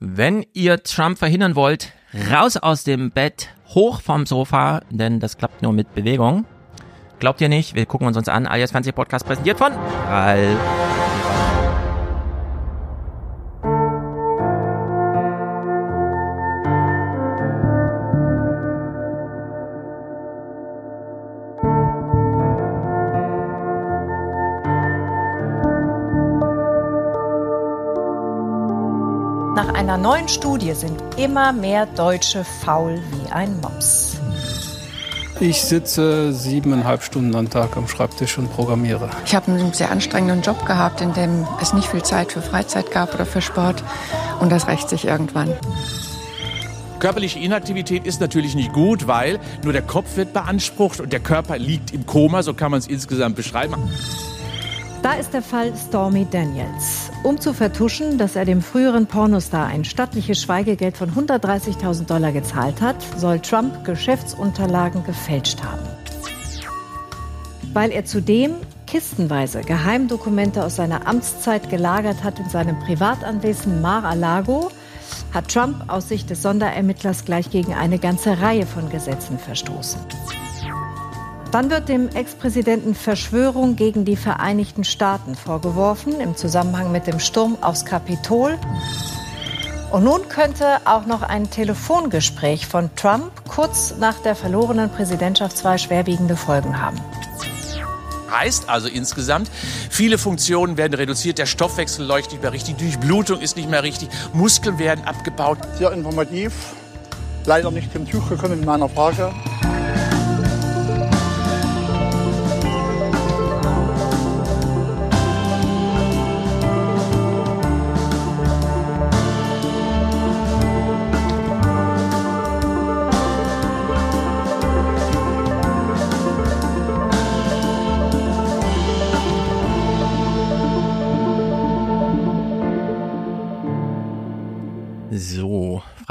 Wenn ihr Trump verhindern wollt, raus aus dem Bett, hoch vom Sofa, denn das klappt nur mit Bewegung. Glaubt ihr nicht? Wir gucken uns uns an. Alias Fancy Podcast präsentiert von Ralf. Neuen Studie sind immer mehr Deutsche faul wie ein Mops. Ich sitze siebeneinhalb Stunden am Tag am Schreibtisch und programmiere. Ich habe einen sehr anstrengenden Job gehabt, in dem es nicht viel Zeit für Freizeit gab oder für Sport. Und das rächt sich irgendwann. Körperliche Inaktivität ist natürlich nicht gut, weil nur der Kopf wird beansprucht und der Körper liegt im Koma, so kann man es insgesamt beschreiben. Da ist der Fall Stormy Daniels. Um zu vertuschen, dass er dem früheren Pornostar ein stattliches Schweigegeld von 130.000 Dollar gezahlt hat, soll Trump Geschäftsunterlagen gefälscht haben. Weil er zudem kistenweise Geheimdokumente aus seiner Amtszeit gelagert hat in seinem Privatanwesen Mar-a-Lago, hat Trump aus Sicht des Sonderermittlers gleich gegen eine ganze Reihe von Gesetzen verstoßen. Dann wird dem Ex-Präsidenten Verschwörung gegen die Vereinigten Staaten vorgeworfen im Zusammenhang mit dem Sturm aufs Kapitol. Und nun könnte auch noch ein Telefongespräch von Trump kurz nach der verlorenen Präsidentschaftswahl schwerwiegende Folgen haben. Heißt also insgesamt, viele Funktionen werden reduziert, der Stoffwechsel läuft nicht mehr richtig, die Durchblutung ist nicht mehr richtig, Muskeln werden abgebaut. Sehr informativ, leider nicht zum Tuch gekommen in meiner Frage.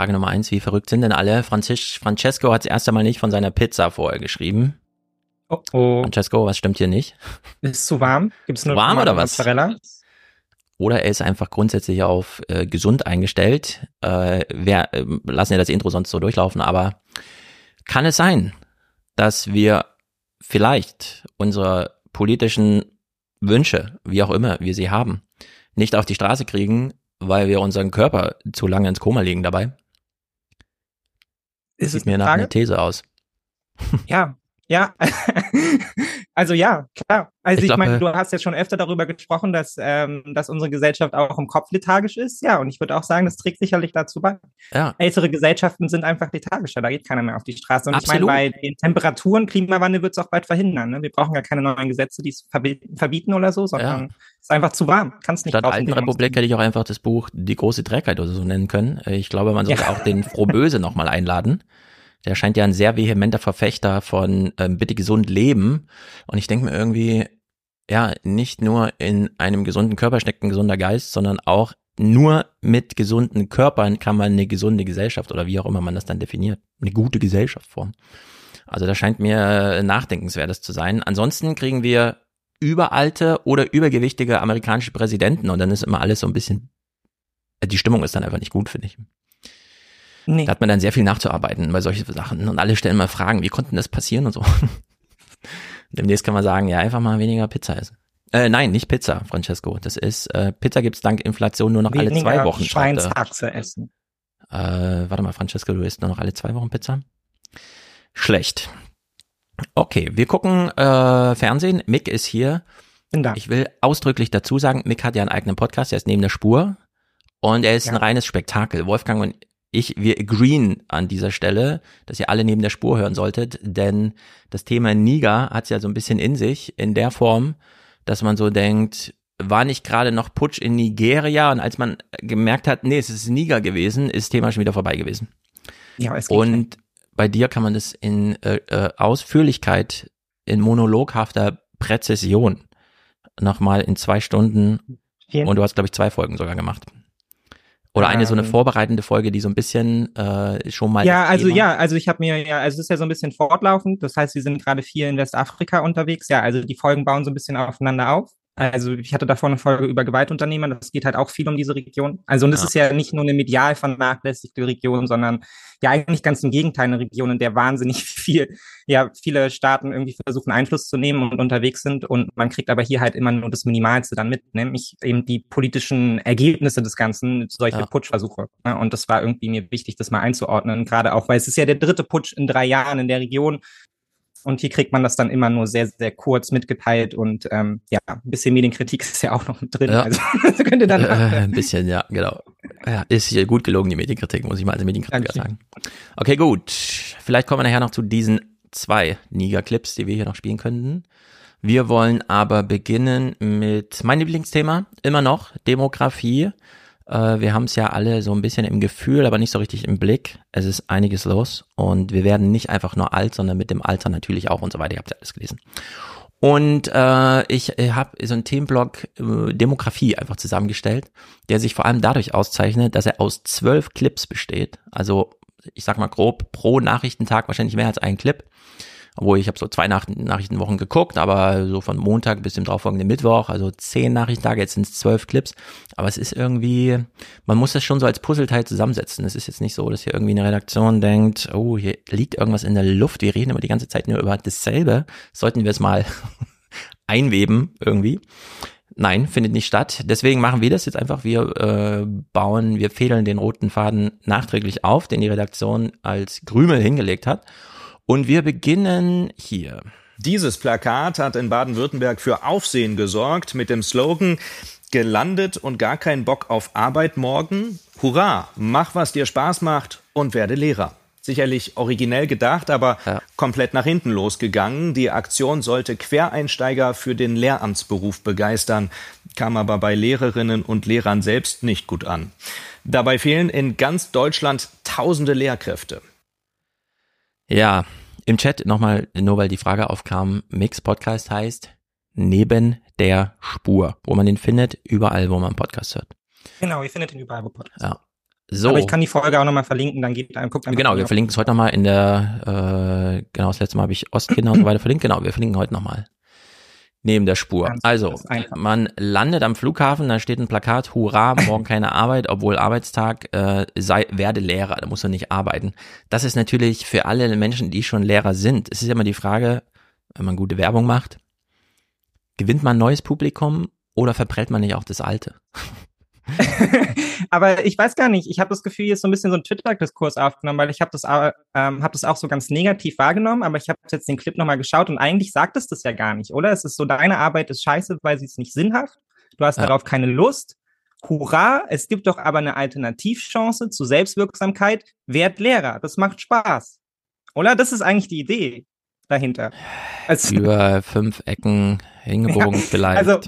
Frage Nummer eins, wie verrückt sind denn alle? Franzis Francesco hat es erst einmal nicht von seiner Pizza vorher geschrieben. Oh, oh. Francesco, was stimmt hier nicht? Ist zu warm? Gibt es nur Warm oder was? Mozzarella? Oder er ist einfach grundsätzlich auf äh, gesund eingestellt. Äh, wir äh, lassen ja das Intro sonst so durchlaufen, aber kann es sein, dass wir vielleicht unsere politischen Wünsche, wie auch immer wir sie haben, nicht auf die Straße kriegen, weil wir unseren Körper zu lange ins Koma legen dabei? Ist Sieht es mir nach einer These aus. Ja, ja. also ja, klar. Also Ich ich, meine, du hast ja schon öfter darüber gesprochen, dass, ähm, dass unsere Gesellschaft auch im Kopf lethargisch ist. Ja, und ich würde auch sagen, das trägt sicherlich dazu bei. Ja, Ältere Gesellschaften sind einfach lethargischer, da geht keiner mehr auf die Straße. Und Absolut. ich meine, bei den Temperaturen, Klimawandel wird es auch bald verhindern. Ne? Wir brauchen ja keine neuen Gesetze, die es verbieten, oder so, sondern es ist einfach zu warm. Kannst nicht Statt Alten Republik hätte ich auch einfach das Buch Die große Trägheit oder so nennen können. Äh, Ich glaube, man sollte Ja. auch den Frohböse nochmal einladen. Der scheint ja ein sehr vehementer Verfechter von ähm, bitte gesund leben. Und ich denke mir irgendwie, ja, nicht nur in einem gesunden Körper steckt ein gesunder Geist, sondern auch nur mit gesunden Körpern kann man eine gesunde Gesellschaft oder wie auch immer man das dann definiert, eine gute Gesellschaft formen. Also das scheint mir äh, nachdenkenswertes zu sein. Ansonsten kriegen wir überalte oder übergewichtige amerikanische Präsidenten und dann ist immer alles so ein bisschen, äh, die Stimmung ist dann einfach nicht gut, finde ich. Nee. Da hat man dann sehr viel nachzuarbeiten bei solchen Sachen und alle stellen mal Fragen, wie konnten das passieren und so. Demnächst kann man sagen, ja, einfach mal weniger Pizza essen. Äh, nein, nicht Pizza, Francesco. Das ist, äh, Pizza gibt's dank Inflation nur noch alle zwei Weniger Wochen. Schweinshaxe essen. Äh, warte mal, Francesco, du isst nur noch alle zwei Wochen Pizza? Schlecht. Okay, wir gucken äh, Fernsehen. Mick ist hier. Ich will ausdrücklich dazu sagen, Mick hat ja einen eigenen Podcast, er ist neben der Spur und er ist Ja. ein reines Spektakel. Wolfgang und ich, wir agreeen an dieser Stelle, dass ihr alle neben der Spur hören solltet, denn das Thema Niger hat ja so ein bisschen in sich, in der Form, dass man so denkt, war nicht gerade noch Putsch in Nigeria und als man gemerkt hat, nee, es ist Niger gewesen, ist das Thema schon wieder vorbei gewesen. ja, es geht. Und bei dir kann man das in äh, äh, Ausführlichkeit, in monologhafter Präzision nochmal in zwei Stunden Vielen- und du hast, glaube ich, zwei Folgen sogar gemacht. Oder eine so eine Ähm. vorbereitende Folge, die so ein bisschen äh, schon mal. Ja, also Thema- ja, also ich habe mir ja, also es ist ja so ein bisschen fortlaufend. Das heißt, wir sind gerade viel in Westafrika unterwegs. Ja, also die Folgen bauen so ein bisschen aufeinander auf. Also ich hatte davor eine Folge über Gewaltunternehmer, das geht halt auch viel um diese Region. Also und das ja. ist ja nicht nur eine medial vernachlässigte Region, sondern ja eigentlich ganz im Gegenteil eine Region, in der wahnsinnig viel, ja, viele Staaten irgendwie versuchen Einfluss zu nehmen und unterwegs sind und man kriegt aber hier halt immer nur das Minimalste dann mit, nämlich eben die politischen Ergebnisse des Ganzen, solche ja. Putschversuche. Ne? Und das war irgendwie mir wichtig, das mal einzuordnen, gerade auch, weil es ist ja der dritte Putsch in drei Jahren in der Region und hier kriegt man das dann immer nur sehr, sehr kurz mitgeteilt und ähm, ja, ein bisschen Medienkritik ist ja auch noch drin. Ja. Also das könnte dann äh, ein bisschen, ja, genau. Ja, ist hier gut gelungen, die Medienkritik, muss ich mal als Medienkritiker sagen. Okay, gut. Vielleicht kommen wir nachher noch zu diesen zwei Niger-Clips, die wir hier noch spielen könnten. Wir wollen aber beginnen mit meinem Lieblingsthema, immer noch, Demografie. Äh, wir haben es ja alle so ein bisschen im Gefühl, aber nicht so richtig im Blick. Es ist einiges los und wir werden nicht einfach nur alt, sondern mit dem Alter natürlich auch und so weiter. Ihr habt ja alles gelesen. Und äh, ich äh, habe so einen Themenblock äh, Demografie einfach zusammengestellt, der sich vor allem dadurch auszeichnet, dass er aus zwölf Clips besteht. Also ich sag mal grob pro Nachrichtentag wahrscheinlich mehr als ein Clip obwohl ich habe so zwei Nach Nachrichtenwochen geguckt, aber so von Montag bis dem darauffolgenden Mittwoch, also zehn Nachrichtentage, jetzt sind es zwölf Clips. Aber es ist irgendwie, man muss das schon so als Puzzleteil zusammensetzen. Es ist jetzt nicht so, dass hier irgendwie eine Redaktion denkt, oh, hier liegt irgendwas in der Luft, wir reden immer die ganze Zeit nur über dasselbe. Sollten wir es mal einweben irgendwie. Nein, findet nicht statt. Deswegen machen wir das jetzt einfach. Wir äh, bauen, wir fädeln den roten Faden nachträglich auf, den die Redaktion als Krümel hingelegt hat und wir beginnen hier. Dieses Plakat hat in Baden-Württemberg für Aufsehen gesorgt mit dem Slogan Gelandet und gar keinen Bock auf Arbeit morgen. Hurra, mach was dir Spaß macht und werde Lehrer. Sicherlich originell gedacht, aber ja. komplett nach hinten losgegangen. Die Aktion sollte Quereinsteiger für den Lehramtsberuf begeistern, kam aber bei Lehrerinnen und Lehrern selbst nicht gut an. Dabei fehlen in ganz Deutschland tausende Lehrkräfte. Ja, im Chat nochmal, nur weil die Frage aufkam, Mix Podcast heißt neben der Spur, wo man den findet, überall, wo man Podcast hört. Genau, ihr findet ihn überall, wo Podcast Ja. So. Aber ich kann die Folge auch nochmal verlinken, dann geht dann guckt einfach Genau, wir verlinken es heute nochmal in der, äh, genau, das letzte Mal habe ich Ostkinder und so weiter verlinkt. Genau, wir verlinken heute nochmal neben der Spur. Ganz also, man landet am Flughafen, da steht ein Plakat, hurra, morgen keine Arbeit, obwohl Arbeitstag äh, sei, werde Lehrer, da muss er nicht arbeiten. Das ist natürlich für alle Menschen, die schon Lehrer sind, es ist immer die Frage, wenn man gute Werbung macht, gewinnt man neues Publikum oder verprellt man nicht auch das alte? Aber ich weiß gar nicht, ich habe das Gefühl, hier ist so ein bisschen so ein Twitter-Diskurs aufgenommen, weil ich habe das, äh, ähm, hab das auch so ganz negativ wahrgenommen, aber ich habe jetzt den Clip nochmal geschaut und eigentlich sagt es das ja gar nicht, oder? Es ist so, deine Arbeit ist scheiße, weil sie ist nicht sinnhaft, du hast ja. darauf keine Lust. Hurra, es gibt doch aber eine Alternativchance zu Selbstwirksamkeit, werd Lehrer, das macht Spaß. Oder? Das ist eigentlich die Idee dahinter. Also, Über fünf Ecken hingebogen ja, vielleicht. Also,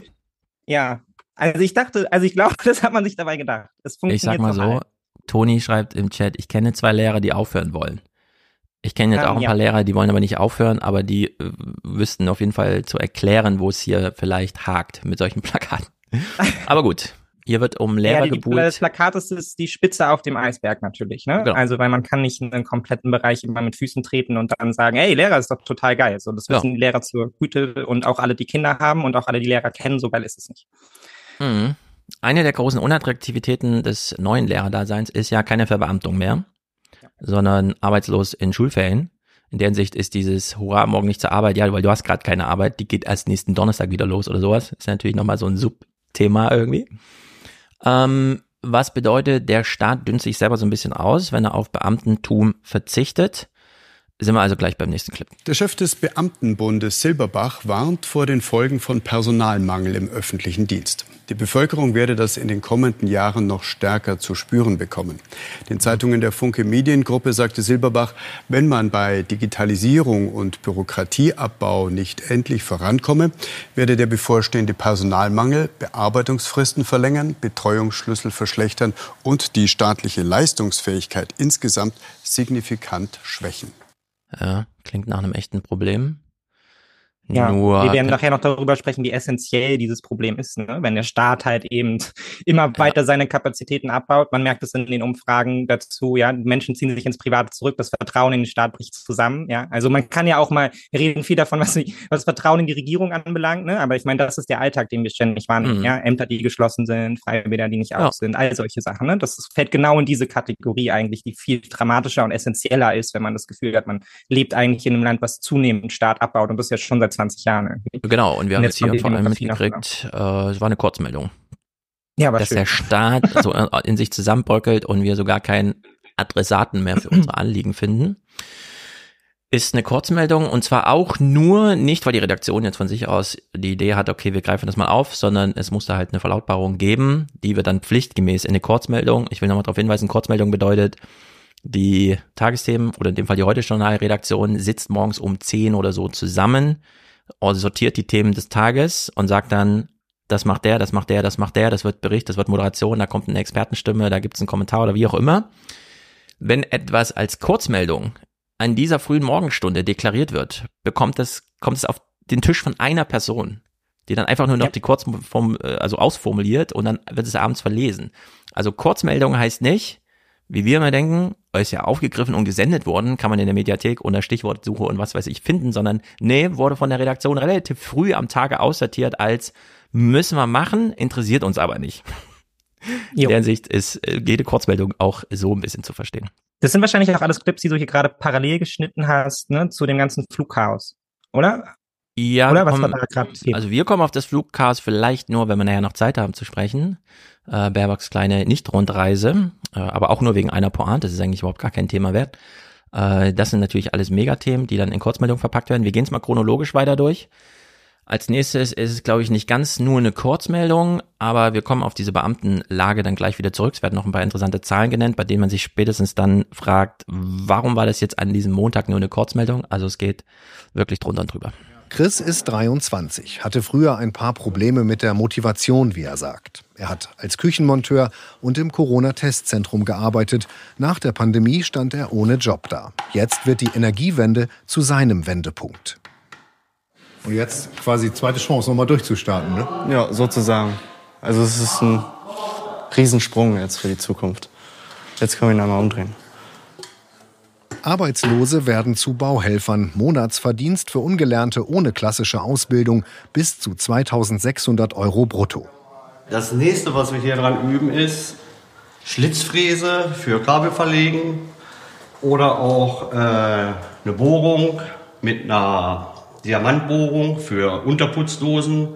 ja, also ich dachte, also ich glaube, das hat man sich dabei gedacht. Es funktioniert ich sag mal so. Toni schreibt im Chat, ich kenne zwei Lehrer, die aufhören wollen. Ich kenne jetzt um, auch ein ja. paar Lehrer, die wollen aber nicht aufhören, aber die äh, wüssten auf jeden Fall zu erklären, wo es hier vielleicht hakt mit solchen Plakaten. aber gut, hier wird um Lehrer ja, gebucht. Das Plakat ist die Spitze auf dem Eisberg natürlich, ne? Genau. Also weil man kann nicht in einen kompletten Bereich immer mit Füßen treten und dann sagen, hey, Lehrer ist doch total geil. So, das wissen ja. die Lehrer zur Güte und auch alle, die Kinder haben und auch alle, die Lehrer kennen, so geil ist es nicht. Mhm. Eine der großen Unattraktivitäten des neuen Lehrerdaseins ist ja keine Verbeamtung mehr, sondern arbeitslos in Schulferien. In der Hinsicht ist dieses Hurra, morgen nicht zur Arbeit, ja, weil du hast gerade keine Arbeit, die geht erst nächsten Donnerstag wieder los oder sowas. Ist natürlich nochmal so ein Subthema irgendwie. Ähm, was bedeutet, der Staat dünnt sich selber so ein bisschen aus, wenn er auf Beamtentum verzichtet. Sind wir also gleich beim nächsten Clip. Der Chef des Beamtenbundes Silberbach warnt vor den Folgen von Personalmangel im öffentlichen Dienst. Die Bevölkerung werde das in den kommenden Jahren noch stärker zu spüren bekommen. Den Zeitungen der Funke Mediengruppe sagte Silberbach, wenn man bei Digitalisierung und Bürokratieabbau nicht endlich vorankomme, werde der bevorstehende Personalmangel Bearbeitungsfristen verlängern, Betreuungsschlüssel verschlechtern und die staatliche Leistungsfähigkeit insgesamt signifikant schwächen. Ja, klingt nach einem echten Problem. Ja, Nur wir werden nachher noch darüber sprechen, wie essentiell dieses Problem ist, ne? wenn der Staat halt eben immer weiter seine Kapazitäten abbaut. Man merkt es in den Umfragen dazu, ja, Menschen ziehen sich ins Private zurück, das Vertrauen in den Staat bricht zusammen, ja. Also man kann ja auch mal, wir reden viel davon, was, was Vertrauen in die Regierung anbelangt, ne? aber ich meine, das ist der Alltag, den wir ständig wahrnehmen, Mhm. ja. Ämter, die geschlossen sind, Freibäder, die nicht Ja. auf sind, all solche Sachen, ne? Das ist- fällt genau in diese Kategorie eigentlich, die viel dramatischer und essentieller ist, wenn man das Gefühl hat, man lebt eigentlich in einem Land, was zunehmend Staat abbaut und das ja schon seit 20 Jahren irgendwie. Genau, und wir haben Und jetzt jetzt hier vor allem mitgekriegt, äh, es war eine Kurzmeldung, Ja, aber dass schön. der Staat so äh, in sich zusammenbröckelt und wir sogar keinen Adressaten mehr für unsere Anliegen finden. Ist eine Kurzmeldung und zwar auch nur nicht, weil die Redaktion jetzt von sich aus die Idee hat, okay, wir greifen das mal auf, sondern es muss da halt eine Verlautbarung geben, die wir dann pflichtgemäß in eine Kurzmeldung, ich will nochmal darauf hinweisen, Kurzmeldung bedeutet, die Tagesthemen oder in dem Fall die Heute-Journal-Redaktion sitzt morgens um 10 oder so zusammen, sortiert die Themen des Tages und sagt dann, das macht der, das macht der, das macht der, das wird Bericht, das wird Moderation, da kommt eine Expertenstimme, da gibt es einen Kommentar oder wie auch immer. Wenn etwas als Kurzmeldung an dieser frühen Morgenstunde deklariert wird, bekommt es, kommt es auf den Tisch von einer Person, die dann einfach nur noch Ja. die Kurzform, äh, also ausformuliert und dann wird es abends verlesen. Also Kurzmeldung heißt nicht, wie wir immer denken, ist ja aufgegriffen und gesendet worden, kann man in der Mediathek unter Stichwortsuche und was weiß ich finden, sondern nee, wurde von der Redaktion relativ früh am Tage aussortiert als müssen wir machen, interessiert uns aber nicht. In Jo. der Hinsicht ist äh, jede Kurzmeldung auch so ein bisschen zu verstehen. Das sind wahrscheinlich auch alles Clips, die du hier gerade parallel geschnitten hast, ne, zu dem ganzen Flugchaos. Oder? Ja, Oder was komm, war da gerade? also wir kommen auf das Flugchaos vielleicht nur, wenn wir nachher noch Zeit haben zu sprechen. Äh, Baerbocks kleine Nicht-Rundreise, äh, aber auch nur wegen einer Pointe, das ist eigentlich überhaupt gar kein Thema wert. Äh, das sind natürlich alles Megathemen, die dann in Kurzmeldungen verpackt werden. Wir gehen es mal chronologisch weiter durch. Als nächstes ist es, glaube ich, nicht ganz nur eine Kurzmeldung, aber wir kommen auf diese Beamtenlage dann gleich wieder zurück. Es werden noch ein paar interessante Zahlen genannt, bei denen man sich spätestens dann fragt, warum war das jetzt an diesem Montag nur eine Kurzmeldung? Also es geht wirklich drunter und drüber. Chris ist 23, hatte früher ein paar Probleme mit der Motivation, wie er sagt. Er hat als Küchenmonteur und im Corona-Testzentrum gearbeitet. Nach der Pandemie stand er ohne Job da. Jetzt wird die Energiewende zu seinem Wendepunkt. Und jetzt quasi zweite Chance, nochmal durchzustarten, ne? Ja, sozusagen. Also es ist ein Riesensprung jetzt für die Zukunft. Jetzt können wir ihn einmal umdrehen. Arbeitslose werden zu Bauhelfern. Monatsverdienst für Ungelernte ohne klassische Ausbildung bis zu 2600 Euro brutto. Das nächste, was wir hier dran üben, ist Schlitzfräse für Kabel verlegen oder auch äh, eine Bohrung mit einer Diamantbohrung für Unterputzdosen.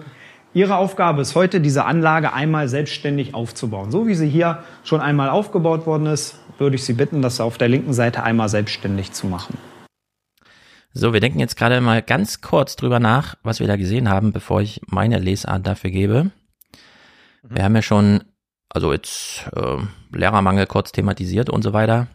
Ihre Aufgabe ist heute, diese Anlage einmal selbstständig aufzubauen. So wie sie hier schon einmal aufgebaut worden ist, würde ich Sie bitten, das auf der linken Seite einmal selbstständig zu machen. So, wir denken jetzt gerade mal ganz kurz drüber nach, was wir da gesehen haben, bevor ich meine Lesart dafür gebe. Wir haben ja schon, also jetzt äh, Lehrermangel kurz thematisiert und so weiter.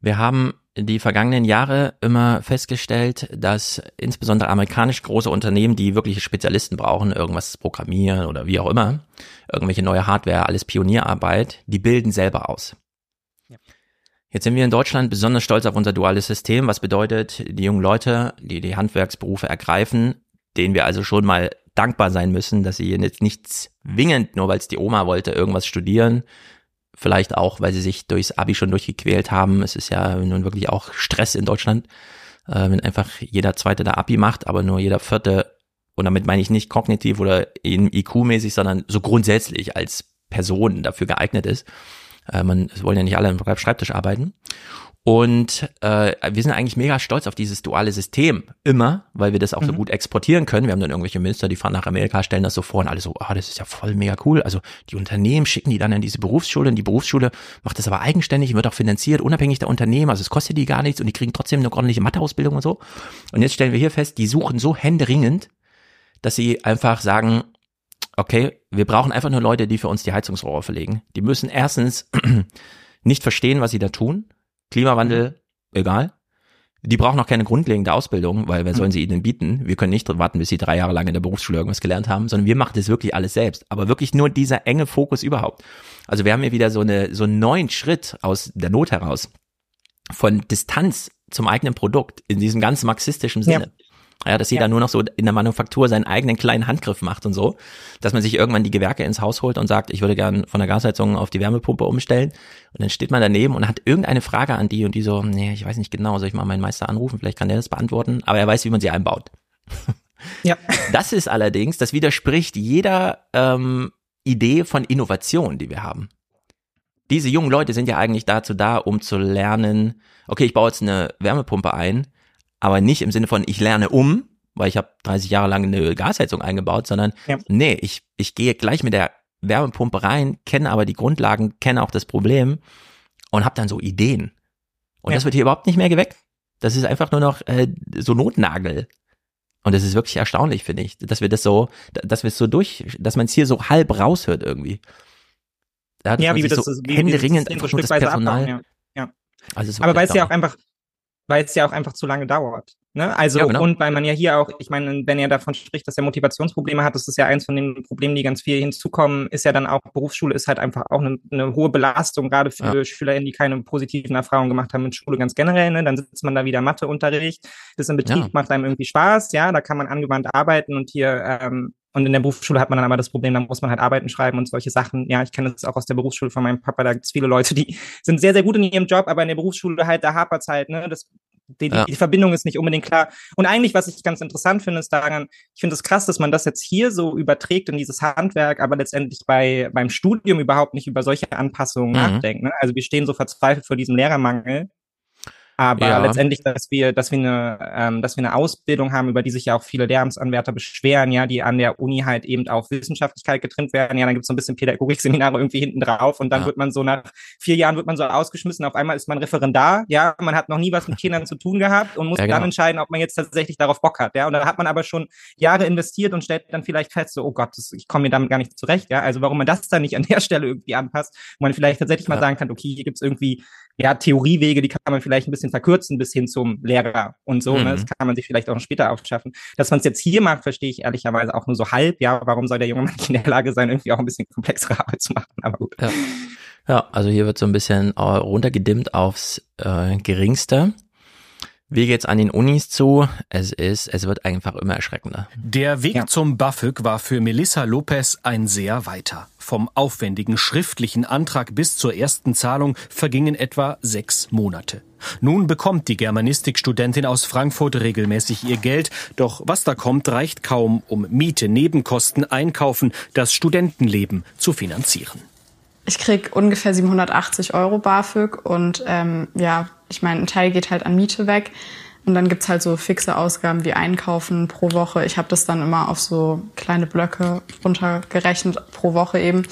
Wir haben die vergangenen Jahre immer festgestellt, dass insbesondere amerikanisch große Unternehmen, die wirkliche Spezialisten brauchen, irgendwas programmieren oder wie auch immer, irgendwelche neue Hardware, alles Pionierarbeit, die bilden selber aus. Jetzt sind wir in Deutschland besonders stolz auf unser duales System, was bedeutet, die jungen Leute, die die Handwerksberufe ergreifen, denen wir also schon mal dankbar sein müssen, dass sie jetzt nicht zwingend, nur weil es die Oma wollte, irgendwas studieren, vielleicht auch, weil sie sich durchs Abi schon durchgequält haben. Es ist ja nun wirklich auch Stress in Deutschland, äh, wenn einfach jeder Zweite da Abi macht, aber nur jeder Vierte, und damit meine ich nicht kognitiv oder IQ-mäßig, sondern so grundsätzlich als Person dafür geeignet ist. Äh, man es wollen ja nicht alle am Schreibtisch arbeiten. Und äh, wir sind eigentlich mega stolz auf dieses duale System, immer, weil wir das auch so gut exportieren können. Wir haben dann irgendwelche Minister, die fahren nach Amerika, stellen das so vor und alle so, ah, das ist ja voll mega cool. Also die Unternehmen schicken die dann in diese Berufsschule und die Berufsschule macht das aber eigenständig, wird auch finanziert, unabhängig der Unternehmen, also es kostet die gar nichts und die kriegen trotzdem eine ordentliche Matheausbildung und so. Und jetzt stellen wir hier fest, die suchen so händeringend, dass sie einfach sagen, okay, wir brauchen einfach nur Leute, die für uns die Heizungsrohre verlegen. Die müssen erstens nicht verstehen, was sie da tun. Klimawandel, egal. Die brauchen noch keine grundlegende Ausbildung, weil wer sollen sie ihnen bieten? Wir können nicht warten, bis sie drei Jahre lang in der Berufsschule irgendwas gelernt haben, sondern wir machen das wirklich alles selbst. Aber wirklich nur dieser enge Fokus überhaupt. Also wir haben hier wieder so eine, so einen neuen Schritt aus der Not heraus. Von Distanz zum eigenen Produkt in diesem ganz marxistischen Sinne. Ja, dass jeder nur noch so in der Manufaktur seinen eigenen kleinen Handgriff macht und so, dass man sich irgendwann die Gewerke ins Haus holt und sagt, ich würde gern von der Gasheizung auf die Wärmepumpe umstellen. Und dann steht man daneben und hat irgendeine Frage an die und die so, nee, ich weiß nicht genau, soll ich mal meinen Meister anrufen? Vielleicht kann der das beantworten, aber er weiß, wie man sie einbaut. Ja. Das ist allerdings, das widerspricht jeder ähm, Idee von Innovation, die wir haben. Diese jungen Leute sind ja eigentlich dazu da, um zu lernen, okay, ich baue jetzt eine Wärmepumpe ein, aber nicht im Sinne von, ich lerne um, weil ich habe 30 Jahre lang eine Gasheizung eingebaut, sondern Ja. nee, ich, ich gehe gleich mit der Wärmepumpe rein, kenne aber die Grundlagen, kenne auch das Problem und habe dann so Ideen. Und Ja. das wird hier überhaupt nicht mehr geweckt. Das ist einfach nur noch äh, so Notnagel. Und das ist wirklich erstaunlich, finde ich, dass wir das so, dass wir es so durch, dass man es hier so halb raushört irgendwie. Ja, dass Ja, man wie wir das, so wie wir händeringend das System einfach nur das Personal. abbauen, ja. ja. Also Aber weil es ja auch einfach, weil es ja auch einfach zu lange dauert. Ne? Also Ja, genau. und weil man ja hier auch, ich meine, wenn er davon spricht, dass er Motivationsprobleme hat, das ist ja eins von den Problemen, die ganz viel hinzukommen, ist ja dann auch, Berufsschule ist halt einfach auch eine, eine hohe Belastung, gerade für Ja. SchülerInnen, die keine positiven Erfahrungen gemacht haben mit Schule ganz generell. Ne? Dann sitzt man da wieder Matheunterricht, das im Betrieb Ja. macht einem irgendwie Spaß, ja, da kann man angewandt arbeiten und hier ähm, und in der Berufsschule hat man dann aber das Problem, da muss man halt Arbeiten schreiben und solche Sachen. Ja, ich kenne das auch aus der Berufsschule von meinem Papa, da gibt es viele Leute, die sind sehr, sehr gut in ihrem Job, aber in der Berufsschule halt, da hapert halt, ne? Das, die, Ja. die Verbindung ist nicht unbedingt klar. Und eigentlich, was ich ganz interessant finde, ist daran, ich finde es krass, dass man das jetzt hier so überträgt in dieses Handwerk, aber letztendlich bei, beim Studium überhaupt nicht über solche Anpassungen Mhm. nachdenkt. Ne? Also wir stehen so verzweifelt vor diesem Lehrermangel. Aber Ja. letztendlich, dass wir, dass wir eine, ähm, dass wir eine Ausbildung haben, über die sich ja auch viele Lehramtsanwärter beschweren, ja, die an der Uni halt eben auf Wissenschaftlichkeit getrimmt werden. Ja, dann gibt's so ein bisschen Pädagogikseminare irgendwie hinten drauf und dann Ja. wird man so nach vier Jahren wird man so ausgeschmissen. Auf einmal ist man Referendar, ja, man hat noch nie was mit Kindern zu tun gehabt und muss Ja, genau. dann entscheiden, ob man jetzt tatsächlich darauf Bock hat, ja. Und da hat man aber schon Jahre investiert und stellt dann vielleicht fest, so, oh Gott, das, ich komme mir damit gar nicht zurecht, ja. Also warum man das dann nicht an der Stelle irgendwie anpasst, wo man vielleicht tatsächlich mal sagen kann, okay, hier gibt's irgendwie ja, Theoriewege, die kann man vielleicht ein bisschen verkürzen bis hin zum Lehrer und so. Ne? Mhm. Das kann man sich vielleicht auch später aufschaffen. Dass man es jetzt hier macht, verstehe ich ehrlicherweise auch nur so halb. Ja, warum soll der junge Mann nicht in der Lage sein, irgendwie auch ein bisschen komplexere Arbeit zu machen? Aber gut. Ja. ja, also hier wird so ein bisschen äh, runtergedimmt aufs äh, Geringste. Wie geht's an den Unis zu? Es ist, es wird einfach immer erschreckender. Der Weg zum BAföG war für Melissa Lopez ein sehr weiter. Vom aufwendigen schriftlichen Antrag bis zur ersten Zahlung vergingen etwa sechs Monate. Nun bekommt die Germanistikstudentin aus Frankfurt regelmäßig ihr Geld, doch was da kommt, reicht kaum, um Miete, Nebenkosten, Einkaufen, das Studentenleben zu finanzieren. Ich krieg ungefähr 780 Euro BAföG und ähm, ja, ich meine, ein Teil geht halt an Miete weg und dann gibt's halt so fixe Ausgaben wie Einkaufen pro Woche. Ich habe das dann immer auf so kleine Blöcke runtergerechnet pro Woche eben.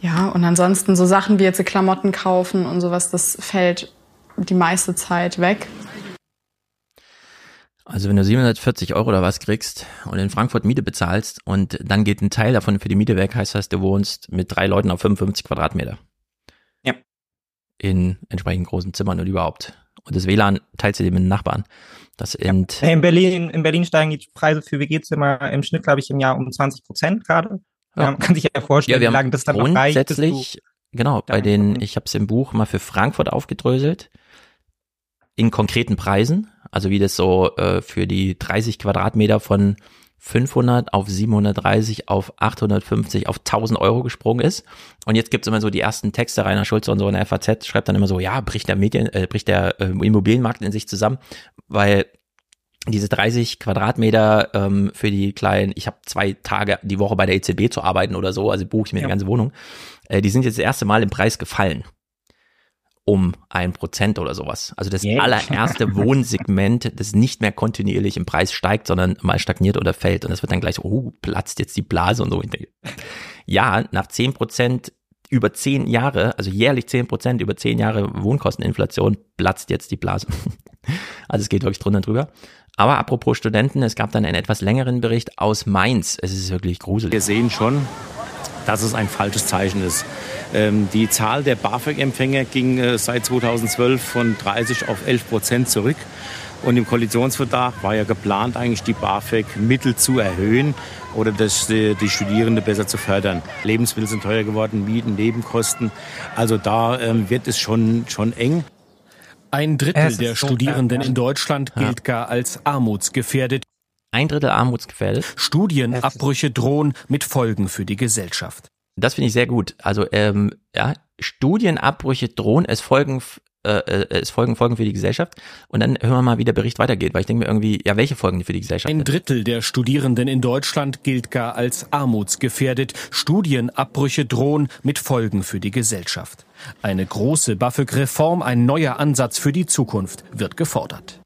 Ja, und ansonsten so Sachen wie jetzt Klamotten kaufen und sowas, das fällt die meiste Zeit weg. Also wenn du 740 Euro oder was kriegst und in Frankfurt Miete bezahlst und dann geht ein Teil davon für die Miete weg, heißt das, du wohnst mit drei Leuten auf 55 Quadratmeter. Ja. In entsprechend großen Zimmern und überhaupt. Und das WLAN teilst du dir mit den Nachbarn. Das sind, Hey, In Berlin, in Berlin steigen die Preise für WG-Zimmer im Schnitt, glaube ich, im Jahr um 20 Prozent gerade. Ja. Ja. man kann sich ja vorstellen, ja, wir wie lange das dann noch reicht. grundsätzlich, genau, bei den, ich habe es im Buch mal für Frankfurt aufgedröselt, in konkreten Preisen, also wie das so äh, für die 30 Quadratmeter von 500 auf 730 auf 850 auf 1000 Euro gesprungen ist. Und jetzt gibt's immer so die ersten Texte, Rainer Schulze und so in der FAZ schreibt dann immer so, ja, bricht der Medien, äh, bricht der äh, Immobilienmarkt in sich zusammen, weil diese 30 Quadratmeter ähm, für die kleinen, ich habe zwei Tage die Woche bei der EZB zu arbeiten oder so, also buche ich mir Ja. die ganze Wohnung, äh, die sind jetzt das erste Mal im Preis gefallen. Um ein Prozent oder sowas. Also das Yeah. allererste Wohnsegment, das nicht mehr kontinuierlich im Preis steigt, sondern mal stagniert oder fällt. Und das wird dann gleich so, oh, platzt jetzt die Blase und so. Ja, nach 10 Prozent über zehn Jahre, also jährlich 10 Prozent über zehn Jahre Wohnkosteninflation, platzt jetzt die Blase. Also es geht wirklich drunter und drüber. Aber apropos Studenten, es gab dann einen etwas längeren Bericht aus Mainz. Es ist wirklich gruselig. Wir sehen schon, dass es ein falsches Zeichen ist. Ähm, die Zahl der BAföG-Empfänger ging äh, seit 2012 von 30 auf 11 Prozent zurück. Und im Koalitionsvertrag war ja geplant, eigentlich die BAföG-Mittel zu erhöhen oder das, äh, die Studierende besser zu fördern. Lebensmittel sind teuer geworden, Mieten, Nebenkosten. Also da ähm, wird es schon, schon eng. Ein Drittel der so Studierenden in Deutschland gilt gar als armutsgefährdet. Ein Drittel armutsgefährdet. Studienabbrüche drohen mit Folgen für die Gesellschaft. Das finde ich sehr gut. Also ähm, ja, Studienabbrüche drohen, es folgen äh, äh, es folgen Folgen für die Gesellschaft. Und dann hören wir mal, wie der Bericht weitergeht, weil ich denke mir irgendwie, ja, welche Folgen für die Gesellschaft? Ein Drittel der Studierenden in Deutschland gilt gar als armutsgefährdet. Studienabbrüche drohen mit Folgen für die Gesellschaft. Eine große BAföG-Reform, ein neuer Ansatz für die Zukunft wird gefordert.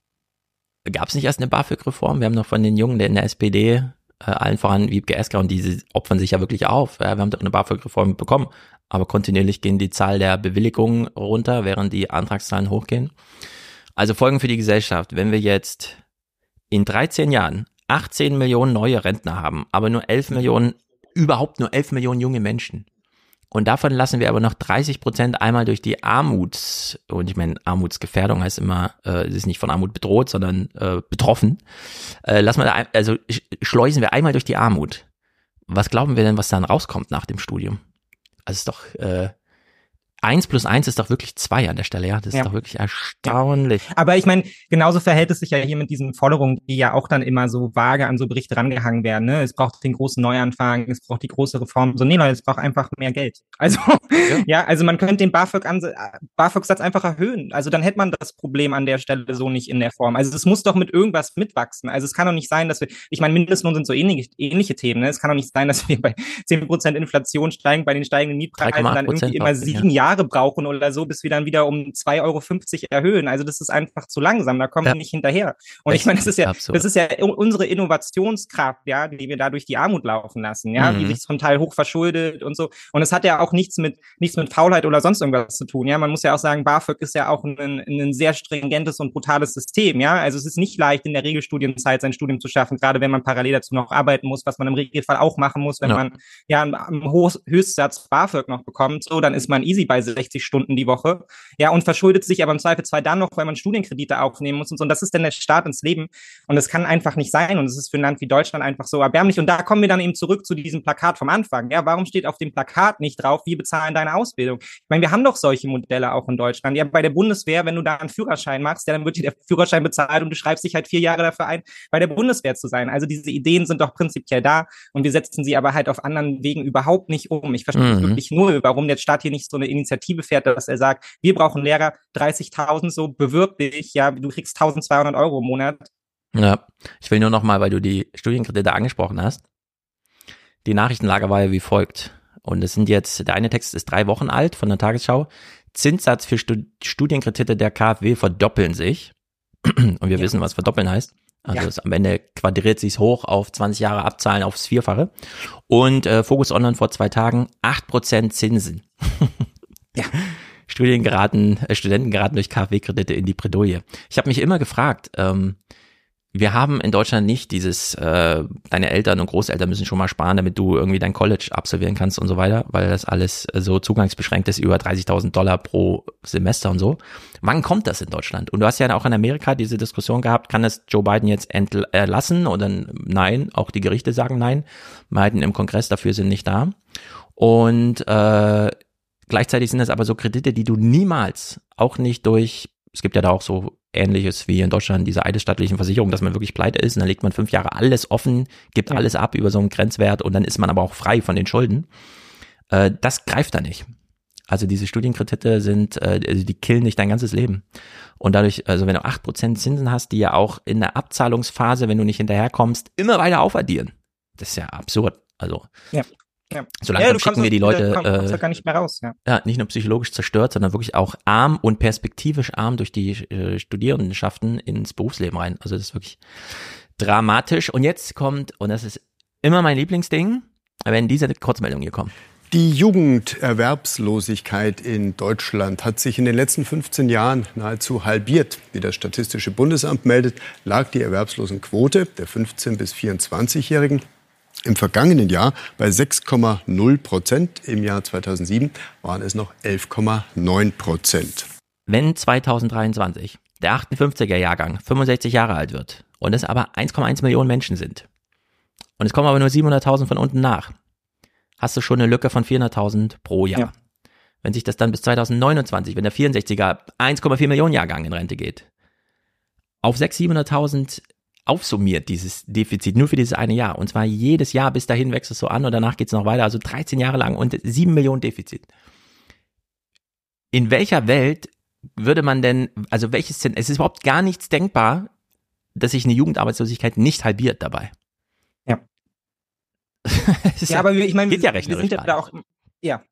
Gab es nicht erst eine BAföG-Reform? Wir haben noch von den Jungen in der SPD, äh, allen voran Wiebke Esker, und diese opfern sich ja wirklich auf. Ja, wir haben doch eine BAföG-Reform bekommen aber kontinuierlich gehen die Zahl der Bewilligungen runter, während die Antragszahlen hochgehen. Also Folgen für die Gesellschaft. Wenn wir jetzt in 13 Jahren 18 Millionen neue Rentner haben, aber nur 11 Millionen, überhaupt nur 11 Millionen junge Menschen. Und davon lassen wir aber noch 30 Prozent einmal durch die Armuts, und ich meine, Armutsgefährdung heißt immer, äh, es ist nicht von Armut bedroht, sondern äh, betroffen. Äh, lassen wir da, also schleusen wir einmal durch die Armut. Was glauben wir denn, was dann rauskommt nach dem Studium? Also ist doch äh, eins plus eins ist doch wirklich zwei an der Stelle, ja. Das ist Ja. doch wirklich erstaunlich. Aber ich meine, genauso verhält es sich ja hier mit diesen Forderungen, die ja auch dann immer so vage an so Berichte rangehangen werden. Ne? Es braucht den großen Neuanfang, es braucht die große Reform. So, nee, Leute, es braucht einfach mehr Geld. Also, ja, also man könnte den BAföG-Ansatz BAföG einfach erhöhen. Also dann hätte man das Problem an der Stelle so nicht in der Form. Also es muss doch mit irgendwas mitwachsen. Also es kann doch nicht sein, dass wir, ich meine, Mindestlohn sind so ähnliche, ähnliche Themen. Ne? Es kann doch nicht sein, dass wir bei 10% Inflation steigen, bei den steigenden Mietpreisen 3,8% dann irgendwie immer sieben ja. Jahre brauchen oder so, bis wir dann wieder um 2,50 Euro erhöhen. Also das ist einfach zu langsam, da kommen Ja. wir nicht hinterher. Und Das ich meine, das ist ja, absurd. das ist ja unsere Innovationskraft, ja, die wir da durch die Armut laufen lassen, ja, die Mhm. sich zum Teil hoch verschuldet und so. Und es hat ja auch nichts mit, nichts mit Faulheit oder sonst irgendwas zu tun, ja. Man muss ja auch sagen, BAföG ist ja auch ein, ein sehr stringentes und brutales System, ja. Also es ist nicht leicht, in der Regelstudienzeit sein Studium zu schaffen, gerade wenn man parallel dazu noch arbeiten muss, was man im Regelfall auch machen muss, wenn Ja. man ja einen, einen Höchstsatz BAföG noch bekommt, so, dann ist man easy bei 60 Stunden die Woche, ja, und verschuldet sich aber im Zweifelsfall dann noch, weil man Studienkredite aufnehmen muss und so. Und das ist dann der Start ins Leben. Und das kann einfach nicht sein. Und es ist für ein Land wie Deutschland einfach so erbärmlich. Und da kommen wir dann eben zurück zu diesem Plakat vom Anfang. Ja, warum steht auf dem Plakat nicht drauf, wir bezahlen deine Ausbildung? Ich meine, wir haben doch solche Modelle auch in Deutschland. Ja, bei der Bundeswehr, wenn du da einen Führerschein machst, ja, dann wird dir der Führerschein bezahlt und du schreibst dich halt vier Jahre dafür ein, bei der Bundeswehr zu sein. Also diese Ideen sind doch prinzipiell da und wir setzen sie aber halt auf anderen Wegen überhaupt nicht um. Ich verstehe Mhm. wirklich null, warum der Staat hier nicht so eine Initiative fährt, dass er sagt, wir brauchen Lehrer, 30.000 so, bewirb dich, ja, du kriegst 1.200 Euro im Monat. Ja, ich will nur noch mal, weil du die Studienkredite angesprochen hast. Die Nachrichtenlage war ja wie folgt. Und es sind jetzt, der eine Text ist drei Wochen alt von der Tagesschau. Zinssatz für Stud Studienkredite der KfW verdoppeln sich. Und wir wissen, was verdoppeln heißt. Also Ja. es, am Ende quadriert sich's hoch auf 20 Jahre abzahlen aufs Vierfache. Und äh, Focus Online vor zwei Tagen 8% Zinsen. Ja. Studien geraten, äh, Studenten geraten durch KfW-Kredite in die Bredouille. Ich habe mich immer gefragt, ähm, wir haben in Deutschland nicht dieses, äh, deine Eltern und Großeltern müssen schon mal sparen, damit du irgendwie dein College absolvieren kannst und so weiter, weil das alles äh, so zugangsbeschränkt ist, über 30.000 Dollar pro Semester und so. Wann kommt das in Deutschland? Und du hast ja auch in Amerika diese Diskussion gehabt, kann das Joe Biden jetzt entl- erlassen oder nein? Auch die Gerichte sagen nein. Mehrheiten im Kongress dafür sind nicht da. Und äh, gleichzeitig sind das aber so Kredite, die du niemals, auch nicht durch, es gibt ja da auch so ähnliches wie in Deutschland, diese eidesstattlichen Versicherungen, dass man wirklich pleite ist und dann legt man fünf Jahre alles offen, gibt Ja. alles ab über so einen Grenzwert und dann ist man aber auch frei von den Schulden. Äh, das greift da nicht. Also diese Studienkredite sind, äh, also die killen dich dein ganzes Leben. Und dadurch, also wenn du 8% Zinsen hast, die ja auch in der Abzahlungsphase, wenn du nicht hinterherkommst, immer weiter aufaddieren. Das ist ja absurd. Also Ja. Ja. So langsam ja, schicken wir die Leute, äh, da gar nicht mehr raus, ja. ja, nicht nur psychologisch zerstört, sondern wirklich auch arm und perspektivisch arm durch die äh, Studierendenschaften ins Berufsleben rein. Also das ist wirklich dramatisch. Und jetzt kommt, und das ist immer mein Lieblingsding, wenn diese Kurzmeldung hier kommt. Die Jugenderwerbslosigkeit in Deutschland hat sich in den letzten 15 Jahren nahezu halbiert. Wie das Statistische Bundesamt meldet, lag die Erwerbslosenquote der 15- bis 24-Jährigen im vergangenen Jahr bei 6,0 Prozent. Im Jahr 2007 waren es noch 11,9 Prozent. Wenn 2023 der 58er Jahrgang 65 Jahre alt wird und es aber 1,1 Millionen Menschen sind und es kommen aber nur 700.000 von unten nach, hast du schon eine Lücke von 400.000 pro Jahr. Ja. Wenn sich das dann bis 2029, wenn der 64er 1,4 Millionen Jahrgang in Rente geht, auf 600.000, 700.000 aufsummiert, dieses Defizit, nur für dieses eine Jahr. Und zwar jedes Jahr bis dahin wächst es so an und danach geht es noch weiter. Also 13 Jahre lang und 7 Millionen Defizit. In welcher Welt würde man denn, also welches, Szen- es ist überhaupt gar nichts denkbar, dass sich eine Jugendarbeitslosigkeit nicht halbiert dabei. Ja. Ist ja, aber ich meine, wir, ja wir sind ja da auch, ja.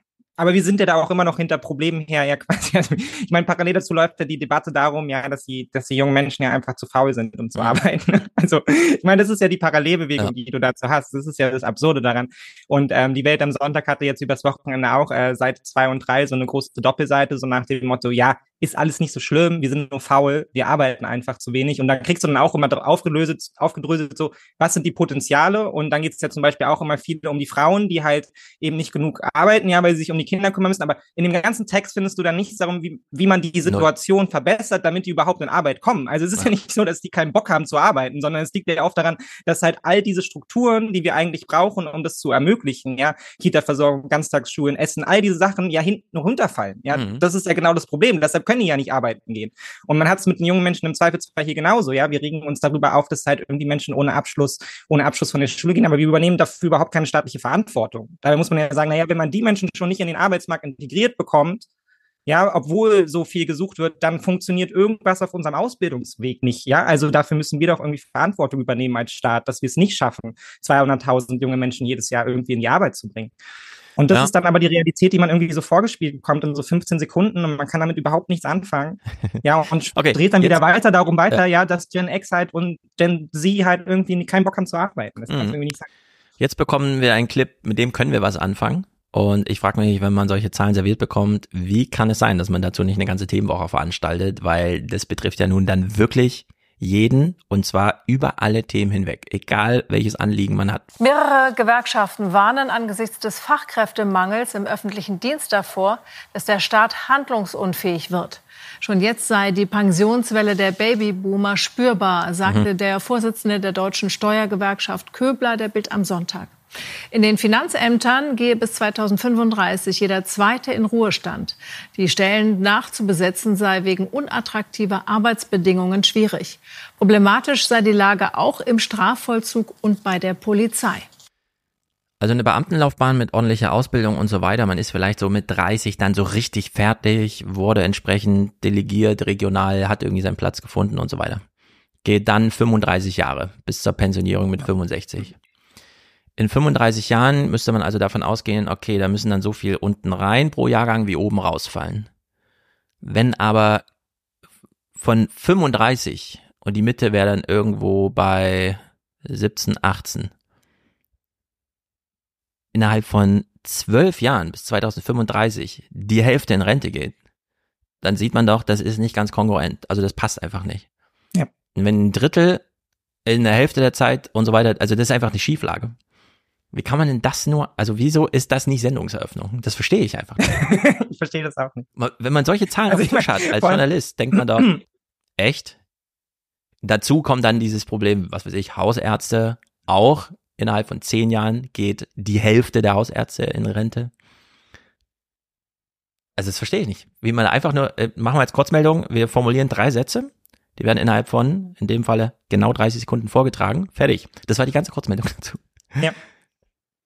Aber wir sind ja da auch immer noch hinter Problemen her, ja quasi. Also, ich meine, parallel dazu läuft ja die Debatte darum, ja, dass die, dass die jungen Menschen ja einfach zu faul sind, um zu arbeiten. Also, ich meine, das ist ja die Parallelbewegung, Ja. die du dazu hast. Das ist ja das Absurde daran. Und ähm, die Welt am Sonntag hatte jetzt übers Wochenende auch äh, Seite zwei und drei so eine große Doppelseite, so nach dem Motto, ja, ist alles nicht so schlimm, wir sind nur faul, wir arbeiten einfach zu wenig. Und dann kriegst du dann auch immer aufgelöst, aufgedröselt, so, was sind die Potenziale? Und dann geht es ja zum Beispiel auch immer viel um die Frauen, die halt eben nicht genug arbeiten, ja, weil sie sich um die Kinder kümmern müssen. Aber in dem ganzen Text findest du dann nichts darum, wie, wie man die Situation verbessert, damit die überhaupt in Arbeit kommen. Also es ist ja. nicht so, dass die keinen Bock haben zu arbeiten, sondern es liegt ja auch daran, dass halt all diese Strukturen, die wir eigentlich brauchen, um das zu ermöglichen, ja, Kita-Versorgung, Ganztagsschulen, Essen, all diese Sachen ja hinten runterfallen. Ja, Mhm. das ist ja genau das Problem. Deshalb können die ja nicht arbeiten gehen. Und man hat es mit den jungen Menschen im Zweifelsfall hier genauso. Ja, wir regen uns darüber auf, dass halt irgendwie Menschen ohne Abschluss, ohne Abschluss von der Schule gehen, aber wir übernehmen dafür überhaupt keine staatliche Verantwortung. Daher muss man ja sagen, naja, wenn man die Menschen schon nicht in den Arbeitsmarkt integriert bekommt, ja, obwohl so viel gesucht wird, dann funktioniert irgendwas auf unserem Ausbildungsweg nicht. Ja, also dafür müssen wir doch irgendwie Verantwortung übernehmen als Staat, dass wir es nicht schaffen, 200.000 junge Menschen jedes Jahr irgendwie in die Arbeit zu bringen. Und das Ja. ist dann aber die Realität, die man irgendwie so vorgespielt bekommt in so 15 Sekunden und man kann damit überhaupt nichts anfangen. Ja, und Okay, dreht dann wieder jetzt- weiter darum weiter, Ja. ja, dass Gen X halt und Gen Z halt irgendwie keinen Bock haben zu arbeiten. Das Mhm. irgendwie nicht sagen. Jetzt bekommen wir einen Clip, mit dem können wir was anfangen. Und ich frage mich, wenn man solche Zahlen serviert bekommt, wie kann es sein, dass man dazu nicht eine ganze Themenwoche veranstaltet? Weil das betrifft ja nun dann wirklich jeden und zwar über alle Themen hinweg, egal welches Anliegen man hat. Mehrere Gewerkschaften warnen angesichts des Fachkräftemangels im öffentlichen Dienst davor, dass der Staat handlungsunfähig wird. Schon jetzt sei die Pensionswelle der Babyboomer spürbar, sagte Mhm. der Vorsitzende der deutschen Steuergewerkschaft Köbler der Bild am Sonntag. In den Finanzämtern gehe bis 2035 jeder Zweite in Ruhestand. Die Stellen nachzubesetzen sei wegen unattraktiver Arbeitsbedingungen schwierig. Problematisch sei die Lage auch im Strafvollzug und bei der Polizei. Also eine Beamtenlaufbahn mit ordentlicher Ausbildung und so weiter. Man ist vielleicht so mit 30 dann so richtig fertig, wurde entsprechend delegiert, regional, hat irgendwie seinen Platz gefunden und so weiter. Geht dann 35 Jahre bis zur Pensionierung mit 65. In 35 Jahren müsste man also davon ausgehen, okay, da müssen dann so viel unten rein pro Jahrgang wie oben rausfallen. Wenn aber von 35 und die Mitte wäre dann irgendwo bei 17, 18, innerhalb von zwölf Jahren bis 2035 die Hälfte in Rente geht, dann sieht man doch, das ist nicht ganz kongruent. Also das passt einfach nicht. Ja. Und wenn ein Drittel in der Hälfte der Zeit und so weiter, also das ist einfach eine Schieflage. Wie kann man denn das nur, also wieso ist das nicht Sendungseröffnung? Das verstehe ich einfach nicht. ich verstehe das auch nicht. Wenn man solche Zahlen Also auf dem Tisch hat als Journalist, denkt man doch, echt? Dazu kommt dann dieses Problem, was weiß ich, Hausärzte auch innerhalb von zehn Jahren geht die Hälfte der Hausärzte in Rente. Also das verstehe ich nicht. Wie man einfach nur, äh, machen wir jetzt Kurzmeldung, wir formulieren drei Sätze, die werden innerhalb von, in dem Falle, genau 30 Sekunden vorgetragen. Fertig. Das war die ganze Kurzmeldung dazu. Ja.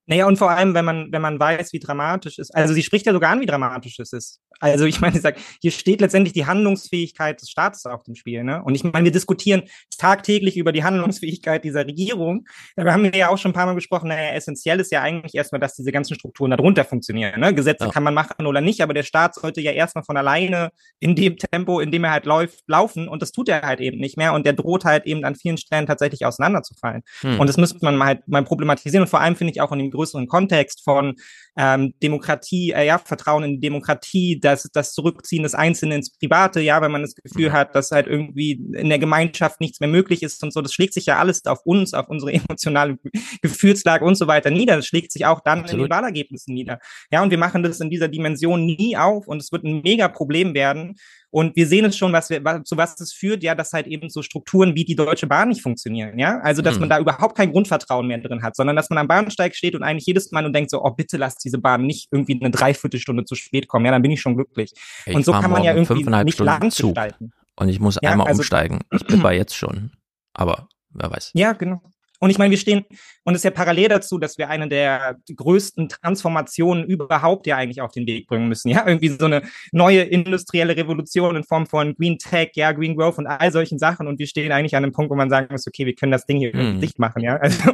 Naja, und vor allem, wenn man, wenn man weiß, wie dramatisch es ist. Also sie spricht ja sogar an, wie dramatisch es ist. Also ich meine, sie sagt, hier steht letztendlich die Handlungsfähigkeit des Staates auf dem Spiel. Ne? Und ich meine, wir diskutieren tagtäglich über die Handlungsfähigkeit dieser Regierung. Dabei haben wir ja auch schon ein paar Mal gesprochen, naja, essentiell ist ja eigentlich erstmal, dass diese ganzen Strukturen darunter funktionieren. Ne? Gesetze Ja. kann man machen oder nicht, aber der Staat sollte ja erstmal von alleine in dem Tempo, in dem er halt läuft, laufen. Und das tut er halt eben nicht mehr. Und der droht halt eben an vielen Stellen tatsächlich auseinanderzufallen. Hm. Und das müsste man halt mal problematisieren. Und vor allem finde ich auch in dem größeren Kontext von ähm, Demokratie, äh, ja, Vertrauen in die Demokratie, das, das Zurückziehen des Einzelnen ins Private, ja, wenn man das Gefühl hat, dass halt irgendwie in der Gemeinschaft nichts mehr möglich ist und so, das schlägt sich ja alles auf uns, auf unsere emotionale Gefühlslage und so weiter nieder. Das schlägt sich auch dann in Absolut. den Wahlergebnissen nieder. Ja, und wir machen das in dieser Dimension nie auf und es wird ein mega Problem werden. Und wir sehen es schon, was wir, zu was das führt, ja, dass halt eben so Strukturen wie die Deutsche Bahn nicht funktionieren, ja. Also, dass Mhm. man da überhaupt kein Grundvertrauen mehr drin hat, sondern dass man am Bahnsteig steht und eigentlich jedes Mal und denkt so, oh, bitte lass diese Bahn nicht irgendwie eine Dreiviertelstunde zu spät kommen, ja, dann bin ich schon glücklich. Ich und so kann man ja irgendwie nicht Stunden lang Zug. gestalten. Und ich muss Ja, einmal also- umsteigen. Ich bin bei jetzt schon. Aber wer weiß. Ja, genau. Und ich meine, wir stehen, und es ist ja parallel dazu, dass wir eine der größten Transformationen überhaupt ja eigentlich auf den Weg bringen müssen. Ja, irgendwie so eine neue industrielle Revolution in Form von Green Tech, ja, Green Growth und all solchen Sachen. Und wir stehen eigentlich an einem Punkt, wo man sagen muss, okay, wir können das Ding hier Hm. dicht machen. Ja, also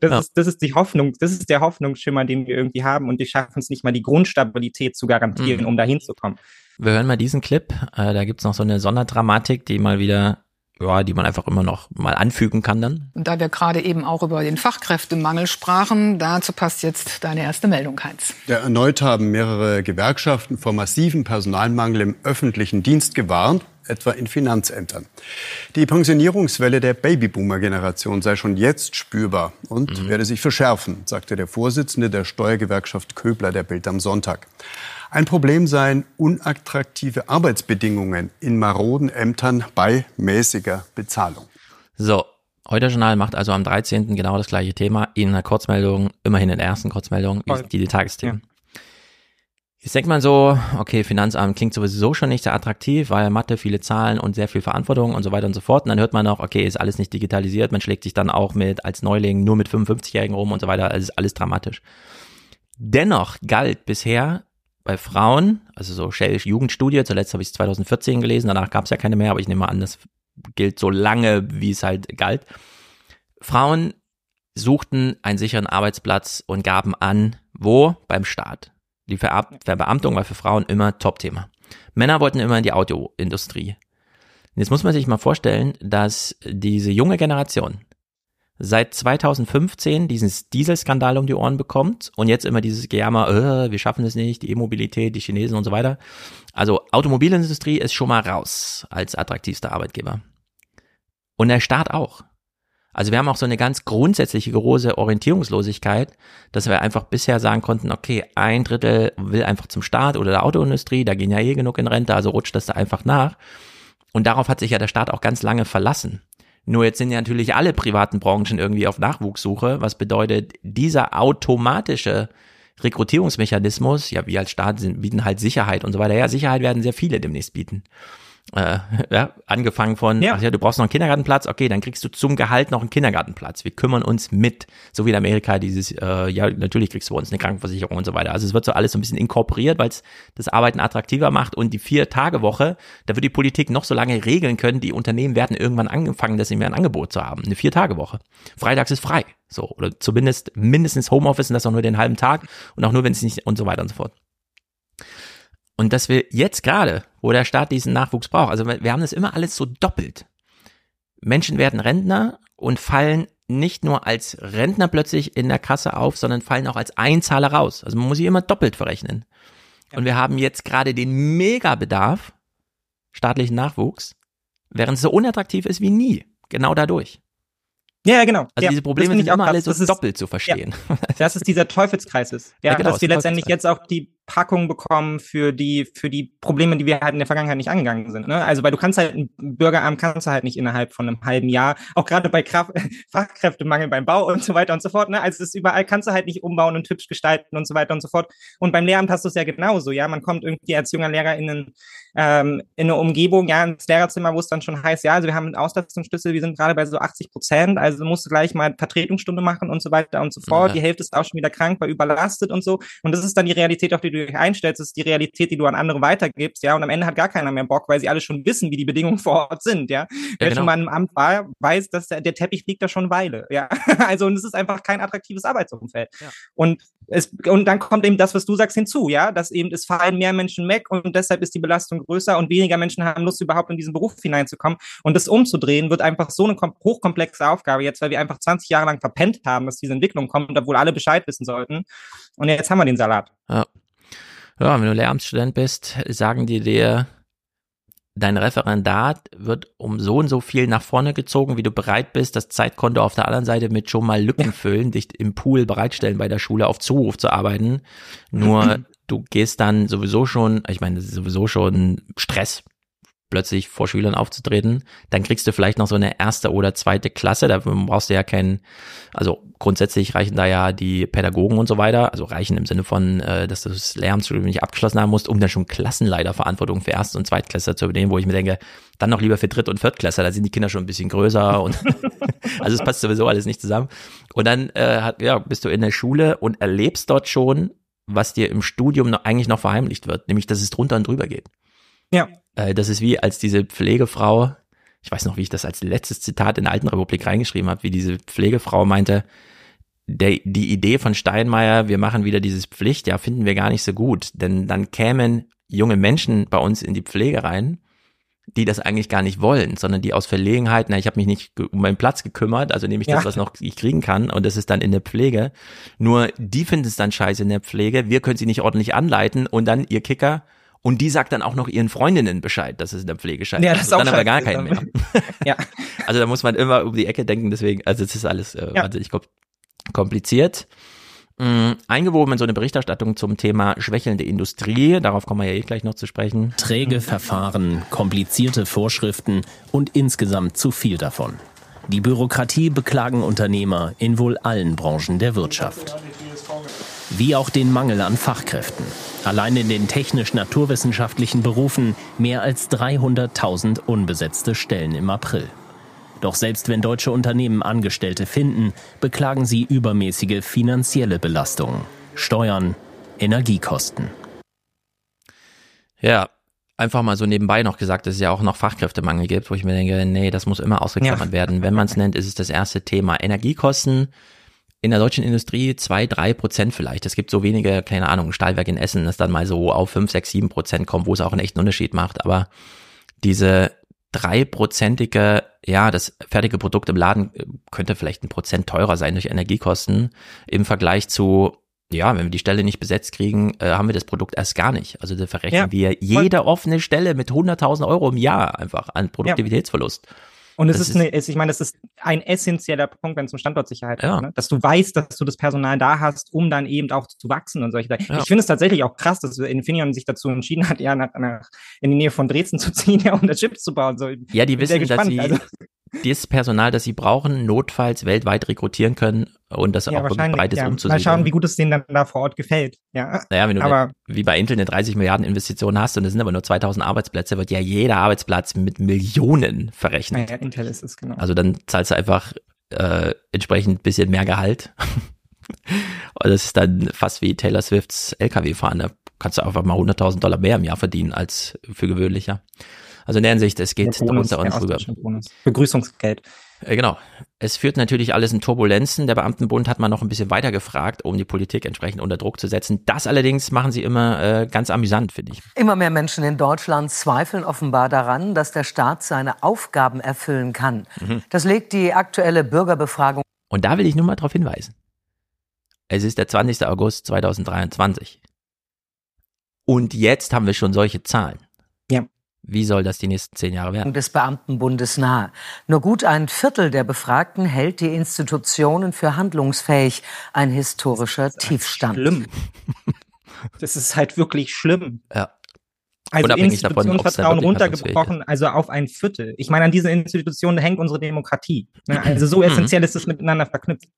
das, Ja. ist, das ist die Hoffnung, das ist der Hoffnungsschimmer, den wir irgendwie haben. Und wir schaffen es nicht mal, die Grundstabilität zu garantieren, Mhm. um dahin zu kommen. Wir hören mal diesen Clip. Äh, da gibt's noch so eine Sonderdramatik, die mal wieder, ja, die man einfach immer noch mal anfügen kann dann. Und da wir gerade eben auch über den Fachkräftemangel sprachen, dazu passt jetzt deine erste Meldung, Heinz. Ja, erneut haben mehrere Gewerkschaften vor massivem Personalmangel im öffentlichen Dienst gewarnt, etwa in Finanzämtern. Die Pensionierungswelle der Babyboomer-Generation sei schon jetzt spürbar und werde sich verschärfen, sagte der Vorsitzende der Steuergewerkschaft Köbler der Bild am Sonntag. Ein Problem seien unattraktive Arbeitsbedingungen in maroden Ämtern bei mäßiger Bezahlung. So, heute Journal macht also am 13. genau das gleiche Thema. In einer Kurzmeldung, immerhin in der ersten Kurzmeldung, wie die, die Tagesthemen. Jetzt denkt man so, okay, Finanzamt klingt sowieso schon nicht sehr attraktiv, weil Mathe, viele Zahlen und sehr viel Verantwortung und so weiter und so fort. Und dann hört man noch, okay, ist alles nicht digitalisiert, man schlägt sich dann auch mit als Neuling nur mit 55-Jährigen rum und so weiter, also ist alles dramatisch. Dennoch galt bisher bei Frauen, also so Shell Jugendstudie, zuletzt habe ich es 2014 gelesen, danach gab es ja keine mehr, aber ich nehme an, das gilt so lange, wie es halt galt. Frauen suchten einen sicheren Arbeitsplatz und gaben an, wo? Beim Staat. Die Verab Verbeamtung war für Frauen immer Top-Thema. Männer wollten immer in die Autoindustrie. Jetzt muss man sich mal vorstellen, dass diese junge Generation seit 2015 diesen Dieselskandal um die Ohren bekommt und jetzt immer dieses Gejammer, äh, wir schaffen es nicht, die E-Mobilität, die Chinesen und so weiter. Also Automobilindustrie ist schon mal raus als attraktivster Arbeitgeber. Und der Staat auch. Also wir haben auch so eine ganz grundsätzliche große Orientierungslosigkeit, dass wir einfach bisher sagen konnten, okay, ein Drittel will einfach zum Staat oder der Autoindustrie, da gehen ja eh genug in Rente, also rutscht das da einfach nach. Und darauf hat sich ja der Staat auch ganz lange verlassen. Nur jetzt sind ja natürlich alle privaten Branchen irgendwie auf Nachwuchssuche, was bedeutet, dieser automatische Rekrutierungsmechanismus, ja, wir als Staat sind, bieten halt Sicherheit und so weiter. Ja, Sicherheit werden sehr viele demnächst bieten. Äh, ja, angefangen von, ach ja, du brauchst noch einen Kindergartenplatz, okay, dann kriegst du zum Gehalt noch einen Kindergartenplatz. Wir kümmern uns mit, so wie in Amerika dieses, äh, ja, natürlich kriegst du bei uns eine Krankenversicherung und so weiter. Also es wird so alles so ein bisschen inkorporiert, weil es das Arbeiten attraktiver macht und die Vier-Tage-Woche, da wird die Politik noch so lange regeln können, die Unternehmen werden irgendwann angefangen, das in mehr ein Angebot zu haben. Eine Vier-Tage-Woche. Freitags ist frei. So, oder zumindest mindestens Homeoffice und das auch nur den halben Tag und auch nur, wenn es nicht und so weiter und so fort. Und dass wir jetzt gerade, wo der Staat diesen Nachwuchs braucht, also wir haben das immer alles so doppelt. Menschen werden Rentner und fallen nicht nur als Rentner plötzlich in der Kasse auf, sondern fallen auch als Einzahler raus. Also man muss sie immer doppelt verrechnen. Und wir haben jetzt gerade den Megabedarf staatlichen Nachwuchs, während es so unattraktiv ist wie nie. Genau dadurch. Ja, ja, genau. Also ja, diese Probleme sind immer krass. alle so doppelt zu verstehen. Ja, das ist dieser Teufelskreis ist. Ja, genau, dass wir letztendlich jetzt auch die Packung bekommen für die, für die Probleme, die wir halt in der Vergangenheit nicht angegangen sind. Ne? Also, weil du kannst halt ein Bürgeramt kannst du halt nicht innerhalb von einem halben Jahr, auch gerade bei Kraft, Fachkräftemangel beim Bau und so weiter und so fort. Ne? Also es ist überall kannst du halt nicht umbauen und hübsch gestalten und so weiter und so fort. Und beim Lehramt hast du es ja genauso. Ja, man kommt irgendwie als junger Lehrer in, einen, ähm, in eine Umgebung, ja, ins Lehrerzimmer, wo es dann schon heißt, ja, also wir haben einen Auslastungsschlüssel, wir sind gerade bei so 80 Prozent, also musst du gleich mal Vertretungsstunde machen und so weiter und so fort. Ja. Die Hälfte ist auch schon wieder krank, weil überlastet und so. Und das ist dann die Realität, auf die du dich einstellst, ist die Realität, die du an andere weitergibst, ja. Und am Ende hat gar keiner mehr Bock, weil sie alle schon wissen, wie die Bedingungen vor Ort sind, ja. Wer genau. schon mal einem Amt war, weiß, dass der, der Teppich liegt da schon eine Weile, ja. Also, und es ist einfach kein attraktives Arbeitsumfeld. Und es, und dann kommt eben das, was du sagst, hinzu, ja, dass eben es fallen mehr Menschen weg und deshalb ist die Belastung größer und weniger Menschen haben Lust, überhaupt in diesen Beruf hineinzukommen. Und das umzudrehen wird einfach so eine kom- hochkomplexe Aufgabe jetzt, weil wir einfach 20 Jahre lang verpennt haben, dass diese Entwicklung kommt, obwohl alle Bescheid wissen sollten. Und jetzt haben wir den Salat. Ja. Ja, wenn du Lehramtsstudent bist, sagen die dir, dein Referendat wird um so und so viel nach vorne gezogen, wie du bereit bist, das Zeitkonto auf der anderen Seite mit schon mal Lücken füllen, dich im Pool bereitstellen bei der Schule auf Zuruf zu arbeiten. Nur du gehst dann sowieso schon, ich meine, das ist sowieso schon Stress. Plötzlich vor Schülern aufzutreten. Dann kriegst du vielleicht noch so eine erste oder zweite Klasse. Da brauchst du ja keinen, also grundsätzlich reichen da ja die Pädagogen und so weiter, also reichen im Sinne von, äh, dass du das Lehramtsstudium nicht abgeschlossen haben musst, um dann schon Klassenleiterverantwortung für Erst- und Zweitklässler zu übernehmen, wo ich mir denke, dann noch lieber für Dritt- und Viertklässler, da sind die Kinder schon ein bisschen größer und also es passt sowieso alles nicht zusammen. Und dann äh, hat, ja, bist du in der Schule und erlebst dort schon, was dir im Studium noch, eigentlich noch verheimlicht wird, nämlich dass es drunter und drüber geht. Ja. Äh, das ist wie als diese Pflegefrau, ich weiß noch, wie ich das als letztes Zitat in der Alten Republik reingeschrieben habe, wie diese Pflegefrau meinte, der, die Idee von Steinmeier, wir machen wieder dieses Pflicht, ja, finden wir gar nicht so gut, denn dann kämen junge Menschen bei uns in die Pflege rein, die das eigentlich gar nicht wollen, sondern die aus Verlegenheit, na, ich habe mich nicht um meinen Platz gekümmert, also nehme ich das, Ja. was noch ich kriegen kann und das ist dann in der Pflege. Nur die finden es dann scheiße in der Pflege, wir können sie nicht ordentlich anleiten und dann ihr Kicker und die sagt dann auch noch ihren Freundinnen Bescheid, dass es in der Pflege scheiße Ja, das ist und auch dann aber gar keinen mehr. Ja. Also da muss man immer um die Ecke denken, deswegen, also es ist alles äh, Ja. wahnsinnig kom- kompliziert. Mm, Eingewoben in so eine Berichterstattung zum Thema schwächelnde Industrie, darauf kommen wir ja eh gleich noch zu sprechen. Träge Verfahren, komplizierte Vorschriften und insgesamt zu viel davon. Die Bürokratie beklagen Unternehmer in wohl allen Branchen der Wirtschaft. Wie auch den Mangel an Fachkräften. Allein in den technisch-naturwissenschaftlichen Berufen mehr als 300.000 unbesetzte Stellen im April. Doch selbst wenn deutsche Unternehmen Angestellte finden, beklagen sie übermäßige finanzielle Belastungen. Steuern, Energiekosten. Ja, einfach mal so nebenbei noch gesagt, dass es ja auch noch Fachkräftemangel gibt, wo ich mir denke, nee, das muss immer ausgeklammert Ja. werden. Wenn man es nennt, ist es das erste Thema. Energiekosten in der deutschen Industrie zwei, drei Prozent vielleicht. Es gibt so wenige, keine Ahnung, Stahlwerk in Essen, das dann mal so auf fünf, sechs, sieben Prozent kommt, wo es auch einen echten Unterschied macht. Aber diese dreiprozentige, ja, das fertige Produkt im Laden äh, könnte vielleicht ein Prozent teurer sein durch Energiekosten im Vergleich zu, ja, wenn wir die Stelle nicht besetzt kriegen, äh, haben wir das Produkt erst gar nicht. Also da verrechnen Ja, wir jede offene Stelle mit 100.000 Euro im Jahr einfach an Produktivitätsverlust. Und es Das ist, eine, ich meine, das ist ein essentieller Punkt, wenn es um Standortsicherheit Ja. geht, ne? dass du weißt, dass du das Personal da hast, um dann eben auch zu wachsen und solche Sachen. Ja. Ich finde es tatsächlich auch krass, dass Infineon sich dazu entschieden hat, ja, nach, nach, in die Nähe von Dresden zu ziehen, ja, um das Chips zu bauen. So, Ja, die wissen, dass sie Also, dieses Personal, das sie brauchen, notfalls weltweit rekrutieren können und das ja, auch wirklich bereit ist Ja. Mal umzusiedeln. schauen, wie gut es denen dann da vor Ort gefällt. Ja, Naja, wenn du aber wie bei Intel eine 30 Milliarden Investition hast und es sind aber nur 2000 Arbeitsplätze, wird ja jeder Arbeitsplatz mit Millionen verrechnet. naja, Intel ist es genau. Also dann zahlst du einfach äh, entsprechend bisschen mehr Gehalt. und das ist dann fast wie Taylor Swifts LKW-Fahren. Da kannst du einfach mal 100.000 Dollar mehr im Jahr verdienen als für gewöhnlicher. Also in der Hinsicht, es geht drunter und drüber. Begrüßungsgeld. Äh, Genau. Es führt natürlich alles in Turbulenzen. Der Beamtenbund hat mal noch ein bisschen weiter gefragt, um die Politik entsprechend unter Druck zu setzen. Das allerdings machen sie immer äh, ganz amüsant, finde ich. Immer mehr Menschen in Deutschland zweifeln offenbar daran, dass der Staat seine Aufgaben erfüllen kann. Mhm. Das legt die aktuelle Bürgerbefragung Und da will ich nur mal darauf hinweisen. Es ist der 20. August 2023. Und jetzt haben wir schon solche Zahlen. Wie soll das die nächsten zehn Jahre werden? des Beamtenbundes nahe. Nur gut ein Viertel der Befragten hält die Institutionen für handlungsfähig. Ein historischer Tiefstand. Schlimm. Das ist halt wirklich schlimm. Ja. Also Unabhängig davon, dann Institutionsvertrauen wirklich runtergebrochen, also auf ein Viertel. Ich meine, an diese Institutionen hängt unsere Demokratie. Ne? Also so Mhm. essentiell ist es miteinander verknüpft.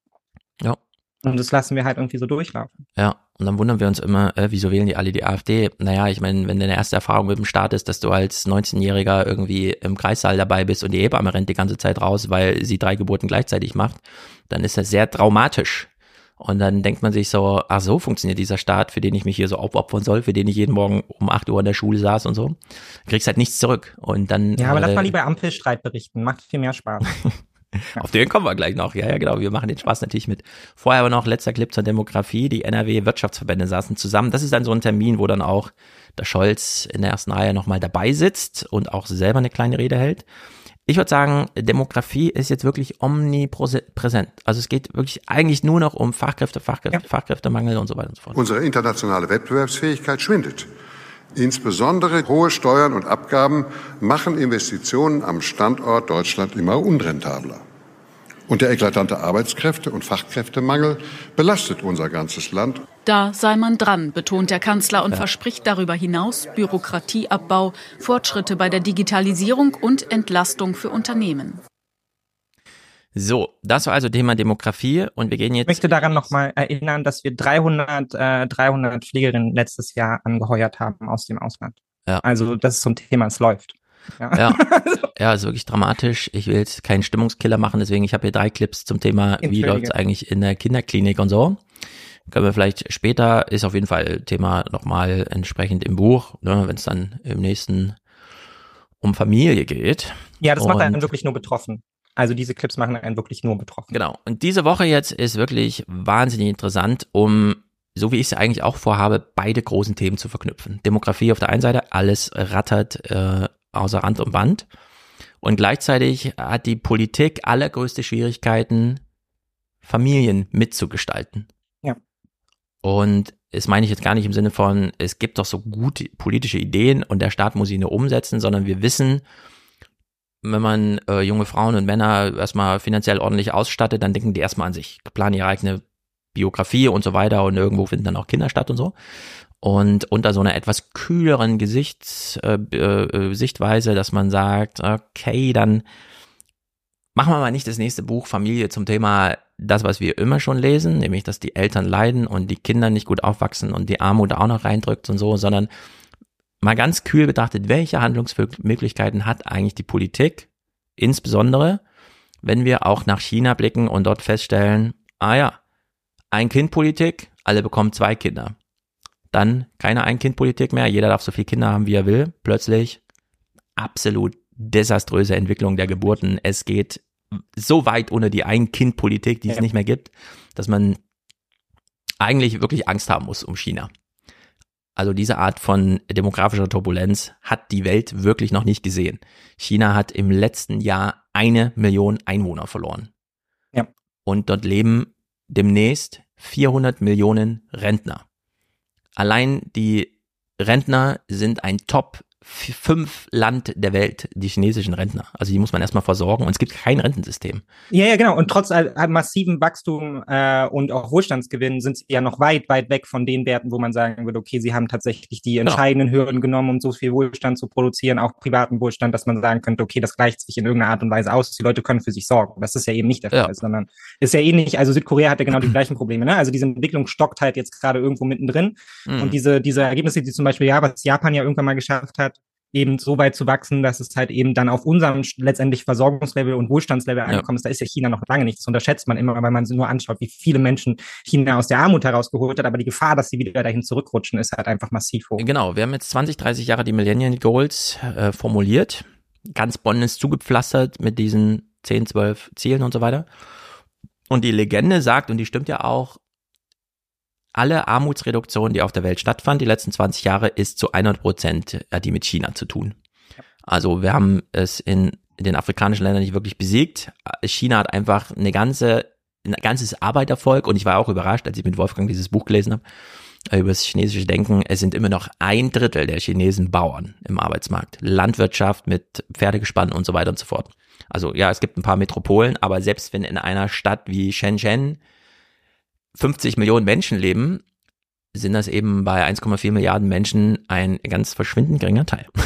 Ja. Und das lassen wir halt irgendwie so durchlaufen. Ja, und dann wundern wir uns immer, äh, wieso wählen die alle die AfD? Naja, ich meine, wenn deine erste Erfahrung mit dem Staat ist, dass du als 19-Jähriger irgendwie im Kreissaal dabei bist und die Hebamme rennt die ganze Zeit raus, weil sie drei Geburten gleichzeitig macht, dann ist das sehr traumatisch. Und dann denkt man sich so, ach so funktioniert dieser Staat, für den ich mich hier so aufopfern soll, für den ich jeden Morgen um 8 Uhr in der Schule saß und so. Kriegst halt nichts zurück. Und dann. Ja, aber lass äh, mal lieber Ampelstreit berichten. Macht viel mehr Spaß. Auf den kommen wir gleich noch. Ja, ja, genau. Wir machen den Spaß natürlich mit. Vorher aber noch letzter Clip zur Demografie. Die NRW-Wirtschaftsverbände saßen zusammen. Das ist dann so ein Termin, wo dann auch der Scholz in der ersten Reihe nochmal dabei sitzt und auch selber eine kleine Rede hält. Ich würde sagen, Demografie ist jetzt wirklich omnipräsent. Also es geht wirklich eigentlich nur noch um Fachkräfte, Fachkräfte, Fachkräftemangel und so weiter und so fort. Unsere internationale Wettbewerbsfähigkeit schwindet. Insbesondere hohe Steuern und Abgaben machen Investitionen am Standort Deutschland immer unrentabler. Und der eklatante Arbeitskräfte- und Fachkräftemangel belastet unser ganzes Land. Da sei man dran, betont der Kanzler und ja. verspricht darüber hinaus Bürokratieabbau, Fortschritte bei der Digitalisierung und Entlastung für Unternehmen. So, das war also Thema Demografie und wir gehen jetzt. Ich möchte daran nochmal erinnern, dass wir 300, äh, 300 Pflegerinnen letztes Jahr angeheuert haben aus dem Ausland. Ja. Also das ist so ein Thema, es läuft. Ja. ja, ja, ist wirklich dramatisch. Ich will jetzt keinen Stimmungskiller machen, deswegen ich habe hier drei Clips zum Thema, wie läuft es eigentlich in der Kinderklinik und so. Können wir vielleicht später, ist auf jeden Fall Thema nochmal entsprechend im Buch, ne, wenn es dann im nächsten um Familie geht. Ja, das und, macht einen wirklich nur betroffen. Also diese Clips machen einen wirklich nur betroffen. Genau. Und diese Woche jetzt ist wirklich wahnsinnig interessant, um, so wie ich es eigentlich auch vorhabe, beide großen Themen zu verknüpfen. Demografie auf der einen Seite, alles rattert äh, außer Rand und Band. Und gleichzeitig hat die Politik allergrößte Schwierigkeiten, Familien mitzugestalten. Ja. Und das meine ich jetzt gar nicht im Sinne von, es gibt doch so gute politische Ideen und der Staat muss sie nur umsetzen, sondern wir wissen, wenn man äh, junge Frauen und Männer erstmal finanziell ordentlich ausstattet, dann denken die erstmal an sich, planen ihre eigene Biografie und so weiter und irgendwo finden dann auch Kinder statt und so. Und unter so einer etwas kühleren Gesichts, äh, äh, Sichtweise, dass man sagt, okay, dann machen wir mal nicht das nächste Buch Familie zum Thema das, was wir immer schon lesen, nämlich, dass die Eltern leiden und die Kinder nicht gut aufwachsen und die Armut auch noch reindrückt und so, sondern mal ganz kühl betrachtet, welche Handlungsmöglichkeiten hat eigentlich die Politik, insbesondere wenn wir auch nach China blicken und dort feststellen, ah ja, Ein-Kind-Politik, alle bekommen zwei Kinder. Dann keine Ein-Kind-Politik mehr, jeder darf so viele Kinder haben, wie er will. Plötzlich absolut desaströse Entwicklung der Geburten. Es geht so weit ohne die Ein-Kind-Politik, die ja. es nicht mehr gibt, dass man eigentlich wirklich Angst haben muss um China. Also diese Art von demografischer Turbulenz hat die Welt wirklich noch nicht gesehen. China hat im letzten Jahr eine Million Einwohner verloren. Ja. Und dort leben demnächst 400 Millionen Rentner. Allein die Rentner sind ein Top fünf Land der Welt, die chinesischen Rentner. Also die muss man erstmal versorgen und es gibt kein Rentensystem. Ja, ja, genau. Und trotz massivem Wachstum äh, und auch Wohlstandsgewinn sind sie ja noch weit, weit weg von den Werten, wo man sagen würde, okay, sie haben tatsächlich die genau. entscheidenden genau. Hürden genommen, um so viel Wohlstand zu produzieren, auch privaten Wohlstand, dass man sagen könnte, okay, das gleicht sich in irgendeiner Art und Weise aus, die Leute können für sich sorgen. Das ist ja eben nicht der Fall, ja. sondern ist ja ähnlich, also Südkorea hat ja genau die gleichen Probleme. Ne? Also diese Entwicklung stockt halt jetzt gerade irgendwo mittendrin. Mhm. Und diese, diese Ergebnisse, die zum Beispiel, ja, was Japan ja irgendwann mal geschafft hat, eben so weit zu wachsen, dass es halt eben dann auf unserem letztendlich Versorgungslevel und Wohlstandslevel angekommen ist. Da ist ja China noch lange nicht. Das unterschätzt man immer, weil man nur anschaut, wie viele Menschen China aus der Armut herausgeholt hat. Aber die Gefahr, dass sie wieder dahin zurückrutschen, ist halt einfach massiv hoch. Genau. Wir haben jetzt 20, 30 Jahre die Millennium Goals äh, formuliert. Ganz Bonn ist zugepflastert mit diesen 10, 12 Zielen und so weiter. Und die Legende sagt, und die stimmt ja auch, alle Armutsreduktion, die auf der Welt stattfand, die letzten 20 Jahre, ist zu 100 Prozent äh, die mit China zu tun. Also wir haben es in, den afrikanischen Ländern nicht wirklich besiegt. China hat einfach eine ganze, ein ganzes Arbeitervolk und ich war auch überrascht, als ich mit Wolfgang dieses Buch gelesen habe, äh, über das chinesische Denken. Es sind immer noch ein Drittel der Chinesen Bauern im Arbeitsmarkt. Landwirtschaft mit Pferdegespann und so weiter und so fort. Also ja, es gibt ein paar Metropolen, aber selbst wenn in einer Stadt wie Shenzhen 50 Millionen Menschen leben, sind das eben bei 1,4 Milliarden Menschen ein ganz verschwindend geringer Teil.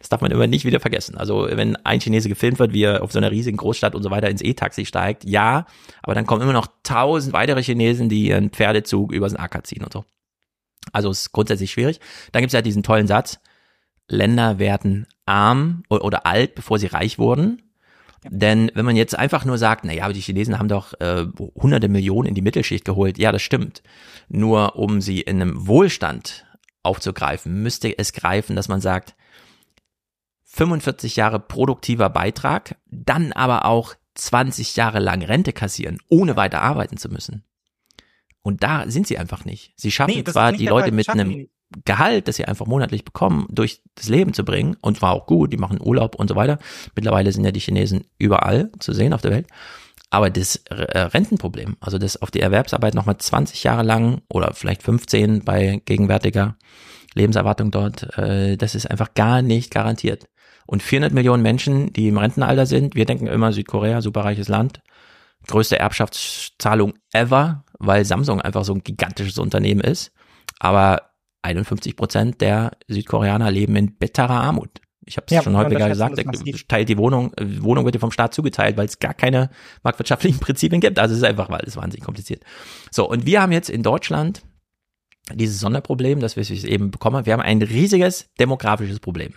Das darf man immer nicht wieder vergessen. Also wenn ein Chinese gefilmt wird, wie er auf so einer riesigen Großstadt und so weiter ins E-Taxi steigt, ja, aber dann kommen immer noch tausend weitere Chinesen, die ihren Pferdezug übers Acker ziehen und so. Also ist grundsätzlich schwierig. Dann gibt es ja diesen tollen Satz, Länder werden arm oder alt, bevor sie reich wurden. Denn wenn man jetzt einfach nur sagt, na ja, aber die Chinesen haben doch äh, hunderte Millionen in die Mittelschicht geholt, ja, das stimmt. Nur um sie in einem Wohlstand aufzugreifen, müsste es greifen, dass man sagt, 45 Jahre produktiver Beitrag, dann aber auch 20 Jahre lang Rente kassieren, ohne weiter arbeiten zu müssen. Und da sind sie einfach nicht. Sie schaffen nee, zwar die Leute mit einem Gehalt, das sie einfach monatlich bekommen, durch das Leben zu bringen. Und zwar auch gut, die machen Urlaub und so weiter. Mittlerweile sind ja die Chinesen überall zu sehen auf der Welt. Aber das äh, Rentenproblem, also das auf die Erwerbsarbeit nochmal 20 Jahre lang oder vielleicht 15 bei gegenwärtiger Lebenserwartung dort, äh, das ist einfach gar nicht garantiert. Und 400 Millionen Menschen, die im Rentenalter sind, wir denken immer Südkorea, superreiches Land, größte Erbschaftszahlung ever, weil Samsung einfach so ein gigantisches Unternehmen ist. Aber 51 Prozent der Südkoreaner leben in bitterer Armut. Ich habe es Ja, schon häufiger gesagt, teilt die Wohnung, äh, Wohnung wird dir vom Staat zugeteilt, weil es gar keine marktwirtschaftlichen Prinzipien gibt. Also es ist einfach, weil es ist wahnsinnig kompliziert. So, und wir haben jetzt in Deutschland dieses Sonderproblem, das wir eben bekommen. Wir haben ein riesiges demografisches Problem.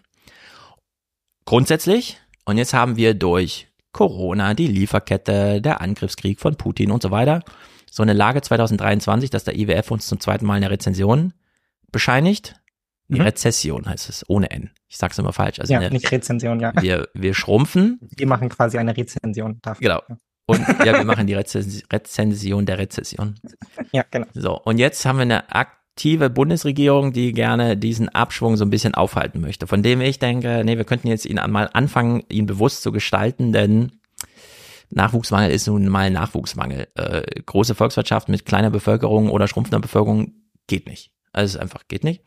Grundsätzlich, und jetzt haben wir durch Corona, die Lieferkette, der Angriffskrieg von Putin und so weiter, so eine Lage 2023, dass der IWF uns zum zweiten Mal eine Rezension bescheinigt. Die Mhm. Rezession heißt es, ohne N. Ich sag's immer falsch. Also ja, eine, nicht Rezension, ja. wir, wir schrumpfen. Wir machen quasi eine Rezension dafür. Genau. Und ja, wir machen die Rezension, Rezension der Rezession. Ja, genau. So, und jetzt haben wir eine aktive Bundesregierung, die gerne diesen Abschwung so ein bisschen aufhalten möchte. Von dem ich denke, nee, wir könnten jetzt ihn mal anfangen, ihn bewusst zu gestalten, denn Nachwuchsmangel ist nun mal Nachwuchsmangel. Äh, große Volkswirtschaft mit kleiner Bevölkerung oder schrumpfender Bevölkerung geht nicht. Also es einfach geht nicht.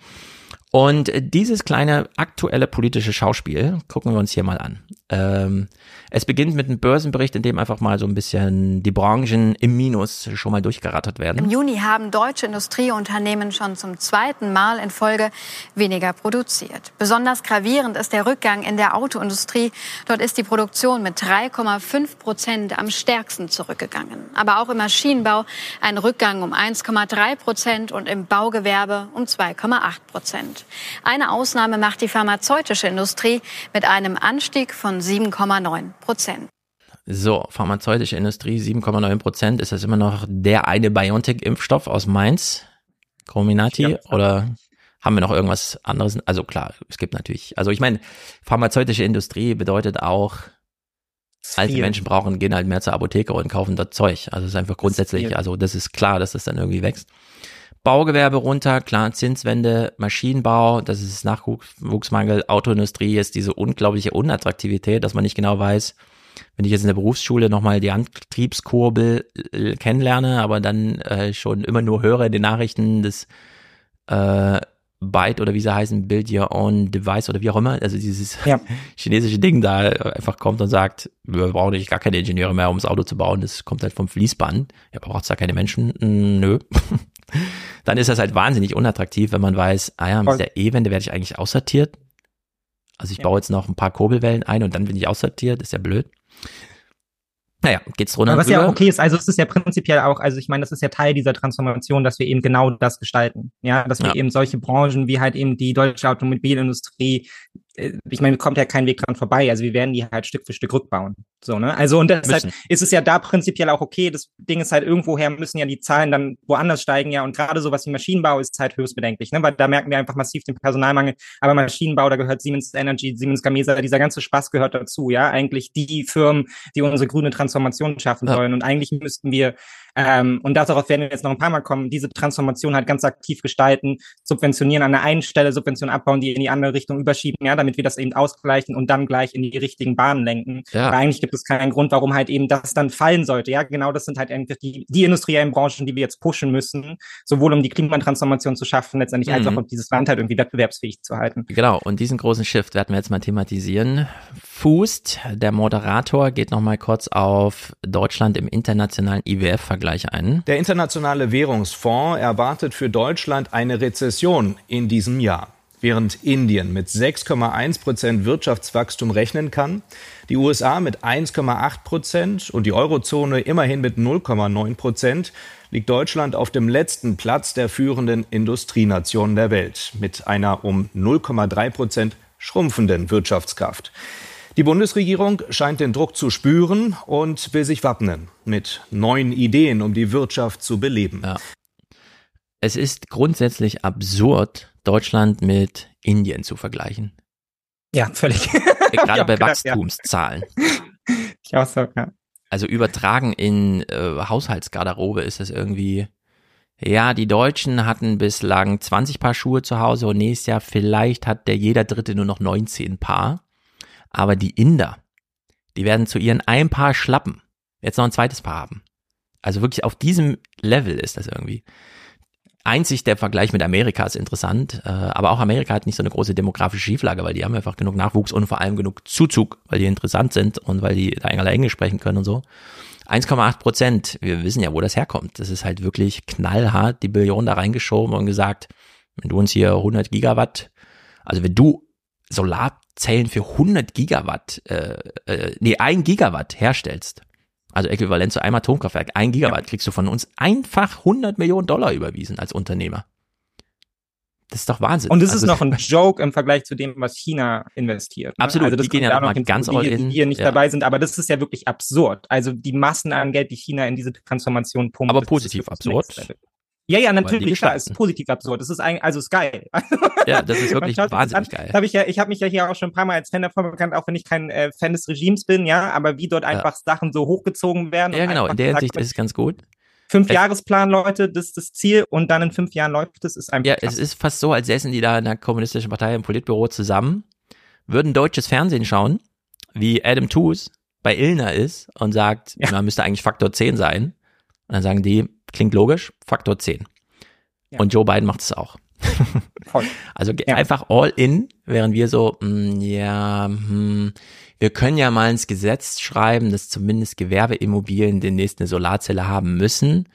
Und dieses kleine aktuelle politische Schauspiel gucken wir uns hier mal an. Ähm, es beginnt mit einem Börsenbericht, in dem einfach mal so ein bisschen die Branchen im Minus schon mal durchgerattert werden. Im Juni haben deutsche Industrieunternehmen schon zum zweiten Mal in Folge weniger produziert. Besonders gravierend ist der Rückgang in der Autoindustrie. Dort ist die Produktion mit 3,5 Prozent am stärksten zurückgegangen. Aber auch im Maschinenbau ein Rückgang um 1,3 Prozent und im Baugewerbe um 2,8 Prozent. Eine Ausnahme macht die pharmazeutische Industrie mit einem Anstieg von 7,9 Prozent. So, pharmazeutische Industrie 7,9 Prozent. Ist das immer noch der eine BioNTech-Impfstoff aus Mainz? Comirnaty? Oder haben wir noch irgendwas anderes? Also klar, es gibt natürlich, also ich meine, pharmazeutische Industrie bedeutet auch, alte viel. Menschen brauchen, gehen halt mehr zur Apotheke und kaufen dort Zeug. Also es ist einfach grundsätzlich, viel. also das ist klar, dass das dann irgendwie wächst. Baugewerbe runter, klar, Zinswende, Maschinenbau, das ist Nachwuchsmangel, Autoindustrie ist diese unglaubliche Unattraktivität, dass man nicht genau weiß, wenn ich jetzt in der Berufsschule nochmal die Antriebskurbel äh, kennenlerne, aber dann äh, schon immer nur höre in den Nachrichten des äh, Byte oder wie sie heißen, Build Your Own Device oder wie auch immer, also dieses Ja. chinesische Ding da einfach kommt und sagt, wir brauchen nicht gar keine Ingenieure mehr, um das Auto zu bauen, das kommt halt vom Fließband. Ja, braucht es da keine Menschen? Mm, Nö. Dann ist das halt wahnsinnig unattraktiv, wenn man weiß, ah ja, mit der E-Wende werde ich eigentlich aussortiert. Also ich baue jetzt noch ein paar Kurbelwellen ein und dann bin ich aussortiert, ist ja blöd. Naja, geht's runter. Aber was ja auch okay ist, also es ist ja prinzipiell auch, also ich meine, das ist ja Teil dieser Transformation, dass wir eben genau das gestalten. Ja, dass wir Ja. eben solche Branchen wie halt eben die deutsche Automobilindustrie, ich meine, kommt ja kein Weg dran vorbei. Also wir werden die halt Stück für Stück rückbauen. So, ne? Also und deshalb ist es ja da prinzipiell auch okay. Das Ding ist halt, irgendwoher müssen ja die Zahlen dann woanders steigen, ja. Und gerade sowas wie Maschinenbau ist halt höchst bedenklich, ne? Weil da merken wir einfach massiv den Personalmangel. Aber Maschinenbau, da gehört Siemens Energy, Siemens Gamesa, dieser ganze Spaß gehört dazu, ja. Eigentlich die Firmen, die unsere grüne Transformation schaffen Ja. sollen. Und eigentlich müssten wir, ähm, und darauf werden wir jetzt noch ein paar Mal kommen, diese Transformation halt ganz aktiv gestalten, subventionieren an der einen Stelle, Subventionen abbauen, die in die andere Richtung überschieben, ja, damit wir das eben ausgleichen und dann gleich in die richtigen Bahnen lenken. Ja. Aber eigentlich gibt es keinen Grund, warum halt eben das dann fallen sollte. Ja, genau das sind halt einfach die, die industriellen Branchen, die wir jetzt pushen müssen, sowohl um die Klimatransformation zu schaffen, letztendlich als Mhm. auch um dieses Land halt irgendwie wettbewerbsfähig zu halten. Genau, und diesen großen Shift werden wir jetzt mal thematisieren. Fußt, der Moderator, geht nochmal kurz auf Deutschland im internationalen IWF-Vergleich ein. Der Internationale Währungsfonds erwartet für Deutschland eine Rezession in diesem Jahr. Während Indien mit 6,1 Prozent Wirtschaftswachstum rechnen kann, die USA mit 1,8 Prozent und die Eurozone immerhin mit 0,9 Prozent, liegt Deutschland auf dem letzten Platz der führenden Industrienationen der Welt mit einer um 0,3 Prozent schrumpfenden Wirtschaftskraft. Die Bundesregierung scheint den Druck zu spüren und will sich wappnen mit neuen Ideen, um die Wirtschaft zu beleben. Ja. Es ist grundsätzlich absurd, Deutschland mit Indien zu vergleichen. Ja, völlig. Gerade Ja, bei gedacht, ja. Wachstumszahlen. Ich auch so, ja. Also übertragen in äh, Haushaltsgarderobe ist das irgendwie, ja, die Deutschen hatten bislang 20 Paar Schuhe zu Hause und nächstes Jahr vielleicht hat der jeder Dritte nur noch 19 Paar. Aber die Inder, die werden zu ihren ein Paar Schlappen jetzt noch ein zweites Paar haben. Also wirklich auf diesem Level ist das irgendwie. Einzig der Vergleich mit Amerika ist interessant, äh, aber auch Amerika hat nicht so eine große demografische Schieflage, weil die haben einfach genug Nachwuchs und vor allem genug Zuzug, weil die interessant sind und weil die da alle Englisch sprechen können und so. 1,8 Prozent. Wir wissen ja, wo das herkommt. Das ist halt wirklich knallhart die Billionen da reingeschoben und gesagt, wenn du uns hier 100 Gigawatt, also wenn du Solarzellen für 100 Gigawatt, äh, äh, nee, ein Gigawatt herstellst, also äquivalent zu einem Atomkraftwerk, ein Gigawatt, kriegst du von uns einfach 100 Millionen Dollar überwiesen als Unternehmer. Das ist doch Wahnsinn. Und das also, ist noch ein Joke im Vergleich zu dem, was China investiert. Ne? Absolut, also das die gehen ja noch mal ganz all die, in. die hier nicht Ja. dabei sind, aber das ist ja wirklich absurd. Also die Massen an Geld, die China in diese Transformation pumpt. Aber positiv absurd. Ja, ja, natürlich, klar, gestalten. ist positiv absurd. Das ist eigentlich, also ist geil. Ja, das ist wirklich wahnsinnig geil. Hab ich ja, ich habe mich ja hier auch schon ein paar Mal als Fan davon bekannt, auch wenn ich kein äh, Fan des Regimes bin, ja, aber wie dort einfach Sachen so hochgezogen werden. Ja, genau, in der Hinsicht ist es ganz gut. Fünf Es- Jahresplan, Leute, das ist das Ziel und dann in fünf Jahren läuft es, ist einfach Ja, krass. es ist fast so, als säßen die da in der kommunistischen Partei im Politbüro zusammen, würden deutsches Fernsehen schauen, wie Adam Tooze bei Illner ist und sagt, man müsste eigentlich Faktor 10 sein. Und dann sagen die, klingt logisch, Faktor 10. Und Joe Biden macht es auch. Also ge- einfach all in, während wir so, mh, ja, hm, wir können ja mal ins Gesetz schreiben, dass zumindest Gewerbeimmobilien demnächst eine Solarzelle haben müssen.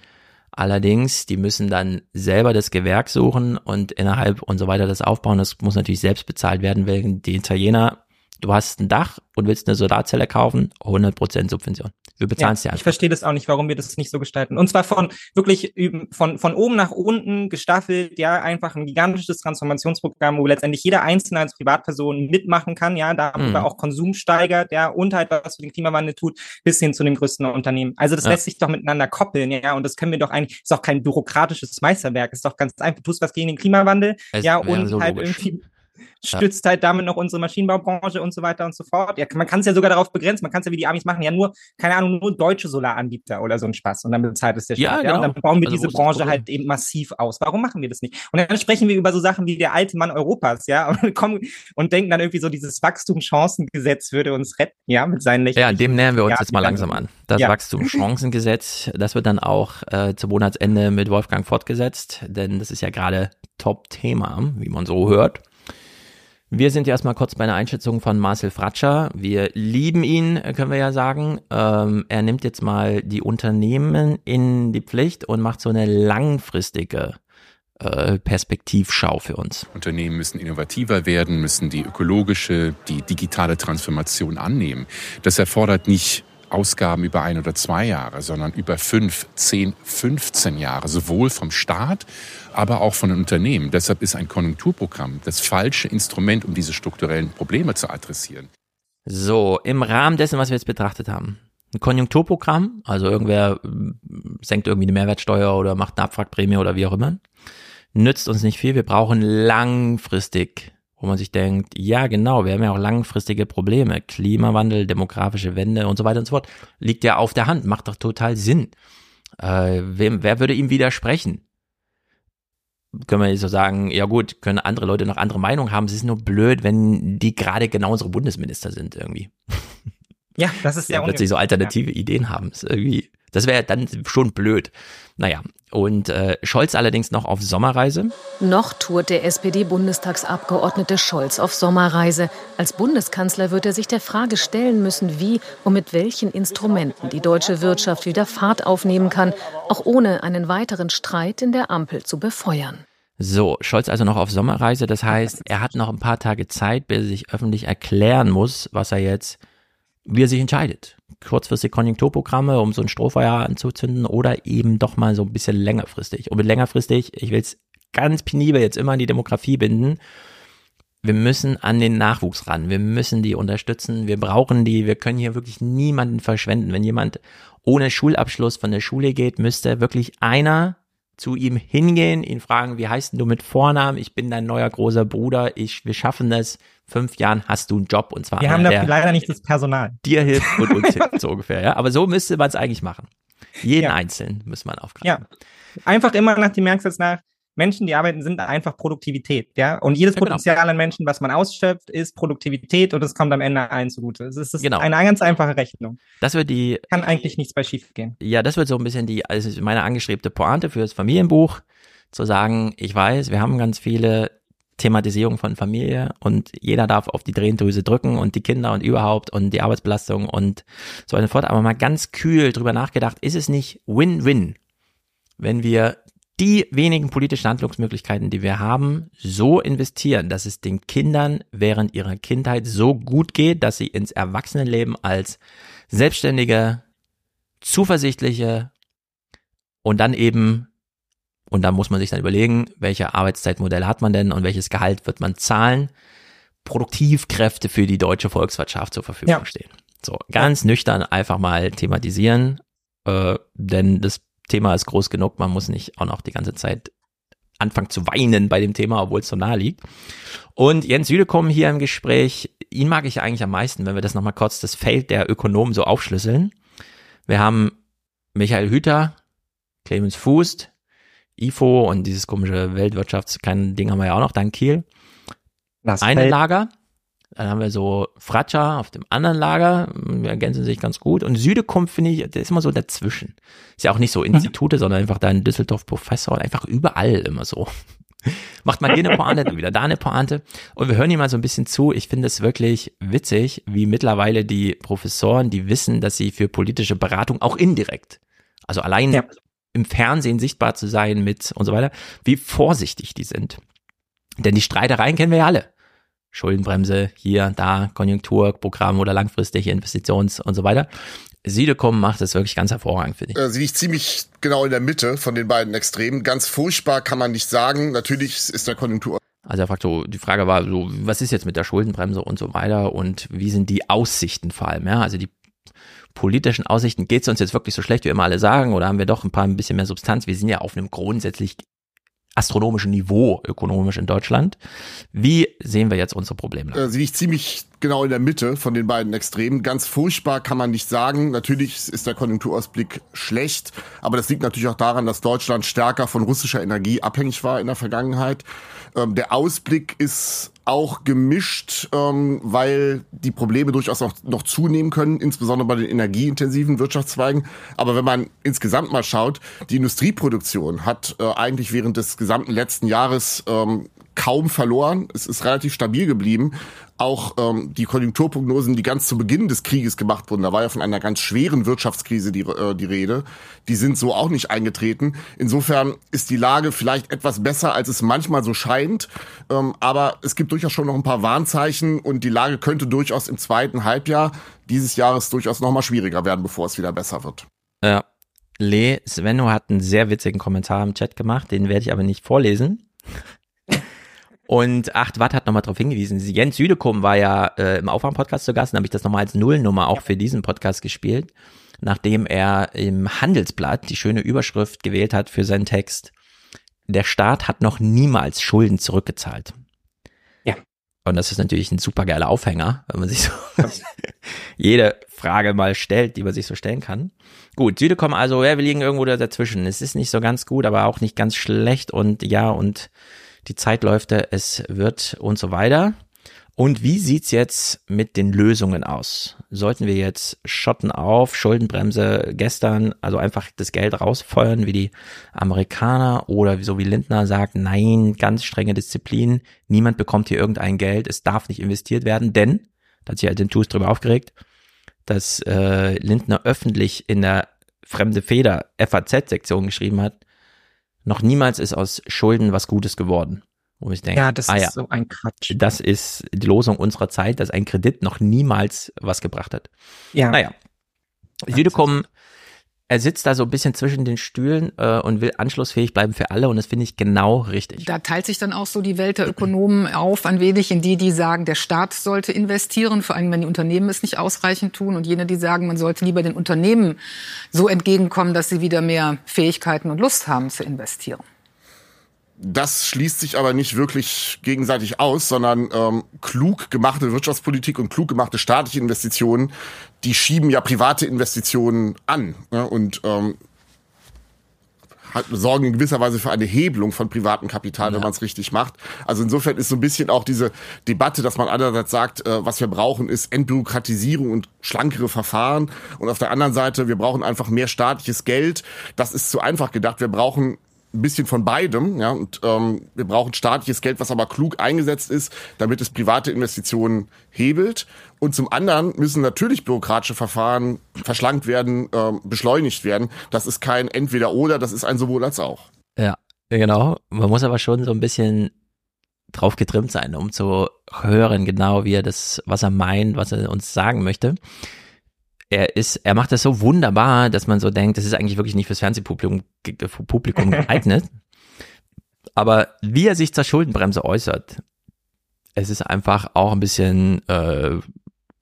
Allerdings, die müssen dann selber das Gewerk suchen und innerhalb und so weiter das aufbauen. Das muss natürlich selbst bezahlt werden, weil die Italiener, du hast ein Dach und willst eine Solarzelle kaufen, 100% Subvention. Wir bezahlen es dir Ich einfach. verstehe das auch nicht, warum wir das nicht so gestalten. Und zwar von wirklich von, von oben nach unten gestaffelt, ja, einfach ein gigantisches Transformationsprogramm, wo letztendlich jeder Einzelne als Privatperson mitmachen kann, ja, darüber Mhm. auch Konsum steigert, ja, und halt was für den Klimawandel tut, bis hin zu dem größten Unternehmen. Also das Ja. lässt sich doch miteinander koppeln, ja, und das können wir doch eigentlich, ist doch kein bürokratisches Meisterwerk, ist doch ganz einfach. Du tust was gegen den Klimawandel, Es ja, und so halt logisch. irgendwie stützt halt damit noch unsere Maschinenbaubranche und so weiter und so fort. Ja, man kann es ja sogar darauf begrenzen, man kann es ja wie die Amis machen, ja nur, keine Ahnung, nur deutsche Solaranbieter oder so ein Spaß und dann bezahlt es der Ja, Staat. genau. Und dann bauen wir Also diese Branche halt eben massiv aus. Warum machen wir das nicht? Und dann sprechen wir über so Sachen wie der alte Mann Europas, ja, und kommen und denken dann irgendwie so, dieses Wachstumschancengesetz würde uns retten, ja, mit seinen Lächeln. Ja, dem nähern wir uns Ja, jetzt mal langsam an. Das Ja. Wachstumschancengesetz, das wird dann auch äh, zum Monatsende mit Wolfgang fortgesetzt, denn das ist ja gerade Top-Thema, wie man so hört. Wir sind ja erstmal kurz bei einer Einschätzung von Marcel Fratscher. Wir lieben ihn, können wir ja sagen. Ähm, er nimmt jetzt mal die Unternehmen in die Pflicht und macht so eine langfristige äh, Perspektivschau für uns. Unternehmen müssen innovativer werden, müssen die ökologische, die digitale Transformation annehmen. Das erfordert nicht Ausgaben über ein oder zwei Jahre, sondern über fünf, zehn, 15 Jahre, sowohl vom Staat, aber auch von den Unternehmen. Deshalb ist ein Konjunkturprogramm das falsche Instrument, um diese strukturellen Probleme zu adressieren. So, im Rahmen dessen, was wir jetzt betrachtet haben. Ein Konjunkturprogramm, also irgendwer mm, senkt irgendwie eine Mehrwertsteuer oder macht eine Abwrackprämie oder wie auch immer, nützt uns nicht viel. Wir brauchen langfristig, wo man sich denkt, ja genau, wir haben ja auch langfristige Probleme. Klimawandel, demografische Wende und so weiter und so fort. Liegt ja auf der Hand, macht doch total Sinn. Äh, wem, wer würde ihm widersprechen? können wir so sagen, ja gut, können andere Leute noch andere Meinung haben. Es ist nur blöd, wenn die gerade genau unsere Bundesminister sind irgendwie. Ja, das ist ja, ja plötzlich so alternative Ideen haben. Das, ist irgendwie, das wäre dann schon blöd. Naja, und äh, Scholz allerdings noch auf Sommerreise. Noch tourt der SPD-Bundestagsabgeordnete Scholz auf Sommerreise. Als Bundeskanzler wird er sich der Frage stellen müssen, wie und mit welchen Instrumenten die deutsche Wirtschaft wieder Fahrt aufnehmen kann, auch ohne einen weiteren Streit in der Ampel zu befeuern. So, Scholz also noch auf Sommerreise. Das heißt, er hat noch ein paar Tage Zeit, bis er sich öffentlich erklären muss, was er jetzt, wie er sich entscheidet. Kurzfristig Konjunkturprogramme, um so ein Strohfeuer anzuzünden oder eben doch mal so ein bisschen längerfristig. Und mit längerfristig, ich will es ganz penibel jetzt immer an die Demografie binden. Wir müssen an den Nachwuchs ran. Wir müssen die unterstützen. Wir brauchen die. Wir können hier wirklich niemanden verschwenden. Wenn jemand ohne Schulabschluss von der Schule geht, müsste wirklich einer zu ihm hingehen, ihn fragen, wie heißt denn du mit Vornamen? Ich bin dein neuer großer Bruder. Ich, wir schaffen das. Fünf Jahren hast du einen Job und zwar Wir haben dafür der leider nicht das Personal. dir hilft und uns hilft, so ungefähr. Ja, aber so müsste man es eigentlich machen. Jeden Einzelnen muss man aufgreifen. Ja. Einfach immer nach dem Merksatz nach, Menschen, die arbeiten, sind einfach Produktivität, ja. Und jedes Ja, genau. Potenzial an Menschen, was man ausschöpft, ist Produktivität und es kommt am Ende allen zugute. Es ist, es ist Genau. eine ganz einfache Rechnung. Das wird die, Kann eigentlich nichts bei schief gehen. ja, das wird so ein bisschen die, also meine angestrebte Pointe für das Familienbuch, zu sagen, ich weiß, wir haben ganz viele, Thematisierung von Familie und jeder darf auf die Drehendrüse drücken und die Kinder und überhaupt und die Arbeitsbelastung und so weiter und fort. Aber mal ganz kühl drüber nachgedacht, ist es nicht Win-Win, wenn wir die wenigen politischen Handlungsmöglichkeiten, die wir haben, so investieren, dass es den Kindern während ihrer Kindheit so gut geht, dass sie ins Erwachsenenleben als selbstständige, zuversichtliche und dann eben und da muss man sich dann überlegen, welche Arbeitszeitmodelle hat man denn und welches Gehalt wird man zahlen. Produktivkräfte für die deutsche Volkswirtschaft zur Verfügung ja. stehen. So, ganz ja. nüchtern einfach mal thematisieren, äh, denn das Thema ist groß genug, man muss nicht auch noch die ganze Zeit anfangen zu weinen bei dem Thema, obwohl es so nah liegt. Und Jens Südekom hier im Gespräch, ihn mag ich eigentlich am meisten, wenn wir das nochmal kurz das Feld der Ökonomen so aufschlüsseln. Wir haben Michael Hüter, Clemens Fußt, IFO und dieses komische Weltwirtschafts, kein Ding haben wir ja auch noch, dann Kiel. Das Eine Feld. Lager. Dann haben wir so Fratscha auf dem anderen Lager, wir ergänzen sich ganz gut. Und Südekum finde ich, der ist immer so dazwischen. Ist ja auch nicht so mhm. Institute, mhm. sondern einfach da in Düsseldorf Professor und einfach überall immer so. Macht man hier eine Pointe, dann wieder da eine Pointe. Und wir hören ihm mal so ein bisschen zu. Ich finde es wirklich witzig, wie mittlerweile die Professoren, die wissen, dass sie für politische Beratung auch indirekt, also allein ja im Fernsehen sichtbar zu sein mit und so weiter, wie vorsichtig die sind. Denn die Streitereien kennen wir ja alle. Schuldenbremse, hier, da, Konjunkturprogramm oder langfristige Investitions- und so weiter. Siedecom macht das wirklich ganz hervorragend, finde ich. Äh, sie liegt ziemlich genau in der Mitte von den beiden Extremen. Ganz furchtbar kann man nicht sagen. Natürlich ist der Konjunktur. Also er fragt so, die Frage war so, was ist jetzt mit der Schuldenbremse und so weiter und wie sind die Aussichten vor allem, ja? Also die politischen Aussichten, geht es uns jetzt wirklich so schlecht, wie immer alle sagen, oder haben wir doch ein paar ein bisschen mehr Substanz? Wir sind ja auf einem grundsätzlich astronomischen Niveau ökonomisch in Deutschland. Wie sehen wir jetzt unsere Probleme? Äh, sie liegt ziemlich genau in der Mitte von den beiden Extremen. Ganz furchtbar kann man nicht sagen. Natürlich ist der Konjunkturausblick schlecht, aber das liegt natürlich auch daran, dass Deutschland stärker von russischer Energie abhängig war in der Vergangenheit. Ähm, der Ausblick ist auch gemischt, ähm, weil die Probleme durchaus noch, noch zunehmen können, insbesondere bei den energieintensiven Wirtschaftszweigen. Aber wenn man insgesamt mal schaut, die Industrieproduktion hat äh, eigentlich während des gesamten letzten Jahres ähm, kaum verloren. Es ist relativ stabil geblieben. Auch ähm, die Konjunkturprognosen, die ganz zu Beginn des Krieges gemacht wurden, da war ja von einer ganz schweren Wirtschaftskrise die, äh, die Rede, die sind so auch nicht eingetreten. Insofern ist die Lage vielleicht etwas besser, als es manchmal so scheint. Ähm, aber es gibt durchaus schon noch ein paar Warnzeichen und die Lage könnte durchaus im zweiten Halbjahr dieses Jahres durchaus noch mal schwieriger werden, bevor es wieder besser wird. Ja. Le Svenno hat einen sehr witzigen Kommentar im Chat gemacht, den werde ich aber nicht vorlesen. Und 8 Watt hat nochmal darauf hingewiesen. Jens Südekum war ja äh, im Aufwärm-Podcast zu Gast, dann habe ich das nochmal als Nullnummer auch für diesen Podcast gespielt, nachdem er im Handelsblatt die schöne Überschrift gewählt hat für seinen Text. Der Staat hat noch niemals Schulden zurückgezahlt. Ja. Und das ist natürlich ein supergeiler Aufhänger, wenn man sich so jede Frage mal stellt, die man sich so stellen kann. Gut, Südekom also, ja, wir liegen irgendwo dazwischen. Es ist nicht so ganz gut, aber auch nicht ganz schlecht und ja, und die Zeit läuft, es wird und so weiter. Und wie sieht's jetzt mit den Lösungen aus? Sollten wir jetzt Schotten auf, Schuldenbremse gestern, also einfach das Geld rausfeuern wie die Amerikaner oder so wie Lindner sagt, nein, ganz strenge Disziplin, niemand bekommt hier irgendein Geld, es darf nicht investiert werden, denn, da hat sich halt den TUS drüber aufgeregt, dass äh, Lindner öffentlich in der Fremde Feder FAZ-Sektion geschrieben hat, noch niemals ist aus Schulden was Gutes geworden. Wo ich denke, ja, das ah, ist ja, so ein Quatsch. Das ist die Losung unserer Zeit, dass ein Kredit noch niemals was gebracht hat. Ja. Naja. Südekom er sitzt da so ein bisschen zwischen den Stühlen äh, und will anschlussfähig bleiben für alle und das finde ich genau richtig. Da teilt sich dann auch so die Welt der Ökonomen auf ein wenig in die, die sagen, der Staat sollte investieren, vor allem wenn die Unternehmen es nicht ausreichend tun und jene, die sagen, man sollte lieber den Unternehmen so entgegenkommen, dass sie wieder mehr Fähigkeiten und Lust haben zu investieren. Das schließt sich aber nicht wirklich gegenseitig aus, sondern ähm, klug gemachte Wirtschaftspolitik und klug gemachte staatliche Investitionen, die schieben ja private Investitionen an ja, und ähm, hat, sorgen in gewisser Weise für eine Hebelung von privatem Kapital, ja. wenn man es richtig macht. Also insofern ist so ein bisschen auch diese Debatte, dass man einerseits sagt, äh, was wir brauchen, ist Entbürokratisierung und schlankere Verfahren und auf der anderen Seite, wir brauchen einfach mehr staatliches Geld. Das ist zu einfach gedacht. Wir brauchen ein bisschen von beidem. Ja, und ähm, wir brauchen staatliches Geld, was aber klug eingesetzt ist, damit es private Investitionen hebelt. Und zum anderen müssen natürlich bürokratische Verfahren verschlankt werden, ähm, beschleunigt werden. Das ist kein Entweder-Oder, das ist ein sowohl als auch. Ja, genau. Man muss aber schon so ein bisschen drauf getrimmt sein, um zu hören genau, wie er das, was er meint, was er uns sagen möchte er ist, er macht das so wunderbar, dass man so denkt, das ist eigentlich wirklich nicht fürs Fernsehpublikum Publikum geeignet. Aber wie er sich zur Schuldenbremse äußert, es ist einfach auch ein bisschen äh,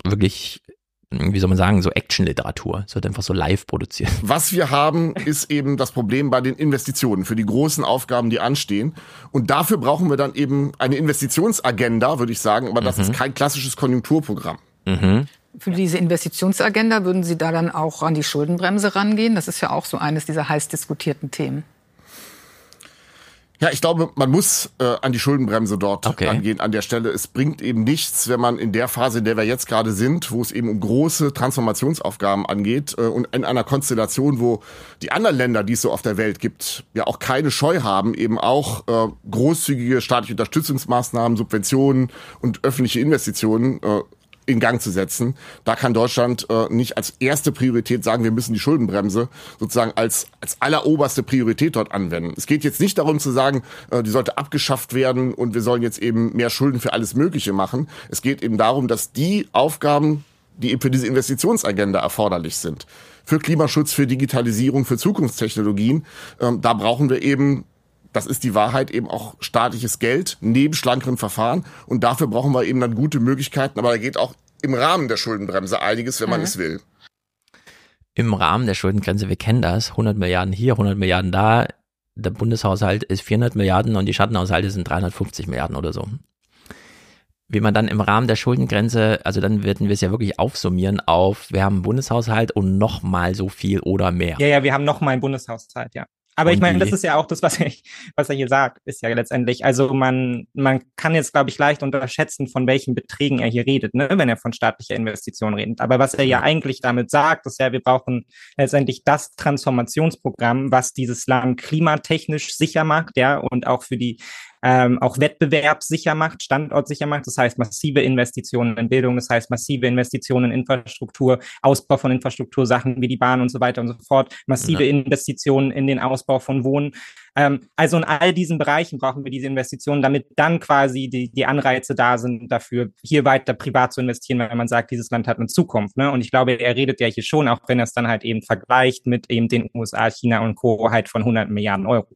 wirklich, wie soll man sagen, so Actionliteratur. Es wird einfach so live produziert. Was wir haben, ist eben das Problem bei den Investitionen für die großen Aufgaben, die anstehen. Und dafür brauchen wir dann eben eine Investitionsagenda, würde ich sagen. Aber das mhm. ist kein klassisches Konjunkturprogramm. Mhm. Für diese Investitionsagenda würden Sie da dann auch an die Schuldenbremse rangehen? Das ist ja auch so eines dieser heiß diskutierten Themen. Ja, ich glaube, man muss äh, an die Schuldenbremse dort okay. angehen an der Stelle. Es bringt eben nichts, wenn man in der Phase, in der wir jetzt gerade sind, wo es eben um große Transformationsaufgaben angeht äh, und in einer Konstellation, wo die anderen Länder, die es so auf der Welt gibt, ja auch keine Scheu haben, eben auch äh, großzügige staatliche Unterstützungsmaßnahmen, Subventionen und öffentliche Investitionen äh, in Gang zu setzen. Da kann Deutschland äh, nicht als erste Priorität sagen, wir müssen die Schuldenbremse sozusagen als, als alleroberste Priorität dort anwenden. Es geht jetzt nicht darum zu sagen, äh, die sollte abgeschafft werden und wir sollen jetzt eben mehr Schulden für alles Mögliche machen. Es geht eben darum, dass die Aufgaben, die eben für diese Investitionsagenda erforderlich sind, für Klimaschutz, für Digitalisierung, für Zukunftstechnologien, ähm, da brauchen wir eben das ist die Wahrheit, eben auch staatliches Geld neben schlankeren Verfahren. Und dafür brauchen wir eben dann gute Möglichkeiten. Aber da geht auch im Rahmen der Schuldenbremse einiges, wenn man mhm. es will. Im Rahmen der Schuldengrenze, wir kennen das, 100 Milliarden hier, 100 Milliarden da. Der Bundeshaushalt ist 400 Milliarden und die Schattenhaushalte sind 350 Milliarden oder so. Wie man dann im Rahmen der Schuldengrenze, also dann werden wir es ja wirklich aufsummieren auf, wir haben einen Bundeshaushalt und noch mal so viel oder mehr. Ja, ja, wir haben noch mal einen Bundeshaushalt, ja. Aber ich meine, das ist ja auch das, was er, was er hier sagt, ist ja letztendlich. Also man, man kann jetzt, glaube ich, leicht unterschätzen, von welchen Beträgen er hier redet, ne, wenn er von staatlicher Investition redet. Aber was er ja eigentlich damit sagt, ist ja, wir brauchen letztendlich das Transformationsprogramm, was dieses Land klimatechnisch sicher macht, ja, und auch für die ähm, auch wettbewerbssicher macht, standortsicher macht. Das heißt massive Investitionen in Bildung, das heißt massive Investitionen in Infrastruktur, Ausbau von Infrastruktursachen wie die Bahn und so weiter und so fort, massive ja. Investitionen in den Ausbau von Wohnen. Ähm, also in all diesen Bereichen brauchen wir diese Investitionen, damit dann quasi die, die Anreize da sind, dafür hier weiter privat zu investieren, wenn man sagt, dieses Land hat eine Zukunft. Ne? Und ich glaube, er redet ja hier schon, auch wenn er es dann halt eben vergleicht mit eben den USA, China und Co. halt von 100 Milliarden Euro.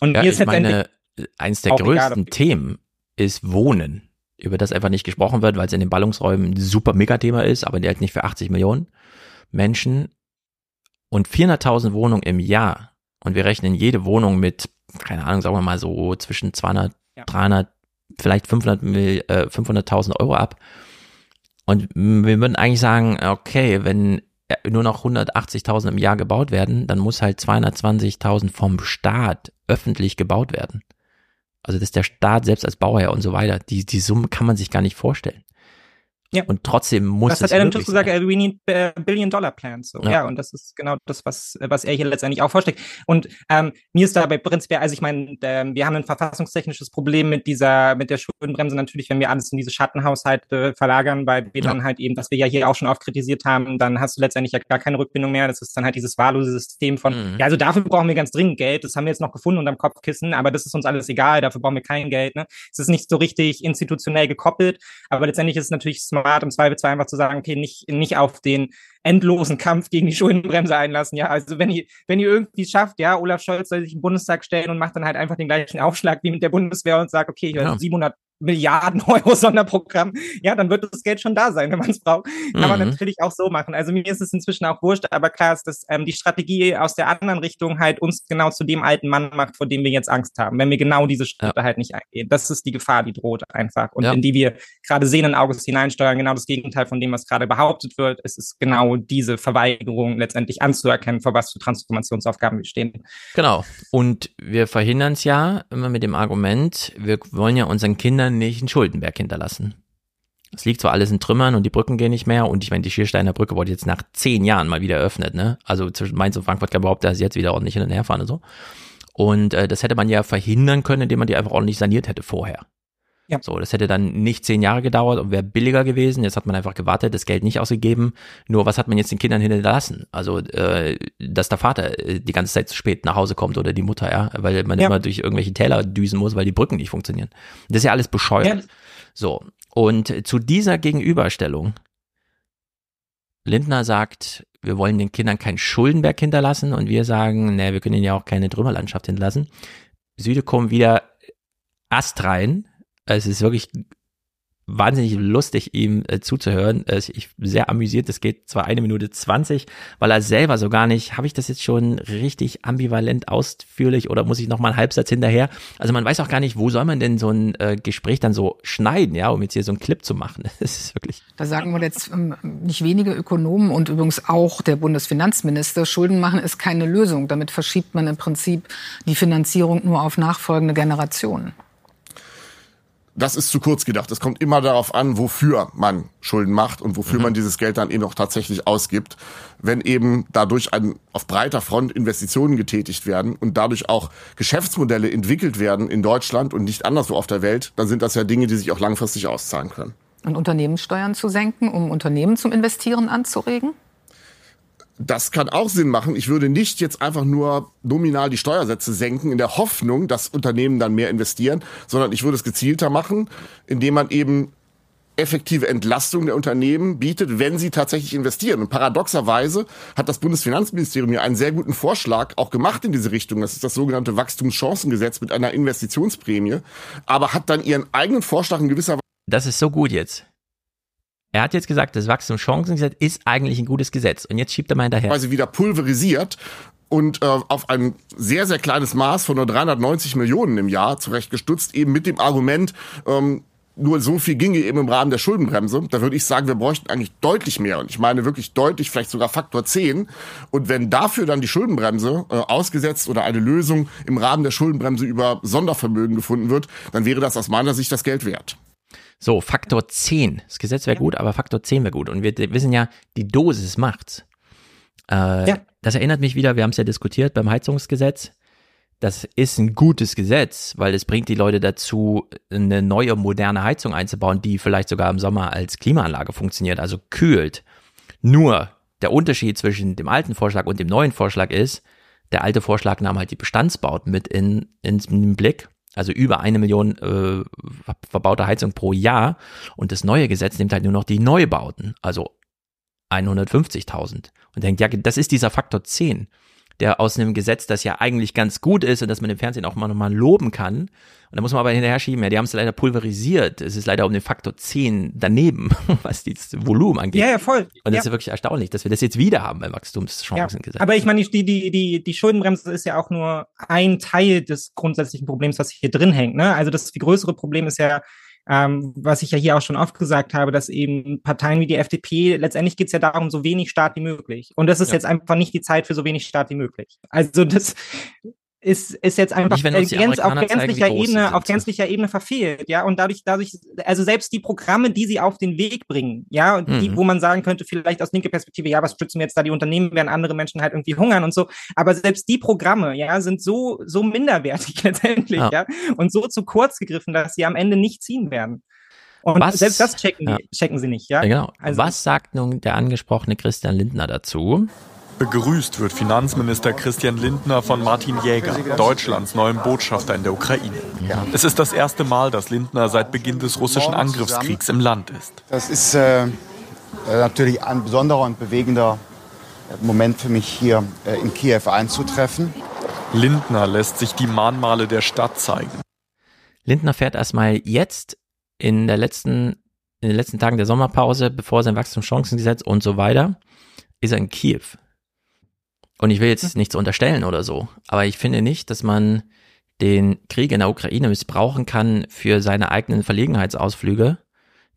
Und ja, hier ist meine eins der größten egal, Themen ist Wohnen, über das einfach nicht gesprochen wird, weil es in den Ballungsräumen ein super Megathema ist, aber halt nicht für 80 Millionen Menschen und 400.000 Wohnungen im Jahr und wir rechnen jede Wohnung mit, keine Ahnung, sagen wir mal so zwischen 200, ja. 300, vielleicht 500 äh, 500.000 Euro ab. Und wir würden eigentlich sagen, okay, wenn nur noch 180.000 im Jahr gebaut werden, dann muss halt 220.000 vom Staat öffentlich gebaut werden. Also dass der Staat selbst als Bauherr und so weiter, die, die Summe kann man sich gar nicht vorstellen. Ja. Und trotzdem muss das hat Adam Schiff gesagt, we need Billion Dollar Plans. So. Ja. ja. und das ist genau das, was, was er hier letztendlich auch vorschlägt. Und ähm, mir ist dabei prinzipiell, also ich meine, ähm, wir haben ein verfassungstechnisches Problem mit dieser, mit der Schuldenbremse natürlich, wenn wir alles in diese Schattenhaushalte verlagern, weil wir ja. dann halt eben, was wir ja hier auch schon oft kritisiert haben, dann hast du letztendlich ja gar keine Rückbindung mehr. Das ist dann halt dieses wahllose System von, mhm. ja, also dafür brauchen wir ganz dringend Geld. Das haben wir jetzt noch gefunden unterm Kopfkissen, aber das ist uns alles egal. Dafür brauchen wir kein Geld. Ne? Es ist nicht so richtig institutionell gekoppelt, aber letztendlich ist es natürlich smart smart, im Zweifelsfall einfach zu sagen, okay, nicht, nicht auf den endlosen Kampf gegen die Schuldenbremse einlassen. Ja, also wenn ihr, wenn ihr irgendwie schafft, ja, Olaf Scholz soll sich im Bundestag stellen und macht dann halt einfach den gleichen Aufschlag wie mit der Bundeswehr und sagt, okay, ja. 700 Milliarden Euro Sonderprogramm, ja, dann wird das Geld schon da sein, wenn man es braucht. Kann mhm. man natürlich auch so machen. Also mir ist es inzwischen auch wurscht, aber klar ist, dass ähm, die Strategie aus der anderen Richtung halt uns genau zu dem alten Mann macht, vor dem wir jetzt Angst haben, wenn wir genau diese Schritte ja. halt nicht eingehen. Das ist die Gefahr, die droht einfach und ja. in die wir gerade sehen in August hineinsteuern, genau das Gegenteil von dem, was gerade behauptet wird. Es ist genau diese Verweigerung letztendlich anzuerkennen, vor was für Transformationsaufgaben wir stehen. Genau. Und wir verhindern es ja immer mit dem Argument, wir wollen ja unseren Kindern Nicht einen Schuldenberg hinterlassen. Es liegt zwar alles in Trümmern und die Brücken gehen nicht mehr und ich meine, die Schiersteiner Brücke wurde jetzt nach zehn Jahren mal wieder eröffnet, ne? Also zwischen Mainz und Frankfurt kann überhaupt das jetzt wieder ordentlich hin und her fahren und so. Und äh, das hätte man ja verhindern können, indem man die einfach ordentlich saniert hätte vorher. Ja. So, das hätte dann nicht zehn Jahre gedauert und wäre billiger gewesen. Jetzt hat man einfach gewartet, das Geld nicht ausgegeben. Nur was hat man jetzt den Kindern hinterlassen? Also, äh, dass der Vater äh, die ganze Zeit zu spät nach Hause kommt oder die Mutter, ja, weil man Ja. immer durch irgendwelche Täler düsen muss, weil die Brücken nicht funktionieren. Das ist ja alles bescheuert. Ja. So. Und zu dieser Gegenüberstellung, Lindner sagt, wir wollen den Kindern kein Schuldenberg hinterlassen und wir sagen, ne, wir können ihnen ja auch keine Trümmerlandschaft hinterlassen. Süde kommen wieder astrein. Es ist wirklich wahnsinnig lustig, ihm äh, zuzuhören. Es ich sehr amüsiert. Es geht zwar eine Minute zwanzig, weil er selber so gar nicht, habe ich das jetzt schon richtig ambivalent ausführlich oder muss ich noch mal einen Halbsatz hinterher? Also man weiß auch gar nicht, wo soll man denn so ein äh, Gespräch dann so schneiden, ja, um jetzt hier so einen Clip zu machen. Das ist wirklich. Da sagen wir jetzt ähm, nicht wenige Ökonomen und übrigens auch der Bundesfinanzminister, Schulden machen ist keine Lösung. Damit verschiebt man im Prinzip die Finanzierung nur auf nachfolgende Generationen. Das ist zu kurz gedacht. Es kommt immer darauf an, wofür man Schulden macht und wofür man dieses Geld dann eben auch tatsächlich ausgibt. Wenn eben dadurch ein, auf breiter Front Investitionen getätigt werden und dadurch auch Geschäftsmodelle entwickelt werden in Deutschland und nicht anderswo auf der Welt, dann sind das ja Dinge, die sich auch langfristig auszahlen können. Und Unternehmenssteuern zu senken, um Unternehmen zum Investieren anzuregen? Das kann auch Sinn machen. Ich würde nicht jetzt einfach nur nominal die Steuersätze senken in der Hoffnung, dass Unternehmen dann mehr investieren, sondern ich würde es gezielter machen, indem man eben effektive Entlastung der Unternehmen bietet, wenn sie tatsächlich investieren. Und paradoxerweise hat das Bundesfinanzministerium ja einen sehr guten Vorschlag auch gemacht in diese Richtung. Das ist das sogenannte Wachstumschancengesetz mit einer Investitionsprämie, aber hat dann ihren eigenen Vorschlag in gewisser Weise Das ist so gut jetzt. Er hat jetzt gesagt, das Wachstumschancengesetz ist eigentlich ein gutes Gesetz. Und jetzt schiebt er mal hinterher. Weise wieder pulverisiert und äh, auf ein sehr, sehr kleines Maß von nur 390 Millionen im Jahr zurechtgestutzt, eben mit dem Argument, ähm, nur so viel ginge eben im Rahmen der Schuldenbremse. Da würde ich sagen, wir bräuchten eigentlich deutlich mehr. Und ich meine wirklich deutlich, vielleicht sogar Faktor 10. Und wenn dafür dann die Schuldenbremse äh, ausgesetzt oder eine Lösung im Rahmen der Schuldenbremse über Sondervermögen gefunden wird, dann wäre das aus meiner Sicht das Geld wert. So, Faktor 10. Das Gesetz wäre gut, aber Faktor 10 wäre gut. Und wir wissen ja, die Dosis macht's. Äh, Ja. Das erinnert mich wieder, wir haben es ja diskutiert beim Heizungsgesetz. Das ist ein gutes Gesetz, weil es bringt die Leute dazu, eine neue, moderne Heizung einzubauen, die vielleicht sogar im Sommer als Klimaanlage funktioniert, also kühlt. Nur der Unterschied zwischen dem alten Vorschlag und dem neuen Vorschlag ist, der alte Vorschlag nahm halt die Bestandsbauten mit in, in den Blick, also über eine Million äh, verbaute Heizung pro Jahr. Und das neue Gesetz nimmt halt nur noch die Neubauten, also 150.000. Und denkt, ja, das ist dieser Faktor 10, der aus einem Gesetz, das ja eigentlich ganz gut ist und das man im Fernsehen auch mal nochmal loben kann. Und da muss man aber hinterher schieben, ja, die haben es leider pulverisiert. Es ist leider um den Faktor 10 daneben, was dieses Volumen angeht. Ja, ja, voll. Und das Ja. ist ja wirklich erstaunlich, dass wir das jetzt wieder haben beim Wachstumschancengesetz. Aber ich meine, die, die, die, die Schuldenbremse ist ja auch nur ein Teil des grundsätzlichen Problems, was hier drin hängt. Ne? Also das viel größere Problem ist ja, ähm, was ich ja hier auch schon oft gesagt habe, dass eben Parteien wie die FDP, letztendlich geht es ja darum, so wenig Staat wie möglich. Und das ist Ja. jetzt einfach nicht die Zeit für so wenig Staat wie möglich. Also das ist, ist jetzt einfach Nicht, gänz, auf zeigen, gänzlicher sie Ebene, auf gänzlicher Ebene verfehlt, ja, und dadurch, dadurch, also selbst die Programme, die sie auf den Weg bringen, ja, und die, Mhm. wo man sagen könnte, vielleicht aus linker Perspektive, ja, was stützen wir jetzt da die Unternehmen, während andere Menschen halt irgendwie hungern und so, aber selbst die Programme, ja, sind so, so minderwertig letztendlich, Ja. ja, und so zu kurz gegriffen, dass sie am Ende nicht ziehen werden. Und Was- selbst das checken, Ja. checken sie nicht, ja. Ja, genau. Also, Was sagt nun der angesprochene Christian Lindner dazu? Begrüßt wird Finanzminister Christian Lindner von Martin Jäger, Deutschlands neuem Botschafter in der Ukraine. Es ist das erste Mal, dass Lindner seit Beginn des russischen Angriffskriegs im Land ist. Das ist äh, äh, natürlich ein besonderer und bewegender Moment für mich hier äh, in Kiew einzutreffen. Lindner lässt sich die Mahnmale der Stadt zeigen. Lindner fährt erstmal jetzt in der letzten, in den letzten Tagen der Sommerpause, bevor sein Wachstumschancengesetz und so weiter, ist er in Kiew. Und ich will jetzt nichts unterstellen oder so, aber ich finde nicht, dass man den Krieg in der Ukraine missbrauchen kann für seine eigenen Verlegenheitsausflüge,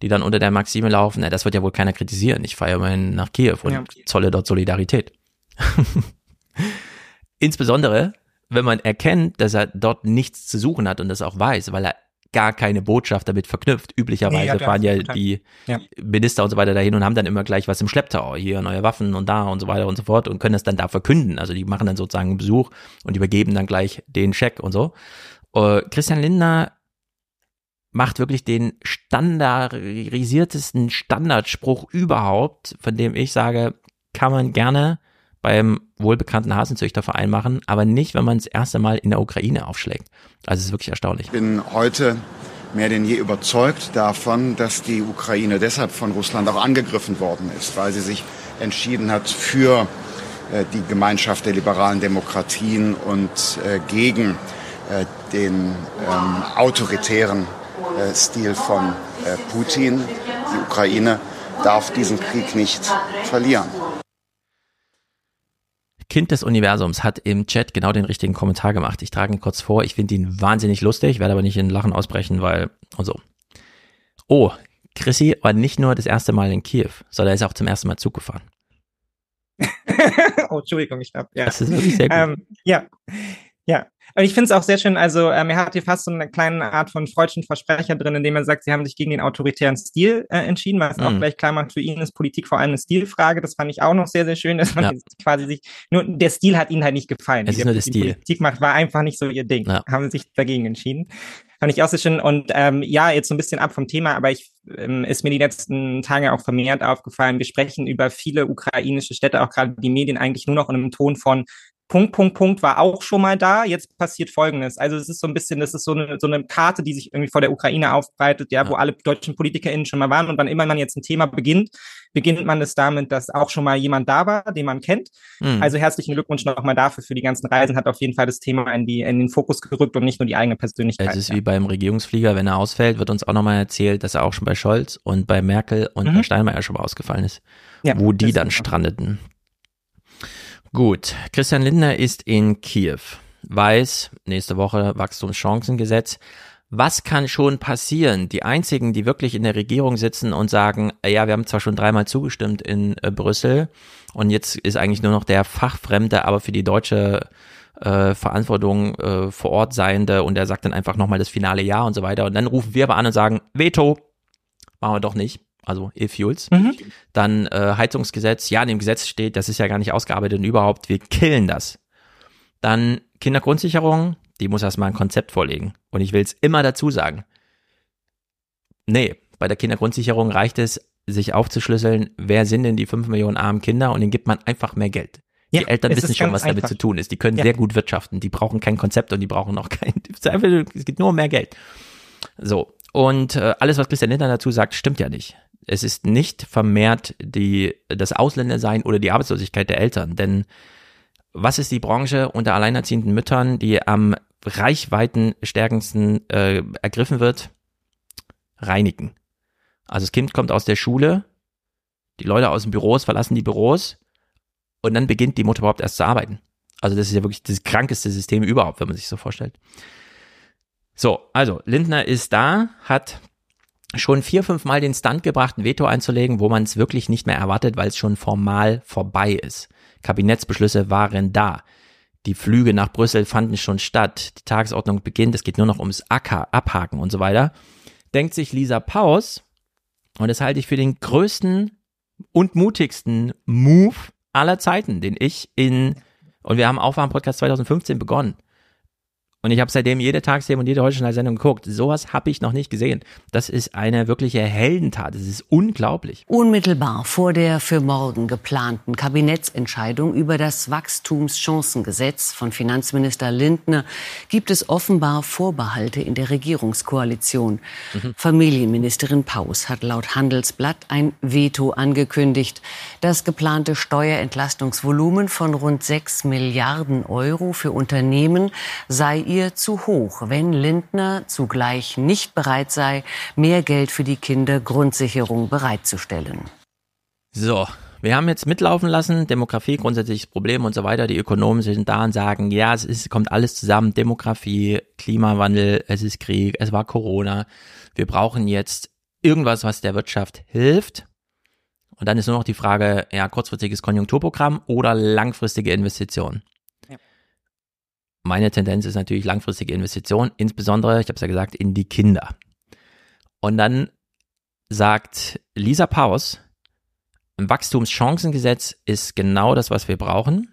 die dann unter der Maxime laufen, na, das wird ja wohl keiner kritisieren. Ich fahre immerhin nach Kiew und Ja. zolle dort Solidarität. Insbesondere, wenn man erkennt, dass er dort nichts zu suchen hat und das auch weiß, weil er gar keine Botschaft damit verknüpft. Üblicherweise Nee, ja, fahren ja die Ja. Minister und so weiter dahin und haben dann immer gleich was im Schlepptau, hier neue Waffen und da und so weiter und so fort und können das dann da verkünden. Also die machen dann sozusagen einen Besuch und übergeben dann gleich den Scheck und so. Äh, Christian Lindner macht wirklich den standardisiertesten Standardspruch überhaupt, von dem ich sage, kann man gerne beim wohlbekannten Hasenzüchterverein machen, aber nicht, wenn man das erste Mal in der Ukraine aufschlägt. Also es ist wirklich erstaunlich. Ich bin heute mehr denn je überzeugt davon, dass die Ukraine deshalb von Russland auch angegriffen worden ist, weil sie sich entschieden hat für äh, die Gemeinschaft der liberalen Demokratien und äh, gegen äh, den ähm, autoritären Stil von Putin. Die Ukraine darf diesen Krieg nicht verlieren. Kind des Universums hat im Chat genau den richtigen Kommentar gemacht. Ich trage ihn kurz vor. Ich finde ihn wahnsinnig lustig, werde aber nicht in Lachen ausbrechen, weil und so. Oh, Chrissy war nicht nur das erste Mal in Kiew, sondern er ist auch zum ersten Mal Zug gefahren. oh, Entschuldigung, ich glaube, ja. Das ist wirklich sehr gut. Ähm, ja, ja. Und ich finde es auch sehr schön, also ähm, er hat hier fast so eine kleine Art von freudschen Versprecher drin, indem er sagt, sie haben sich gegen den autoritären Stil äh, entschieden, was auch Mhm. gleich klar macht, für ihn ist Politik vor allem eine Stilfrage. Das fand ich auch noch sehr, sehr schön, dass man Ja. quasi sich, nur der Stil hat ihnen halt nicht gefallen. Es ist nur der die Stil. Politik macht, war einfach nicht so ihr Ding. Ja. Haben sich dagegen entschieden. Fand ich auch sehr schön. Und ähm, ja, jetzt so ein bisschen ab vom Thema, aber ich ähm, ist mir die letzten Tage auch vermehrt aufgefallen. Wir sprechen über viele ukrainische Städte, auch gerade die Medien eigentlich nur noch in einem Ton von Punkt, Punkt, Punkt war auch schon mal da. Jetzt passiert Folgendes. Also es ist so ein bisschen, das ist so eine, so eine Karte, die sich irgendwie vor der Ukraine aufbreitet, ja, wo alle deutschen PolitikerInnen schon mal waren. Und wann immer man jetzt ein Thema beginnt, beginnt man es damit, dass auch schon mal jemand da war, den man kennt. Mhm. Also herzlichen Glückwunsch nochmal dafür für die ganzen Reisen. Hat auf jeden Fall das Thema in, die, in den Fokus gerückt und nicht nur die eigene Persönlichkeit. Es ist wie beim Regierungsflieger, wenn er ausfällt, wird uns auch nochmal erzählt, dass er auch schon bei Scholz und bei Merkel und Mhm. bei Steinmeier schon mal ausgefallen ist, Ja, wo die dann strandeten. Gut, Christian Lindner ist in Kiew, weiß, nächste Woche Wachstumschancengesetz. Was kann schon passieren? Die einzigen, die wirklich in der Regierung sitzen und sagen, ja, wir haben zwar schon dreimal zugestimmt in äh, Brüssel und jetzt ist eigentlich nur noch der Fachfremde, aber für die deutsche äh, Verantwortung äh, vor Ort Seiende und der sagt dann einfach nochmal das finale Ja und so weiter. Und dann rufen wir aber an und sagen, Veto, machen wir doch nicht. Also E-Fuels. Mhm. Dann äh, Heizungsgesetz, ja, in dem Gesetz steht, das ist ja gar nicht ausgearbeitet und überhaupt, wir killen das. Dann Kindergrundsicherung, die muss erstmal ein Konzept vorlegen. Und ich will es immer dazu sagen. Nee, bei der Kindergrundsicherung reicht es, sich aufzuschlüsseln, wer sind denn die fünf Millionen armen Kinder und denen gibt man einfach mehr Geld. Die Ja, Eltern es wissen schon, was damit einfach. zu tun ist. Die können Ja. sehr gut wirtschaften. Die brauchen kein Konzept und die brauchen auch kein, es geht nur um mehr Geld. So. Und äh, alles, was Christian Lindner dazu sagt, stimmt ja nicht. Es ist nicht vermehrt die, das Ausländersein oder die Arbeitslosigkeit der Eltern. Denn was ist die Branche unter alleinerziehenden Müttern, die am reichweitenstärkendsten äh, ergriffen wird? Reinigen. Also das Kind kommt aus der Schule, die Leute aus den Büros verlassen die Büros und dann beginnt die Mutter überhaupt erst zu arbeiten. Also das ist ja wirklich das krankeste System überhaupt, wenn man sich so vorstellt. So, also Lindner ist da, hat schon vier, fünf Mal den Stunt gebracht, ein Veto einzulegen, wo man es wirklich nicht mehr erwartet, weil es schon formal vorbei ist. Kabinettsbeschlüsse waren da. Die Flüge nach Brüssel fanden schon statt. Die Tagesordnung beginnt. Es geht nur noch ums Acker, Abhaken und so weiter. Denkt sich Lisa Paus, und das halte ich für den größten und mutigsten Move aller Zeiten, den ich in, und wir haben Aufwärm-Podcast 2015 begonnen. Und ich habe seitdem jede Tagsthemen und jede Heute-Sendung geguckt. Sowas habe ich noch nicht gesehen. Das ist eine wirkliche Heldentat. Das ist unglaublich. Unmittelbar vor der für morgen geplanten Kabinettsentscheidung über das Wachstumschancengesetz von Finanzminister Lindner gibt es offenbar Vorbehalte in der Regierungskoalition. Familienministerin Paus hat laut Handelsblatt ein Veto angekündigt. Das geplante Steuerentlastungsvolumen von rund 6 Milliarden Euro für Unternehmen sei ihr zu hoch, wenn Lindner zugleich nicht bereit sei, mehr Geld für die Kindergrundsicherung bereitzustellen. So, wir haben jetzt mitlaufen lassen, Demografie, grundsätzliches Problem und so weiter. Die Ökonomen sind da und sagen, ja, es ist, kommt alles zusammen, Demografie, Klimawandel, es ist Krieg, es war Corona. Wir brauchen jetzt irgendwas, was der Wirtschaft hilft. Und dann ist nur noch die Frage, ja, kurzfristiges Konjunkturprogramm oder langfristige Investitionen. Meine Tendenz ist natürlich langfristige Investition, insbesondere, ich habe es ja gesagt, in die Kinder. Und dann sagt Lisa Paus, ein Wachstumschancengesetz ist genau das, was wir brauchen.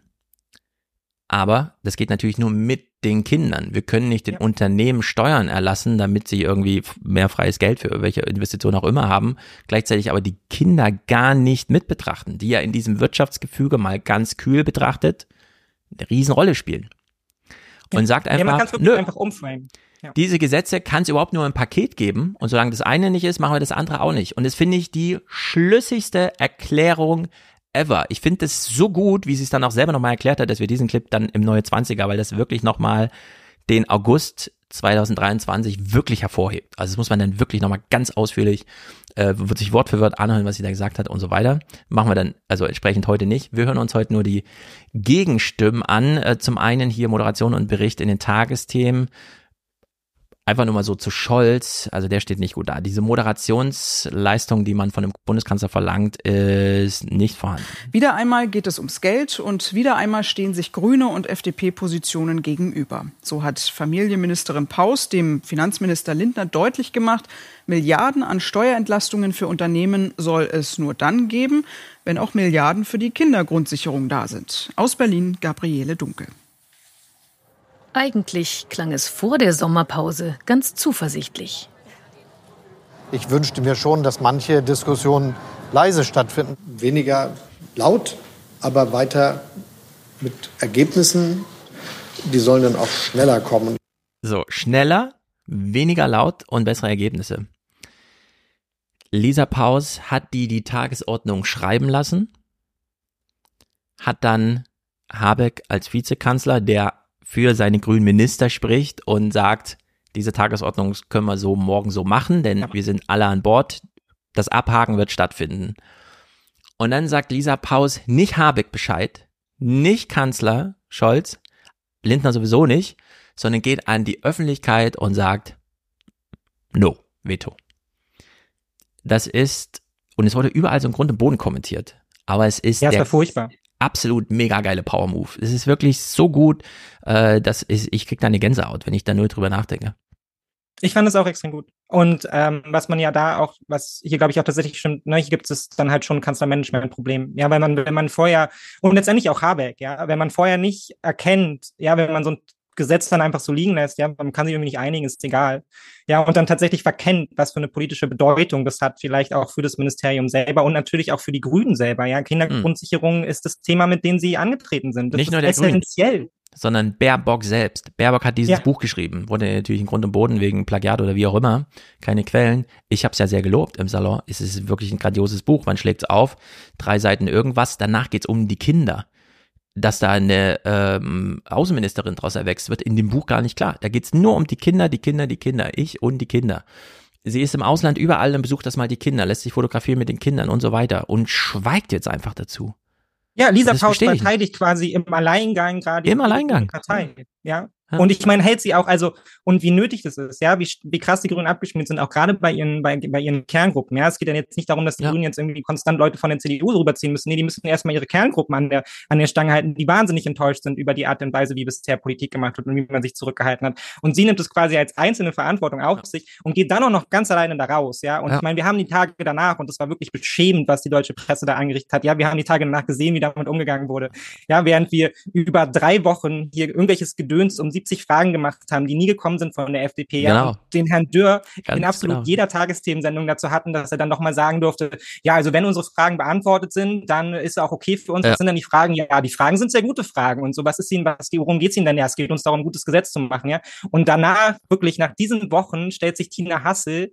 Aber das geht natürlich nur mit den Kindern. Wir können nicht den ja. Unternehmen Steuern erlassen, damit sie irgendwie mehr freies Geld für welche Investitionen auch immer haben, gleichzeitig aber die Kinder gar nicht mit betrachten, die ja in diesem Wirtschaftsgefüge mal ganz kühl betrachtet eine Riesenrolle spielen. Und sagt einfach, ja, nö, einfach. Ja. Diese Gesetze kann es überhaupt nur im Paket geben und solange das eine nicht ist, machen wir das andere auch nicht. Und das finde ich die schlüssigste Erklärung ever. Ich finde es so gut, wie sie es dann auch selber nochmal erklärt hat, dass wir diesen Clip dann im Neue 20er, weil das wirklich nochmal den August 2023 wirklich hervorhebt. Also das muss man dann wirklich nochmal ganz ausführlich, äh, wird sich Wort für Wort anhören, was sie da gesagt hat und so weiter. Machen wir dann also entsprechend heute nicht. Wir hören uns heute nur die Gegenstimmen an. Äh, zum einen hier Moderation und Bericht in den Tagesthemen einfach nur mal so zu Scholz, also der steht nicht gut da. Diese Moderationsleistung, die man von dem Bundeskanzler verlangt, ist nicht vorhanden. Wieder einmal geht es ums Geld und wieder einmal stehen sich Grüne und FDP-Positionen gegenüber. So hat Familienministerin Paus dem Finanzminister Lindner deutlich gemacht, Milliarden an Steuerentlastungen für Unternehmen soll es nur dann geben, wenn auch Milliarden für die Kindergrundsicherung da sind. Aus Berlin Gabriele Dunkel. Eigentlich klang es vor der Sommerpause ganz zuversichtlich. Ich wünschte mir schon, dass manche Diskussionen leise stattfinden. Weniger laut, aber weiter mit Ergebnissen. Die sollen dann auch schneller kommen. So, schneller, weniger laut und bessere Ergebnisse. Lisa Paus hat die die Tagesordnung schreiben lassen, hat dann Habeck als Vizekanzler, der für seine grünen Minister spricht und sagt, diese Tagesordnung können wir so morgen so machen, denn ja. wir sind alle an Bord. Das Abhaken wird stattfinden. Und dann sagt Lisa Paus nicht Habeck Bescheid, nicht Kanzler Scholz, Lindner sowieso nicht, sondern geht an die Öffentlichkeit und sagt, no, Veto. Das ist, und es wurde überall so im Grunde Boden kommentiert. Aber es ist. Ja, es war furchtbar absolut mega geile Power Move. Es ist wirklich so gut, äh, dass ich, ich krieg da eine Gänsehaut, wenn ich da nur drüber nachdenke. Ich fand es auch extrem gut. Und ähm, was man ja da auch, was hier glaube ich auch tatsächlich schon, ne, hier gibt es dann halt schon ein Kanzlermanagement-Problem. Ja, weil man, wenn man vorher, und letztendlich auch Habeck, ja, wenn man vorher nicht erkennt, ja, wenn man so ein Gesetz dann einfach so liegen lässt, ja, man kann sich irgendwie nicht einigen, ist egal. Ja, und dann tatsächlich verkennt, was für eine politische Bedeutung das hat, vielleicht auch für das Ministerium selber und natürlich auch für die Grünen selber. Ja, Kindergrundsicherung hm. ist das Thema, mit dem sie angetreten sind. Das nicht nur der essentiell. Grün, sondern Baerbock selbst. Baerbock hat dieses ja. Buch geschrieben, wurde natürlich in Grund und Boden wegen Plagiat oder wie auch immer, keine Quellen. Ich habe es ja sehr gelobt im Salon. Es ist wirklich ein grandioses Buch. Man schlägt es auf, drei Seiten irgendwas. Danach geht's um die Kinder dass da eine ähm, Außenministerin draus erwächst, wird in dem Buch gar nicht klar. Da geht's nur um die Kinder, die Kinder, die Kinder, ich und die Kinder. Sie ist im Ausland überall und besucht das mal die Kinder, lässt sich fotografieren mit den Kindern und so weiter und schweigt jetzt einfach dazu. Ja, Lisa Paus verteidigt quasi im Alleingang gerade Im Alleingang. Partei. Ja. Und ich meine, hält sie auch, also, und wie nötig das ist, ja, wie, wie krass die Grünen abgeschmiert sind, auch gerade bei ihren, bei, bei ihren Kerngruppen. Ja, es geht dann jetzt nicht darum, dass die ja. Grünen jetzt irgendwie konstant Leute von der CDU rüberziehen müssen. Nee, die müssen erstmal ihre Kerngruppen an der, an der Stange halten, die wahnsinnig enttäuscht sind über die Art und Weise, wie bisher Politik gemacht wird und wie man sich zurückgehalten hat. Und sie nimmt es quasi als einzelne Verantwortung auf sich und geht dann auch noch ganz alleine da raus, ja. Und ja. ich meine, wir haben die Tage danach, und das war wirklich beschämend, was die deutsche Presse da angerichtet hat. Ja, wir haben die Tage danach gesehen, wie damit umgegangen wurde. Ja, während wir über drei Wochen hier irgendwelches Gedöns um 70 Fragen gemacht haben, die nie gekommen sind von der FDP. Genau. Den Herrn Dürr Ganz in absolut genau. jeder Tagesthemensendung dazu hatten, dass er dann nochmal sagen durfte, ja, also wenn unsere Fragen beantwortet sind, dann ist es auch okay für uns. Ja. Was sind dann die Fragen? Ja, die Fragen sind sehr gute Fragen. Und so, was ist Ihnen, was, worum geht es Ihnen denn? Ja, es geht uns darum, ein gutes Gesetz zu machen, ja. Und danach, wirklich nach diesen Wochen, stellt sich Tina Hassel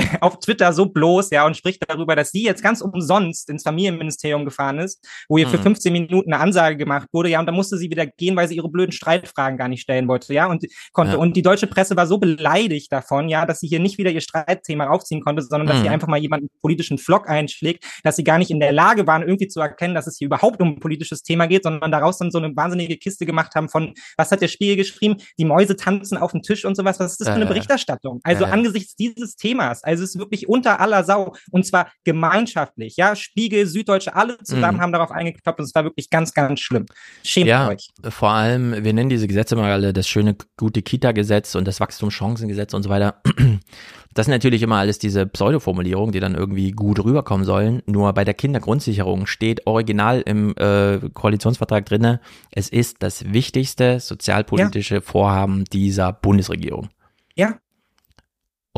auf Twitter so bloß, ja, und spricht darüber, dass sie jetzt ganz umsonst ins Familienministerium gefahren ist, wo ihr mhm. für 15 Minuten eine Ansage gemacht wurde, ja, und da musste sie wieder gehen, weil sie ihre blöden Streitfragen gar nicht stellen wollte, ja, und konnte. Ja. Und die deutsche Presse war so beleidigt davon, ja, dass sie hier nicht wieder ihr Streitthema aufziehen konnte, sondern dass mhm. sie einfach mal jemanden politischen Flock einschlägt, dass sie gar nicht in der Lage waren, irgendwie zu erkennen, dass es hier überhaupt um ein politisches Thema geht, sondern daraus dann so eine wahnsinnige Kiste gemacht haben von, was hat der Spiegel geschrieben? Die Mäuse tanzen auf dem Tisch und sowas. Was ist das für eine Berichterstattung? Also angesichts dieses Themas, Also es ist wirklich unter aller Sau und zwar gemeinschaftlich. Ja, Spiegel, Süddeutsche, alle zusammen Mhm. haben darauf eingekloppt und es war wirklich ganz, ganz schlimm. Schämt ja, euch. vor allem, wir nennen diese Gesetze mal alle das schöne, gute Kita-Gesetz und das Wachstumschancengesetz und so weiter. Das sind natürlich immer alles diese Pseudo-Formulierungen, die dann irgendwie gut rüberkommen sollen. Nur bei der Kindergrundsicherung steht original im äh, Koalitionsvertrag drinne, es ist das wichtigste sozialpolitische Vorhaben dieser Bundesregierung. Ja.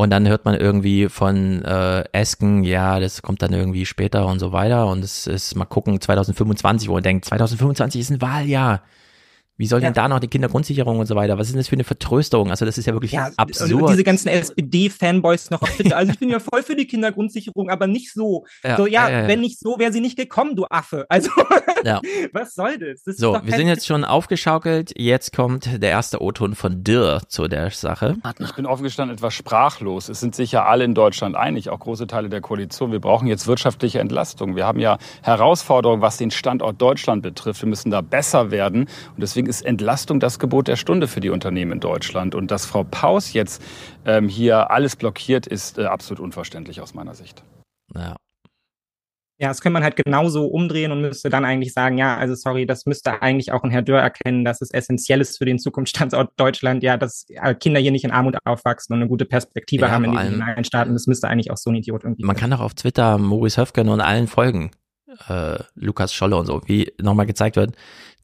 Und dann hört man irgendwie von äh, Esken, ja, das kommt dann irgendwie später und so weiter. Und es ist mal gucken, 2025, wo man denkt, 2025 ist ein Wahljahr. Wie soll denn da noch die Kindergrundsicherung und so weiter? Was ist denn das für eine Vertröstung? Also das ist ja wirklich Ja, und absurd. diese ganzen SPD-Fanboys noch auf Twitter. Also ich bin ja voll für die Kindergrundsicherung, aber nicht so. Ja, so, ja, ja, ja, ja. wenn nicht so, wäre sie nicht gekommen, du Affe. Also, Ja. was soll das? das So, wir sind jetzt schon aufgeschaukelt. Jetzt kommt der erste O-Ton von Dirr zu der Sache. Ich bin offen gestanden etwas sprachlos. Es sind sich ja alle in Deutschland einig, auch große Teile der Koalition. Wir brauchen jetzt wirtschaftliche Entlastung. Wir haben ja Herausforderungen, was den Standort Deutschland betrifft. Wir müssen da besser werden. Und deswegen ist Entlastung das Gebot der Stunde für die Unternehmen in Deutschland. Und dass Frau Paus jetzt ähm, hier alles blockiert, ist äh, absolut unverständlich aus meiner Sicht. Ja. Ja, das könnte man halt genauso umdrehen und müsste dann eigentlich sagen, ja, also sorry, das müsste eigentlich auch ein Herr Dörr erkennen, dass es essentiell ist für den Zukunftsstandort Deutschland, ja, dass äh, Kinder hier nicht in Armut aufwachsen und eine gute Perspektive Ja, haben in diesen allem- kleinen Staaten. Das müsste eigentlich auch so ein Idiot irgendwie. Man kann doch auf Twitter Maurice Höfgen und allen folgen. Äh, Lukas Scholle und so, wie nochmal gezeigt wird,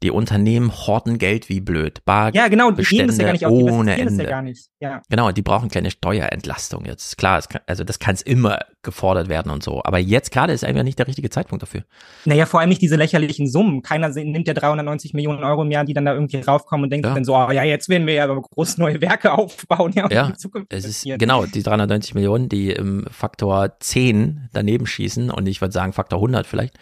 die Unternehmen horten Geld wie blöd. Bar Ja, genau, die geben das ja gar nicht die ohne investieren das ja Ende. gar nicht. Ja. Genau, die brauchen keine Steuerentlastung jetzt. Klar, kann, also das kann es immer gefordert werden und so. Aber jetzt gerade ist einfach nicht der richtige Zeitpunkt dafür. Naja, vor allem nicht diese lächerlichen Summen. Keiner nimmt ja 390 Millionen Euro im Jahr, die dann da irgendwie raufkommen und denkt Ja. dann so, oh, ja, jetzt werden wir ja groß neue Werke aufbauen, ja, Ja, die es ist genau die 390 Millionen, die im Faktor 10 daneben schießen und ich würde sagen Faktor 100 vielleicht.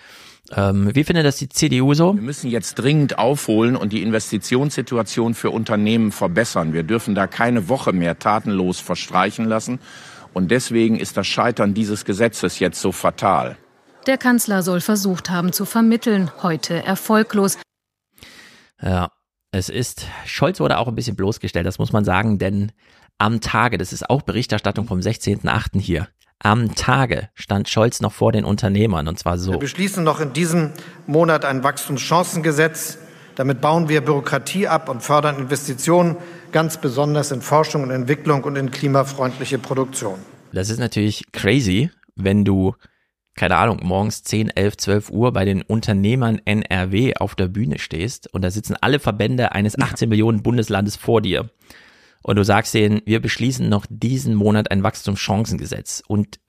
Ähm, wie findet das die CDU so? Wir müssen jetzt dringend aufholen und die Investitionssituation für Unternehmen verbessern. Wir dürfen da keine Woche mehr tatenlos verstreichen lassen. Und deswegen ist das Scheitern dieses Gesetzes jetzt so fatal. Der Kanzler soll versucht haben zu vermitteln, heute erfolglos. Ja, es ist, Scholz wurde auch ein bisschen bloßgestellt, das muss man sagen, denn am Tage, das ist auch Berichterstattung vom 16.8. hier, am Tage stand Scholz noch vor den Unternehmern und zwar Wir so. beschließen noch in diesem Monat ein Wachstumschancengesetz. Damit bauen wir Bürokratie ab und fördern Investitionen, ganz besonders in Forschung und Entwicklung und in klimafreundliche Produktion. Das ist natürlich crazy, wenn du, keine Ahnung, morgens 10, 11, 12 Uhr bei den Unternehmern NRW auf der Bühne stehst und da sitzen alle Verbände eines 18 Millionen Bundeslandes vor dir. Und du sagst denen, wir beschließen noch diesen Monat ein Wachstumschancengesetz. Und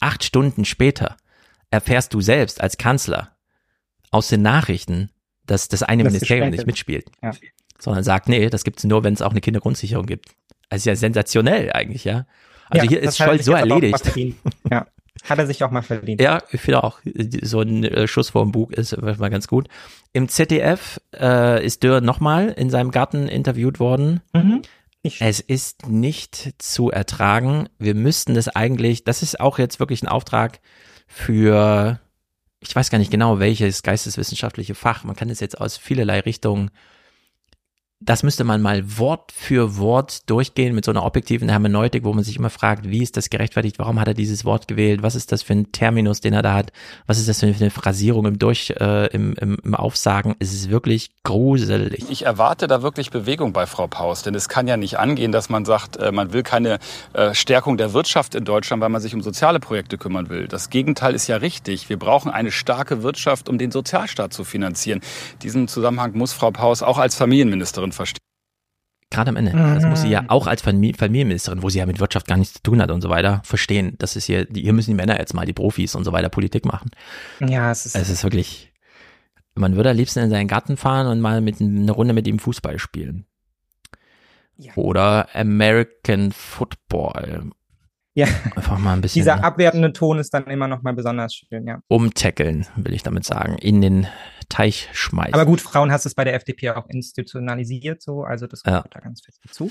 acht Stunden später erfährst du selbst als Kanzler aus den Nachrichten, dass das eine Das Ministerium nicht mitspielt, Ja. sondern sagt, nee, das gibt's nur, wenn es auch eine Kindergrundsicherung gibt. Das ist ja sensationell eigentlich, ja. Also Ja, hier ist Scholz so erledigt. Ja, hat er sich auch mal verdient. Ja, ich finde auch, so ein äh, Schuss vor dem Bug ist mal ganz gut. Im ZDF äh, ist Dürr nochmal in seinem Garten interviewt worden. Mhm. Es ist nicht zu ertragen. Wir müssten das eigentlich, das ist auch jetzt wirklich ein Auftrag für, ich weiß gar nicht genau, welches geisteswissenschaftliche Fach. Man kann es jetzt aus vielerlei Richtungen das müsste man mal Wort für Wort durchgehen mit so einer objektiven Hermeneutik, wo man sich immer fragt, wie ist das gerechtfertigt, warum hat er dieses Wort gewählt, was ist das für ein Terminus, den er da hat, was ist das für eine Phrasierung im Durch, äh, im, im, im Aufsagen, es ist wirklich gruselig. Ich erwarte da wirklich Bewegung bei Frau Paus, denn es kann ja nicht angehen, dass man sagt, äh, man will keine äh, Stärkung der Wirtschaft in Deutschland, weil man sich um soziale Projekte kümmern will. Das Gegenteil ist ja richtig. Wir brauchen eine starke Wirtschaft, um den Sozialstaat zu finanzieren. Diesen Zusammenhang muss Frau Paus auch als Familienministerin verstehen. Gerade am Ende. Das muss sie ja auch als Famili- Familienministerin, wo sie ja mit Wirtschaft gar nichts zu tun hat und so weiter, verstehen. Das ist hier, hier müssen die Männer jetzt mal, die Profis und so weiter, Politik machen. Ja, es ist, Es ist wirklich, man würde am liebsten in seinen Garten fahren und mal mit eine Runde mit ihm Fußball spielen. Oder American Football. Ja. Einfach mal ein bisschen Dieser abwertende Ton ist dann immer noch mal besonders schön, ja. umtackeln, will ich damit sagen, in den Teich schmeißen. Aber gut, Frauenhass ist bei der FDP auch institutionalisiert so, also das Ja. kommt da ganz fest dazu.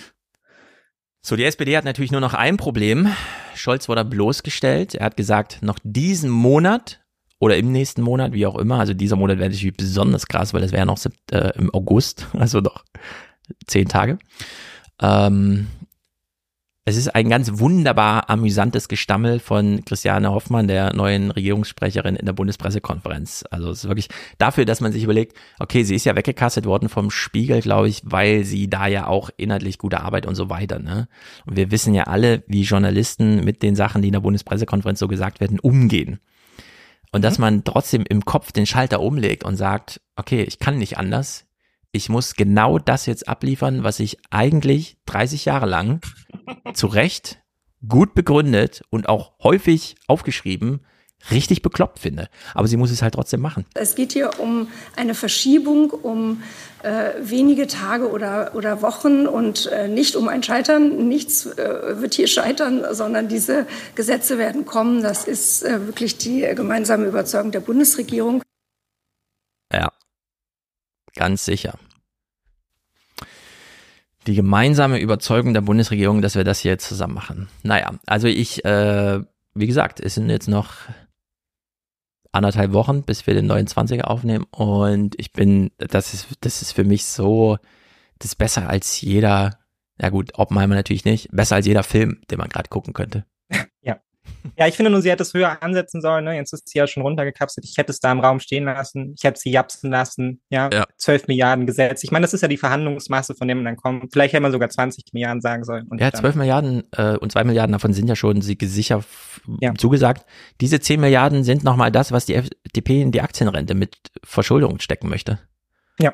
So, die SPD hat natürlich nur noch ein Problem. Scholz wurde bloßgestellt. Er hat gesagt, noch diesen Monat oder im nächsten Monat, wie auch immer, also dieser Monat wäre natürlich besonders krass, weil das wäre noch äh, im August, also noch zehn Tage. Ähm, es ist ein ganz wunderbar amüsantes Gestammel von Christiane Hoffmann, der neuen Regierungssprecherin in der Bundespressekonferenz. Also es ist wirklich dafür, dass man sich überlegt, okay, sie ist ja weggekastet worden vom Spiegel, glaube ich, weil sie da ja auch inhaltlich gute Arbeit und so weiter. Ne? Und wir wissen ja alle, wie Journalisten mit den Sachen, die in der Bundespressekonferenz so gesagt werden, umgehen. Und dass mhm. man trotzdem im Kopf den Schalter umlegt und sagt, okay, ich kann nicht anders, ich muss genau das jetzt abliefern, was ich eigentlich 30 Jahre lang zu Recht gut begründet und auch häufig aufgeschrieben richtig bekloppt finde. Aber sie muss es halt trotzdem machen. Es geht hier um eine Verschiebung, um äh, wenige Tage oder, oder Wochen und äh, nicht um ein Scheitern. Nichts äh, wird hier scheitern, sondern diese Gesetze werden kommen. Das ist äh, wirklich die gemeinsame Überzeugung der Bundesregierung. Ja, ganz sicher die gemeinsame Überzeugung der Bundesregierung, dass wir das hier jetzt zusammen machen. Naja, also ich, äh, wie gesagt, es sind jetzt noch anderthalb Wochen, bis wir den 29er aufnehmen und ich bin, das ist, das ist für mich so, das ist besser als jeder, ja gut, Oppenheimer natürlich nicht, besser als jeder Film, den man gerade gucken könnte. Ja. Ja, ich finde nur, sie hätte es höher ansetzen sollen. Ne? Jetzt ist sie ja schon runtergekapselt. Ich hätte es da im Raum stehen lassen. Ich hätte sie japsen lassen. Ja, ja. 12 Milliarden gesetzt. Ich meine, das ist ja die Verhandlungsmasse, von der man dann kommt. Vielleicht hätte man sogar 20 Milliarden sagen sollen. ja, 12 Milliarden äh, und 2 Milliarden davon sind ja schon sie sicher ja. zugesagt. Diese 10 Milliarden sind nochmal das, was die FDP in die Aktienrente mit Verschuldung stecken möchte. Ja.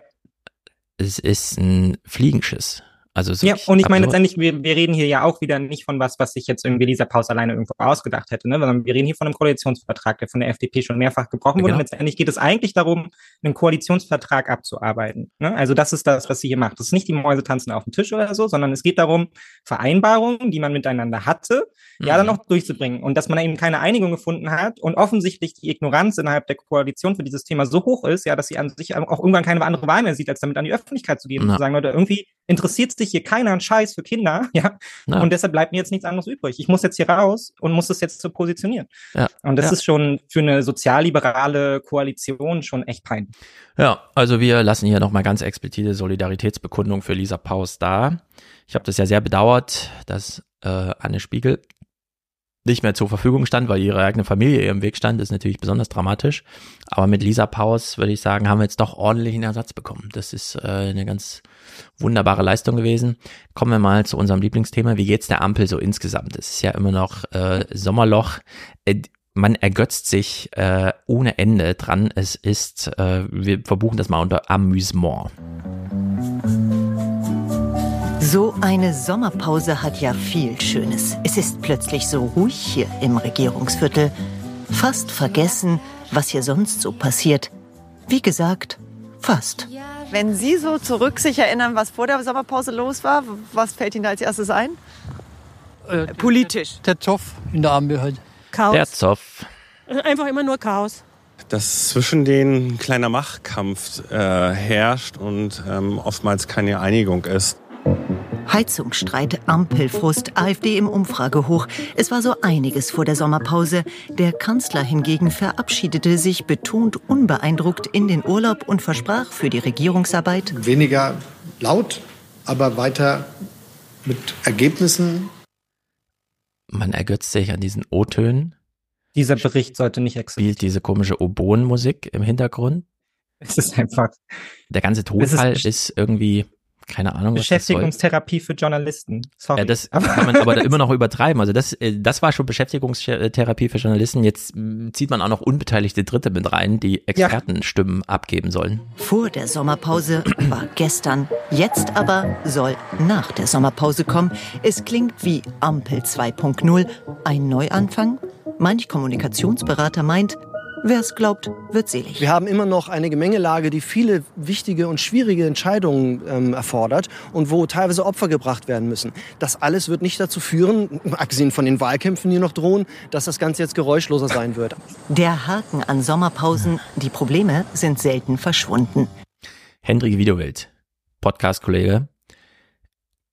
Es ist ein Fliegenschiss. Also so ja, und ich meine letztendlich, wir, wir reden hier ja auch wieder nicht von was, was sich jetzt irgendwie Lisa Paus alleine irgendwo ausgedacht hätte, ne? sondern wir reden hier von einem Koalitionsvertrag, der von der FDP schon mehrfach gebrochen wurde. Genau. Und letztendlich geht es eigentlich darum, einen Koalitionsvertrag abzuarbeiten. Ne? Also das ist das, was sie hier macht. Das ist nicht die Mäuse tanzen auf dem Tisch oder so, sondern es geht darum, Vereinbarungen, die man miteinander hatte, mhm. ja dann auch durchzubringen. Und dass man eben keine Einigung gefunden hat und offensichtlich die Ignoranz innerhalb der Koalition für dieses Thema so hoch ist, ja, dass sie an sich auch irgendwann keine andere Wahl mehr sieht, als damit an die Öffentlichkeit zu gehen und zu sagen, Leute, irgendwie interessiert sich hier keiner einen Scheiß für Kinder, ja. ja. Und deshalb bleibt mir jetzt nichts anderes übrig. Ich muss jetzt hier raus und muss es jetzt so positionieren. Ja. Und das ja. ist schon für eine sozialliberale Koalition schon echt peinlich. Ja, also wir lassen hier nochmal ganz explizite Solidaritätsbekundung für Lisa Paus da. Ich habe das ja sehr bedauert, dass äh, Anne Spiegel nicht mehr zur Verfügung stand, weil ihre eigene Familie ihr im Weg stand, ist natürlich besonders dramatisch. Aber mit Lisa Paus würde ich sagen, haben wir jetzt doch ordentlichen Ersatz bekommen. Das ist äh, eine ganz wunderbare Leistung gewesen. Kommen wir mal zu unserem Lieblingsthema. Wie geht's der Ampel so insgesamt? Es ist ja immer noch äh, Sommerloch. Äh, man ergötzt sich äh, ohne Ende dran. Es ist, äh, wir verbuchen das mal unter Amüsement. So eine Sommerpause hat ja viel Schönes. Es ist plötzlich so ruhig hier im Regierungsviertel. Fast vergessen, was hier sonst so passiert. Wie gesagt, fast. Wenn Sie so zurück sich erinnern, was vor der Sommerpause los war, was fällt Ihnen da als erstes ein? Äh, Politisch. Der Zoff in der Ampel halt. Chaos. Der Zoff. Einfach immer nur Chaos. Dass zwischen den kleiner Machtkampf äh, herrscht und ähm, oftmals keine Einigung ist. Heizungsstreit, Ampelfrust, AfD im Umfragehoch. Es war so einiges vor der Sommerpause. Der Kanzler hingegen verabschiedete sich betont unbeeindruckt in den Urlaub und versprach für die Regierungsarbeit weniger laut, aber weiter mit Ergebnissen. Man ergötzt sich an diesen O-Tönen. Dieser Bericht sollte nicht existieren. Spielt diese komische Oboenmusik im Hintergrund. Es ist einfach. Der ganze Tonfall ist, ist irgendwie keine Ahnung. Beschäftigungstherapie für Journalisten. Sorry. Ja, das kann man aber immer noch übertreiben. Also das, äh, das war schon Beschäftigungstherapie für Journalisten. Jetzt mm, zieht man auch noch unbeteiligte Dritte mit rein, die Expertenstimmen ja. abgeben sollen. Vor der Sommerpause war gestern, jetzt aber soll nach der Sommerpause kommen. Es klingt wie Ampel 2.0, ein Neuanfang. Manch Kommunikationsberater meint, Wer es glaubt, wird selig. Wir haben immer noch eine Gemengelage, die viele wichtige und schwierige Entscheidungen ähm, erfordert und wo teilweise Opfer gebracht werden müssen. Das alles wird nicht dazu führen, abgesehen von den Wahlkämpfen, die noch drohen, dass das Ganze jetzt geräuschloser sein wird. Der Haken an Sommerpausen, die Probleme sind selten verschwunden. Hendrik Wiedewild, Podcast-Kollege,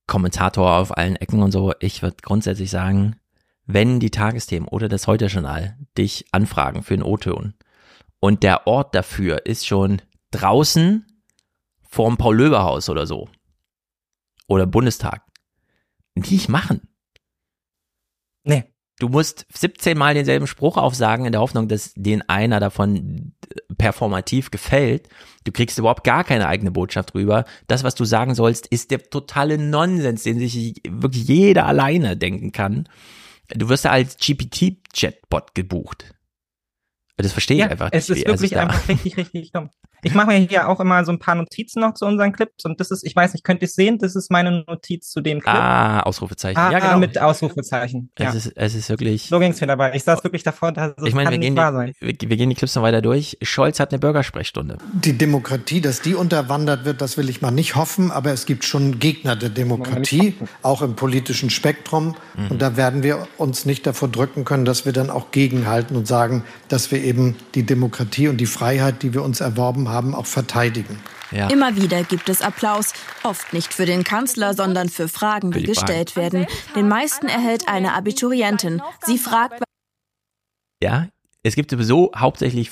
Kommentator auf allen Ecken und so. Ich würde grundsätzlich sagen, wenn die Tagesthemen oder das Heute-Journal dich anfragen für einen O-Ton und der Ort dafür ist schon draußen vorm Paul-Löber-Haus oder so oder Bundestag, nicht machen. Nee. Du musst 17 Mal denselben Spruch aufsagen in der Hoffnung, dass den einer davon performativ gefällt. Du kriegst überhaupt gar keine eigene Botschaft rüber. Das, was du sagen sollst, ist der totale Nonsens, den sich wirklich jeder alleine denken kann. Du wirst da als GPT-Chatbot gebucht. Das verstehe ich ja, einfach es nicht. ist also wirklich einfach richtig, richtig dumm. Ich mache mir hier auch immer so ein paar Notizen noch zu unseren Clips und das ist, ich weiß nicht, könnt ihr es sehen? Das ist meine Notiz zu dem Clip. Ah, Ausrufezeichen. Ah, ja, genau. mit Ausrufezeichen. es, Ja. ist, es ist wirklich. So ging es mir dabei. Ich saß wirklich davor, das ich meine, kann wir nicht gehen, wahr sein. die, wir, wir gehen die Clips noch weiter durch. Scholz hat eine Bürgersprechstunde. Die Demokratie, dass die unterwandert wird, das will ich mal nicht hoffen, aber es gibt schon Gegner der Demokratie, auch im politischen Spektrum. Und da werden wir uns nicht davor drücken können, dass wir dann auch gegenhalten und sagen, dass wir eben die Demokratie und die Freiheit, die wir uns erworben haben, auch verteidigen. Immer wieder gibt es Applaus, oft nicht für den Kanzler, sondern für Fragen, die gestellt werden. Den meisten erhält eine Abiturientin. Sie fragt, Ja, es gibt sowieso hauptsächlich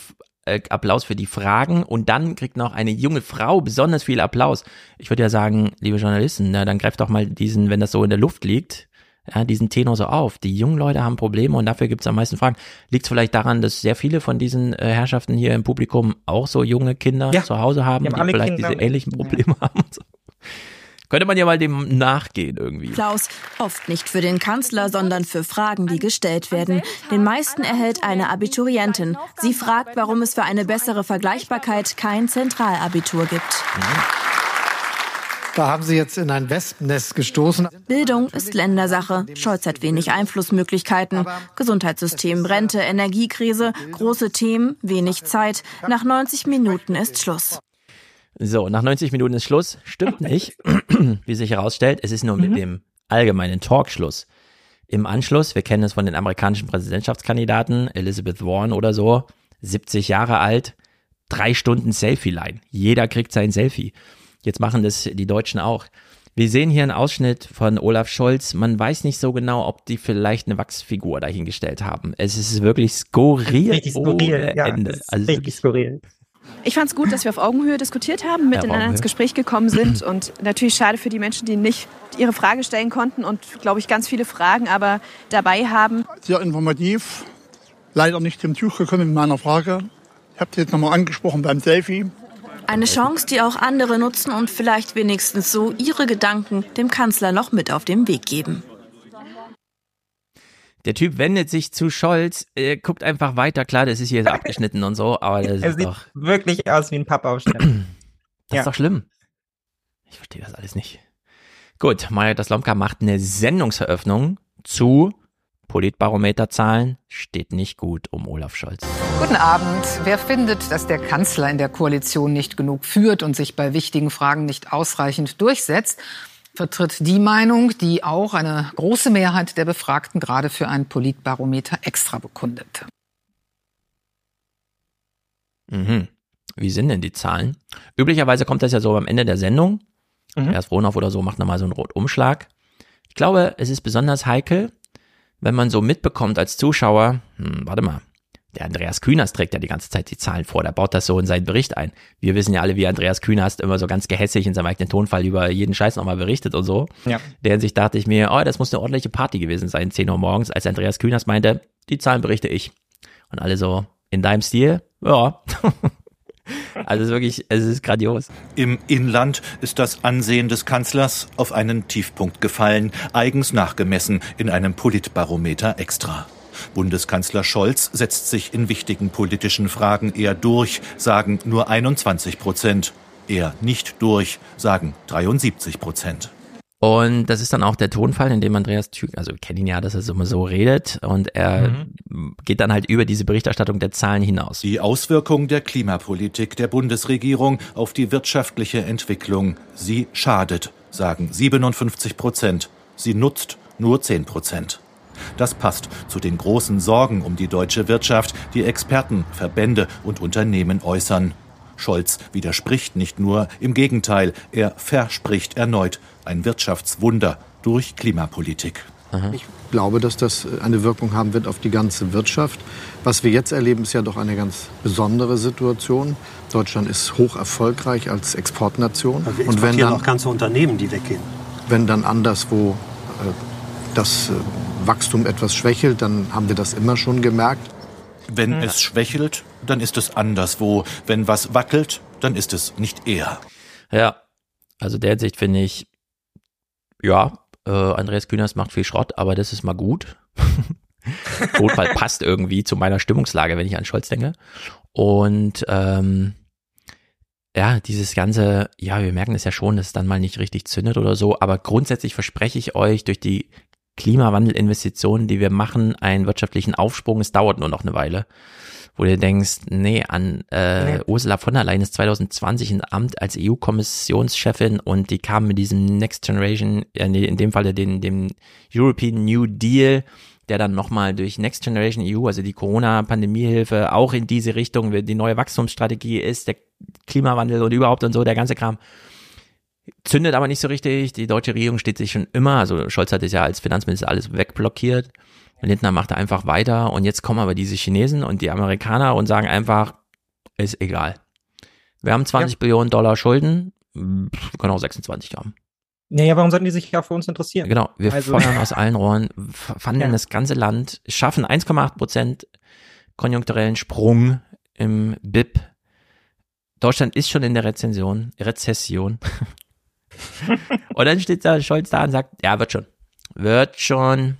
äh, Applaus für die Fragen und dann kriegt noch eine junge Frau besonders viel Applaus. Ich würde ja sagen, liebe Journalisten, na, dann greift doch mal diesen, wenn das so in der Luft liegt, ja, diesen Tenor so auf. Die jungen Leute haben Probleme und dafür gibt es am meisten Fragen. Liegt es vielleicht daran, dass sehr viele von diesen äh, Herrschaften hier im Publikum auch so junge Kinder Ja, zu Hause haben, die die, haben alle vielleicht Kinder. diese ähnlichen Probleme haben? Und so. Könnte man ja mal dem nachgehen irgendwie. Applaus, oft nicht für den Kanzler, sondern für Fragen, die gestellt werden. Den meisten erhält eine Abiturientin. Sie fragt, warum es für eine bessere Vergleichbarkeit kein Zentralabitur gibt. Da haben Sie jetzt in ein Wespennest gestoßen. Bildung ist Ländersache. Scholz hat wenig Einflussmöglichkeiten. Gesundheitssystem, Rente, Energiekrise, große Themen, wenig Zeit. Nach 90 Minuten ist Schluss. So, nach 90 Minuten ist Schluss. Stimmt nicht, wie sich herausstellt. Es ist nur mit dem allgemeinen Talk Schluss. Im Anschluss, wir kennen es von den amerikanischen Präsidentschaftskandidaten, Elizabeth Warren oder so, 70 Jahre alt, drei Stunden Selfie-Line. Jeder kriegt sein Selfie. Jetzt machen das die Deutschen auch. Wir sehen hier einen Ausschnitt von Olaf Scholz. Man weiß nicht so genau, ob die vielleicht eine Wachsfigur dahingestellt haben. Es ist wirklich skurril, Richtig skurril, ja, Ende. das ist Also richtig skurril. Ich fand es gut, dass wir auf Augenhöhe diskutiert haben, Ja, miteinander Augenhöhe. ins Gespräch gekommen sind und natürlich schade für die Menschen, die nicht ihre Frage stellen konnten und, glaube ich, ganz viele Fragen aber dabei haben. Sehr informativ. Leider nicht zum Tuch gekommen mit meiner Frage. Ich habe es jetzt nochmal angesprochen beim Selfie. Eine Chance, die auch andere nutzen und vielleicht wenigstens so ihre Gedanken dem Kanzler noch mit auf den Weg geben. Der Typ wendet sich zu Scholz, äh, guckt einfach weiter. Klar, das ist hier so abgeschnitten und so, aber das Er ist sieht doch, wirklich aus wie ein Pappaufsteller. das Ja. ist doch schlimm. Ich verstehe das alles nicht. Gut, Maja Daslomka macht eine Sendungseröffnung zu Politbarometerzahlen. Steht nicht gut um Olaf Scholz. Guten Abend. Wer findet, dass der Kanzler in der Koalition nicht genug führt und sich bei wichtigen Fragen nicht ausreichend durchsetzt, vertritt die Meinung, die auch eine große Mehrheit der Befragten gerade für ein Politbarometer extra bekundete. Mhm. Wie sind denn die Zahlen? Üblicherweise kommt das ja so am Ende der Sendung. Mhm. Erst Rohnhoff oder so macht nochmal so einen Rotumschlag. Ich glaube, es ist besonders heikel, wenn man so mitbekommt als Zuschauer, hm, warte mal, der Andreas Künast trägt ja die ganze Zeit die Zahlen vor, der baut das so in seinen Bericht ein. Wir wissen ja alle, wie Andreas Künast immer so ganz gehässig in seinem eigenen Tonfall über jeden Scheiß nochmal berichtet und so. Ja. Der Hinsicht dachte ich mir, oh, das muss eine ordentliche Party gewesen sein, 10 Uhr morgens, als Andreas Künast meinte, die Zahlen berichte ich. Und alle so, in deinem Stil? Ja. also es ist wirklich, es ist grandios. Im Inland ist das Ansehen des Kanzlers auf einen Tiefpunkt gefallen, eigens nachgemessen in einem Politbarometer extra. Bundeskanzler Scholz setzt sich in wichtigen politischen Fragen eher durch, sagen nur 21 Prozent. Eher nicht durch, sagen 73 Prozent. Und das ist dann auch der Tonfall, in dem Andreas Thü, also wir kennen ihn ja, dass er so immer so redet und er geht dann halt über diese Berichterstattung der Zahlen hinaus. Die Auswirkung der Klimapolitik der Bundesregierung auf die wirtschaftliche Entwicklung, sie schadet, sagen 57 Prozent. Sie nutzt nur 10 Prozent. Das passt zu den großen Sorgen um die deutsche Wirtschaft, die Experten, Verbände und Unternehmen äußern. Scholz widerspricht nicht nur, im Gegenteil, er verspricht erneut ein Wirtschaftswunder durch Klimapolitik. Ich glaube, dass das eine Wirkung haben wird auf die ganze Wirtschaft. Was wir jetzt erleben, ist ja doch eine ganz besondere Situation. Deutschland ist hoch erfolgreich als Exportnation. Also wir Und wenn dann, auch ganze Unternehmen, die weggehen. wenn dann anderswo äh, das äh, Wachstum etwas schwächelt, dann haben wir das immer schon gemerkt. Wenn hm. es schwächelt, dann ist es anderswo. Wenn was wackelt, dann ist es nicht er. Ja, also der Sicht finde ich, ja, äh, Andreas Kühners macht viel Schrott, aber das ist mal gut. Notfall passt irgendwie zu meiner Stimmungslage, wenn ich an Scholz denke. Und ähm, ja, dieses ganze, ja, wir merken es ja schon, dass es dann mal nicht richtig zündet oder so, aber grundsätzlich verspreche ich euch durch die Klimawandelinvestitionen, die wir machen, einen wirtschaftlichen Aufsprung. Es dauert nur noch eine Weile, wo du denkst, nee, an äh, nee. Ursula von der Leyen ist 2020 in Amt als EU-Kommissionschefin und die kam mit diesem Next Generation, äh, nee, in dem Fall den, dem European New Deal, der dann nochmal durch Next Generation EU, also die Corona-Pandemiehilfe, auch in diese Richtung, die neue Wachstumsstrategie ist, der Klimawandel und überhaupt und so, der ganze Kram zündet aber nicht so richtig. Die deutsche Regierung steht sich schon immer, also Scholz hat es ja als Finanzminister alles wegblockiert. Lindner macht einfach weiter und jetzt kommen aber diese Chinesen und die Amerikaner und sagen einfach, ist egal. Wir haben 20 ja. Billionen Dollar Schulden, wir können auch 26 haben. Naja, warum sollten die sich ja für uns interessieren? Genau, wir also, feuern aus allen Rohren, fanden ja. das ganze Land, schaffen 1,8 Prozent konjunkturellen Sprung im BIP. Deutschland ist schon in der Rezension, Rezession. und dann steht da Scholz da und sagt, ja, wird schon. Wird schon.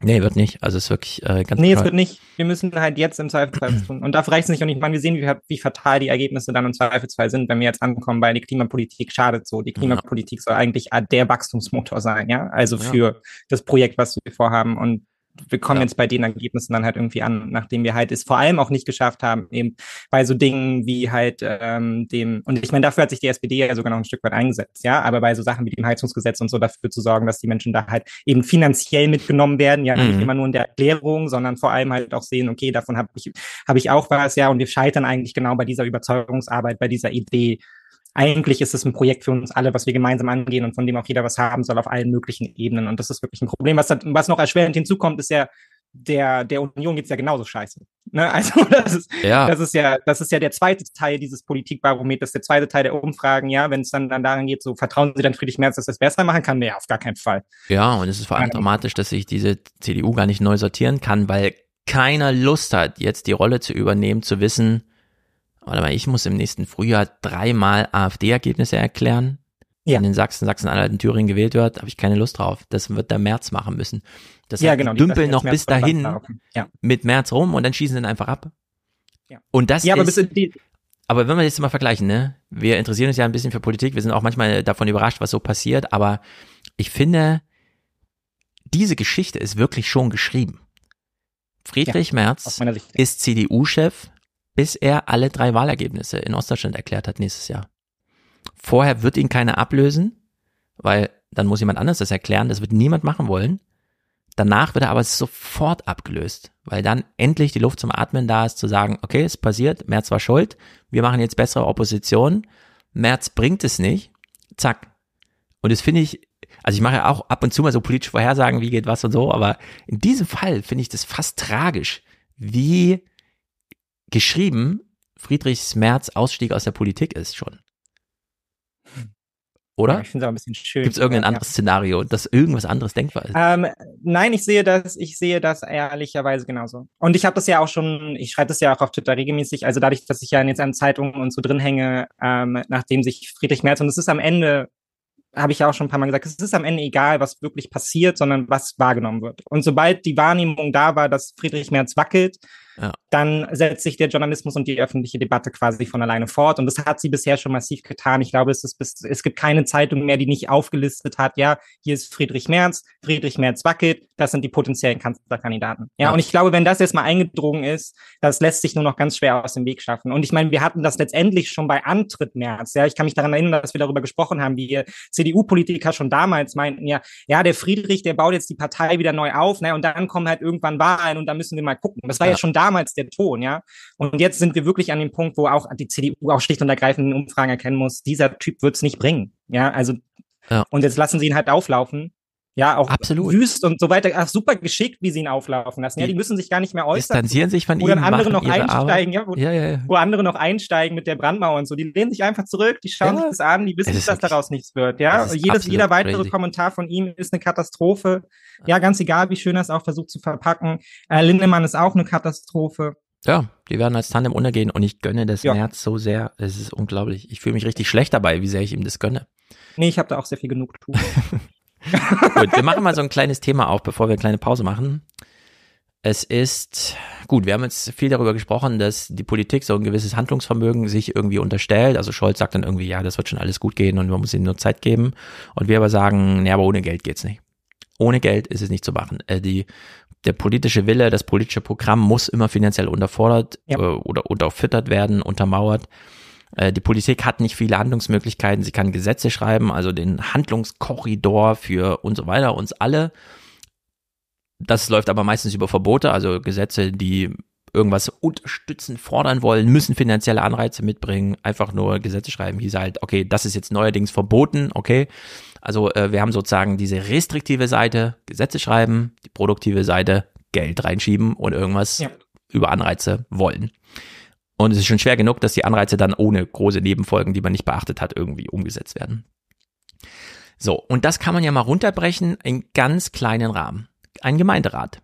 Nee, wird nicht. Also es ist wirklich äh, ganz Nee, es wird nicht. Wir müssen halt jetzt im Zweifelsfall tun. Und dafür reicht es nicht. Und ich meine, wir sehen, wie, wie fatal die Ergebnisse dann im Zweifelsfall sind, wenn wir jetzt ankommen, weil die Klimapolitik schadet so. Die Klimapolitik ja. soll eigentlich der Wachstumsmotor sein, ja. Also für ja. das Projekt, was wir vorhaben. Und wir kommen ja. jetzt bei den Ergebnissen dann halt irgendwie an, nachdem wir halt es vor allem auch nicht geschafft haben, eben bei so Dingen wie halt ähm, dem, und ich meine, dafür hat sich die SPD ja sogar noch ein Stück weit eingesetzt, ja, aber bei so Sachen wie dem Heizungsgesetz und so dafür zu sorgen, dass die Menschen da halt eben finanziell mitgenommen werden, ja, mhm. nicht immer nur in der Erklärung, sondern vor allem halt auch sehen, okay, davon habe ich, habe ich auch was, ja, und wir scheitern eigentlich genau bei dieser Überzeugungsarbeit, bei dieser Idee, eigentlich ist es ein Projekt für uns alle, was wir gemeinsam angehen und von dem auch jeder was haben soll auf allen möglichen Ebenen. Und das ist wirklich ein Problem. Was, was noch erschwerend hinzukommt, ist ja, der, der Union geht's ja genauso scheiße. Ne? Also das ist, ja. das ist ja, das ist ja der zweite Teil dieses Politikbarometers, der zweite Teil der Umfragen, ja, wenn es dann, dann daran geht, so vertrauen Sie dann Friedrich Merz, dass das besser machen kann? Nee, auf gar keinen Fall. Ja, und es ist vor allem dramatisch, dass sich diese CDU gar nicht neu sortieren kann, weil keiner Lust hat, jetzt die Rolle zu übernehmen, zu wissen, warte mal, ich muss im nächsten Frühjahr dreimal AfD-Ergebnisse erklären. Ja. In den Sachsen, Sachsen-Anhalt und Thüringen gewählt wird, habe ich keine Lust drauf. Das wird der März machen müssen. Das ja, genau, dümpeln noch bis dahin ja. mit März rum und dann schießen sie ihn einfach ab. Ja. Und das ja, aber ist, aber wenn wir das mal vergleichen, ne, wir interessieren uns ja ein bisschen für Politik, wir sind auch manchmal davon überrascht, was so passiert, aber ich finde, diese Geschichte ist wirklich schon geschrieben. Friedrich ja, Merz ist CDU-Chef, bis er alle drei Wahlergebnisse in Ostdeutschland erklärt hat nächstes Jahr. Vorher wird ihn keiner ablösen, weil dann muss jemand anders das erklären, das wird niemand machen wollen. Danach wird er aber sofort abgelöst, weil dann endlich die Luft zum Atmen da ist, zu sagen, okay, es passiert, Merz war schuld, wir machen jetzt bessere Opposition, Merz bringt es nicht, zack. Und das finde ich, also ich mache ja auch ab und zu mal so politische Vorhersagen, wie geht was und so, aber in diesem Fall finde ich das fast tragisch, wie geschrieben Friedrichs Merz Ausstieg aus der Politik ist schon. Oder? Ja, ich finde es auch ein bisschen schön. Gibt es irgendein ja. anderes Szenario, dass irgendwas anderes denkbar ist? Ähm, nein, ich sehe das, ich sehe das ehrlicherweise genauso. Und ich habe das ja auch schon, ich schreibe das ja auch auf Twitter regelmäßig, also dadurch, dass ich ja jetzt an Zeitungen und so drin hänge, ähm, nachdem sich Friedrich Merz, und es ist am Ende habe ich ja auch schon ein paar Mal gesagt, es ist am Ende egal, was wirklich passiert, sondern was wahrgenommen wird. Und sobald die Wahrnehmung da war, dass Friedrich Merz wackelt, ja. dann setzt sich der Journalismus und die öffentliche Debatte quasi von alleine fort. Und das hat sie bisher schon massiv getan. Ich glaube, es, ist, es gibt keine Zeitung mehr, die nicht aufgelistet hat, ja, hier ist Friedrich Merz, Friedrich Merz wackelt, das sind die potenziellen Kanzlerkandidaten. Ja, ja. und ich glaube, wenn das jetzt mal eingedrungen ist, das lässt sich nur noch ganz schwer aus dem Weg schaffen. Und ich meine, wir hatten das letztendlich schon bei Antritt Merz. Ja, ich kann mich daran erinnern, dass wir darüber gesprochen haben, wie CDU-Politiker schon damals meinten, ja, ja, der Friedrich, der baut jetzt die Partei wieder neu auf, ne, und dann kommen halt irgendwann Wahlen und da müssen wir mal gucken. Das war ja, ja schon damals der Ton, ja. Und jetzt sind wir wirklich an dem Punkt, wo auch die CDU auch schlicht und ergreifend in Umfragen erkennen muss, dieser Typ wird's nicht bringen, ja. Also, ja. und jetzt lassen sie ihn halt auflaufen. Ja, auch Absolut. wüst und so weiter. Ach, super geschickt, wie sie ihn auflaufen lassen. Ja, die müssen sich gar nicht mehr äußern. Distanzieren sich von wo ihm, dann andere noch einsteigen, ja, wo, Ja, ja, wo andere noch einsteigen mit der Brandmauer und so. Die lehnen sich einfach zurück, die schauen sich das an, die wissen, dass daraus nichts wird. Ja, Jedes, jeder weitere crazy. Kommentar von ihm ist eine Katastrophe. Ja, ganz egal, wie schön er es auch versucht zu verpacken. Äh, Lindemann ist auch eine Katastrophe. Ja, die werden als Tandem untergehen und ich gönne das Ja. März so sehr. Es ist unglaublich. Ich fühle mich richtig schlecht dabei, wie sehr ich ihm das gönne. Nee, ich habe da auch sehr viel Genugtuung. Gut, wir machen mal so ein kleines Thema auf, bevor wir eine kleine Pause machen. Es ist, gut, wir haben jetzt viel darüber gesprochen, dass die Politik so ein gewisses Handlungsvermögen sich irgendwie unterstellt. Also Scholz sagt dann irgendwie, ja, das wird schon alles gut gehen und man muss ihnen nur Zeit geben. Und wir aber sagen, nee, aber ohne Geld geht's nicht. Ohne Geld ist es nicht zu machen. Äh, die, der politische Wille, das politische Programm muss immer finanziell unterfordert Ja. äh, oder unterfüttert werden, untermauert. Äh, Die Politik hat nicht viele Handlungsmöglichkeiten. Sie kann Gesetze schreiben, also den Handlungskorridor für und so weiter, uns alle. Das läuft aber meistens über Verbote, also Gesetze, die irgendwas unterstützen, fordern wollen, müssen finanzielle Anreize mitbringen. Einfach nur Gesetze schreiben, hieß halt, okay, das ist jetzt neuerdings verboten, okay. Also äh, wir haben sozusagen diese restriktive Seite, Gesetze schreiben, die produktive Seite, Geld reinschieben und irgendwas Ja. über Anreize wollen. Und es ist schon schwer genug, dass die Anreize dann ohne große Nebenfolgen, die man nicht beachtet hat, irgendwie umgesetzt werden. So, und das kann man ja mal runterbrechen in ganz kleinen Rahmen. Ein Gemeinderat.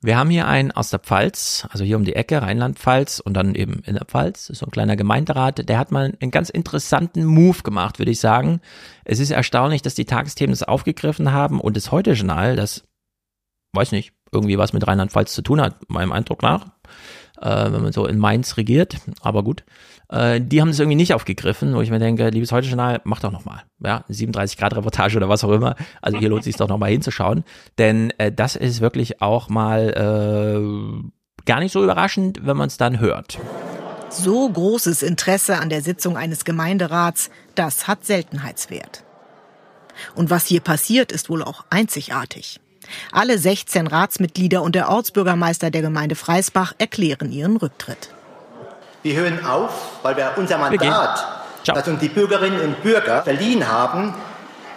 Wir haben hier einen aus der Pfalz, also hier um die Ecke, Rheinland-Pfalz und dann eben in der Pfalz, so ein kleiner Gemeinderat, der hat mal einen ganz interessanten Move gemacht, würde ich sagen. Es ist erstaunlich, dass die Tagesthemen das aufgegriffen haben und das Heute-Journal, das, weiß nicht, irgendwie was mit Rheinland-Pfalz zu tun hat, meinem Eindruck nach, äh, wenn man so in Mainz regiert, aber gut. Äh, die haben es irgendwie nicht aufgegriffen, wo ich mir denke, liebes Heute-Journal, mach doch nochmal. Ja, 37 Grad Reportage oder was auch immer. Also hier lohnt es sich doch nochmal hinzuschauen. Denn äh, das ist wirklich auch mal äh, gar nicht so überraschend, wenn man es dann hört. So großes Interesse an der Sitzung eines Gemeinderats, das hat Seltenheitswert. Und was hier passiert, ist wohl auch einzigartig. Alle 16 Ratsmitglieder und der Ortsbürgermeister der Gemeinde Freisbach erklären ihren Rücktritt. Wir hören auf, weil wir unser Wir. Mandat, das uns die Bürgerinnen und Bürger verliehen haben,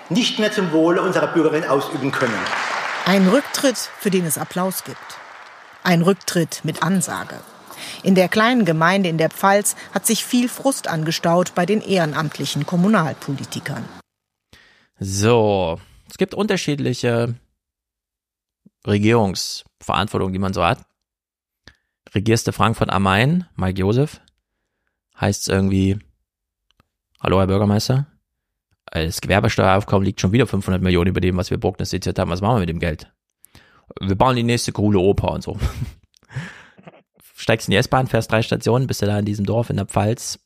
nicht mehr zum Wohle unserer Bürgerinnen ausüben können. Ein Rücktritt, für den es Applaus gibt. Ein Rücktritt mit Ansage. In der kleinen Gemeinde in der Pfalz hat sich viel Frust angestaut bei den ehrenamtlichen Kommunalpolitikern. So, es gibt unterschiedliche Regierungsverantwortungen, die man so hat. Regierst du Frankfurt am Main, Mike Josef, heißt es irgendwie, hallo Herr Bürgermeister, das Gewerbesteueraufkommen liegt schon wieder 500 Millionen über dem, was wir prognostiziert haben. Was machen wir mit dem Geld? Wir bauen die nächste coole Oper und so. Steigst in die S-Bahn, fährst drei Stationen, bist du da in diesem Dorf in der Pfalz.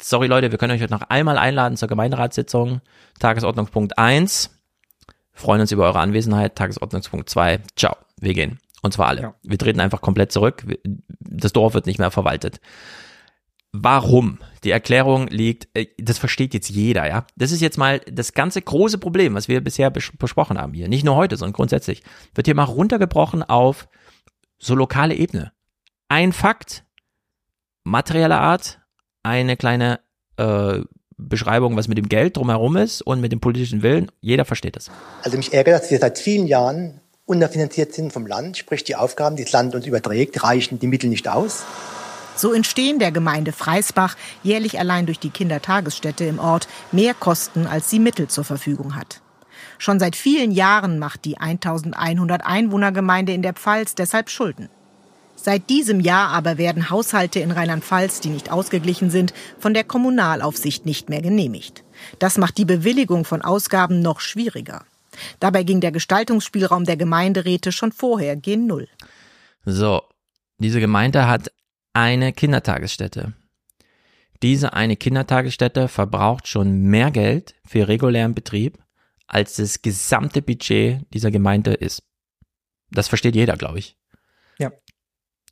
Sorry Leute, wir können euch heute noch einmal einladen zur Gemeinderatssitzung. Tagesordnungspunkt 1. Freuen uns über eure Anwesenheit. Tagesordnungspunkt 2. Ciao. Wir gehen. Und zwar alle. Ja. Wir treten einfach komplett zurück. Das Dorf wird nicht mehr verwaltet. Warum? Die Erklärung liegt, äh, das versteht jetzt jeder, ja. Das ist jetzt mal das ganze große Problem, was wir bisher bes besprochen haben hier. Nicht nur heute, sondern grundsätzlich. Wird hier mal runtergebrochen auf so lokale Ebene. Ein Fakt, materieller Art, eine kleine äh, Beschreibung, was mit dem Geld drumherum ist und mit dem politischen Willen. Jeder versteht das. Also mich ärgert, dass wir seit vielen Jahren unterfinanziert sind vom Land, sprich die Aufgaben, die das Land uns überträgt, reichen die Mittel nicht aus. So entstehen der Gemeinde Freisbach jährlich allein durch die Kindertagesstätte im Ort mehr Kosten, als sie Mittel zur Verfügung hat. Schon seit vielen Jahren macht die 1100 Einwohnergemeinde in der Pfalz deshalb Schulden. Seit diesem Jahr aber werden Haushalte in Rheinland-Pfalz, die nicht ausgeglichen sind, von der Kommunalaufsicht nicht mehr genehmigt. Das macht die Bewilligung von Ausgaben noch schwieriger. Dabei ging der Gestaltungsspielraum der Gemeinderäte schon vorher gen Null. So, diese Gemeinde hat eine Kindertagesstätte. Diese eine Kindertagesstätte verbraucht schon mehr Geld für regulären Betrieb, als das gesamte Budget dieser Gemeinde ist. Das versteht jeder, glaube ich. Ja.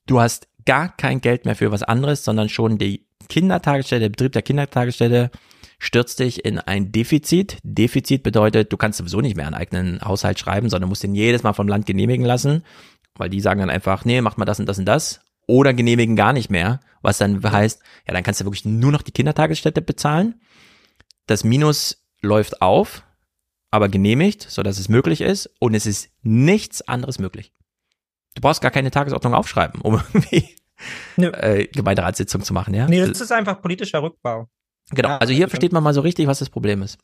Du hast gar kein Geld mehr für was anderes, sondern schon die Kindertagesstätte, der Betrieb der Kindertagesstätte stürzt dich in ein Defizit. Defizit bedeutet, du kannst sowieso nicht mehr einen eigenen Haushalt schreiben, sondern musst den jedes Mal vom Land genehmigen lassen, weil die sagen dann einfach, nee, mach mal das und das und das oder genehmigen gar nicht mehr, was dann heißt, ja, dann kannst du wirklich nur noch die Kindertagesstätte bezahlen. Das Minus läuft auf, aber genehmigt, so dass es möglich ist und es ist nichts anderes möglich. Du brauchst gar keine Tagesordnung aufschreiben, um irgendwie äh, Gemeinderatssitzung zu machen, ja? Nee, das ist einfach politischer Rückbau. Genau, Ja, also hier also- versteht man mal so richtig, was das Problem ist.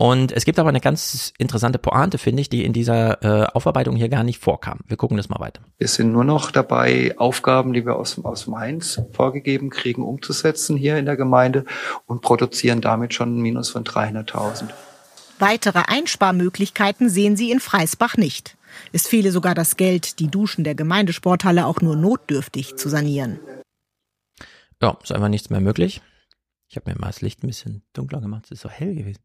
Und es gibt aber eine ganz interessante Pointe, finde ich, die in dieser äh, Aufarbeitung hier gar nicht vorkam. Wir gucken das mal weiter. Wir sind nur noch dabei, Aufgaben, die wir aus, aus Mainz vorgegeben kriegen, umzusetzen hier in der Gemeinde und produzieren damit schon ein Minus von 300.000. Weitere Einsparmöglichkeiten sehen sie in Freisbach nicht. Es fehle sogar das Geld, die Duschen der Gemeindesporthalle auch nur notdürftig zu sanieren. Ja, ist einfach nichts mehr möglich. Ich habe mir mal das Licht ein bisschen dunkler gemacht, es ist so hell gewesen.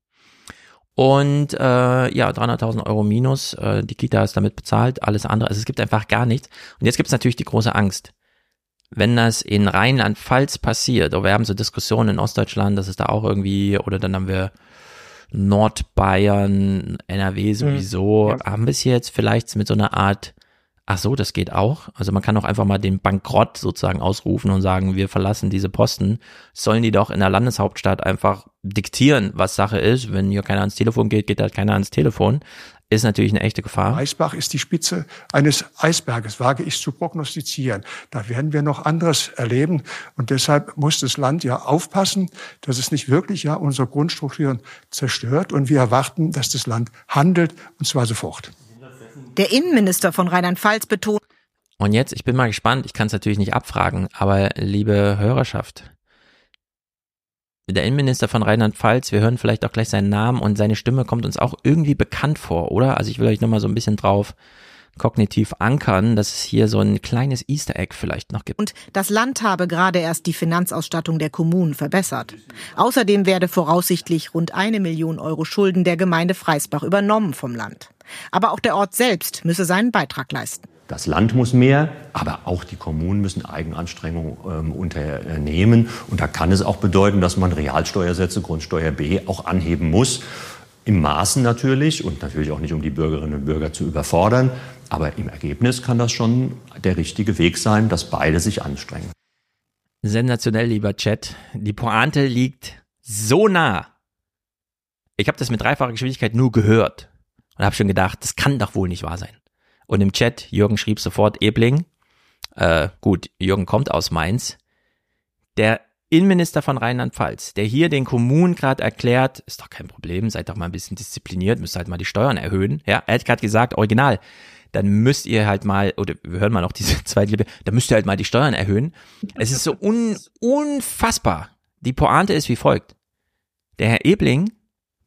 Und äh, ja, 300.000 Euro minus, äh, die Kita ist damit bezahlt, alles andere, also es gibt einfach gar nichts. Und jetzt gibt es natürlich die große Angst. Wenn das in Rheinland-Pfalz passiert, oder wir haben so Diskussionen in Ostdeutschland, dass es da auch irgendwie, oder dann haben wir Nordbayern, NRW sowieso, haben wir es jetzt vielleicht mit so einer Art, ach so, das geht auch. Also man kann auch einfach mal den Bankrott sozusagen ausrufen und sagen, wir verlassen diese Posten. Sollen die doch in der Landeshauptstadt einfach diktieren, was Sache ist. Wenn hier keiner ans Telefon geht, geht halt keiner ans Telefon. Ist natürlich eine echte Gefahr. Eisbach ist die Spitze eines Eisberges, wage ich zu prognostizieren. Da werden wir noch anderes erleben. Und deshalb muss das Land ja aufpassen, dass es nicht wirklich ja unsere Grundstrukturen zerstört. Und wir erwarten, dass das Land handelt, und zwar sofort. Der Innenminister von Rheinland-Pfalz betont, Und jetzt, ich bin mal gespannt, ich kann es natürlich nicht abfragen, aber liebe Hörerschaft, der Innenminister von Rheinland-Pfalz, wir hören vielleicht auch gleich seinen Namen und seine Stimme kommt uns auch irgendwie bekannt vor, oder? Also ich will euch nochmal so ein bisschen drauf kognitiv ankern, dass es hier so ein kleines Easter Egg vielleicht noch gibt. und das Land habe gerade erst die Finanzausstattung der Kommunen verbessert. Außerdem werde voraussichtlich rund eine Million Euro Schulden der Gemeinde Freisbach übernommen vom Land. Aber auch der Ort selbst müsse seinen Beitrag leisten. Das Land muss mehr, aber auch die Kommunen müssen Eigenanstrengungen ähm, unternehmen. Und da kann es auch bedeuten, dass man Realsteuersätze, Grundsteuer B, auch anheben muss. Im Maßen natürlich und natürlich auch nicht, um die Bürgerinnen und Bürger zu überfordern. Aber im Ergebnis kann das schon der richtige Weg sein, dass beide sich anstrengen. Sensationell, lieber Chat. Die Pointe liegt so nah. Ich habe das mit dreifacher Geschwindigkeit nur gehört und habe schon gedacht, das kann doch wohl nicht wahr sein. Und im Chat, Jürgen schrieb sofort Ebling. Äh, gut, Jürgen kommt aus Mainz. Der Innenminister von Rheinland-Pfalz, der hier den Kommunen gerade erklärt, ist doch kein Problem, seid doch mal ein bisschen diszipliniert, müsst halt mal die Steuern erhöhen. Ja, er hat gerade gesagt, original, dann müsst ihr halt mal, oder wir hören mal noch diese zweite Liebe, dann müsst ihr halt mal die Steuern erhöhen. Es ist so un, unfassbar. Die Pointe ist wie folgt. Der Herr Ebling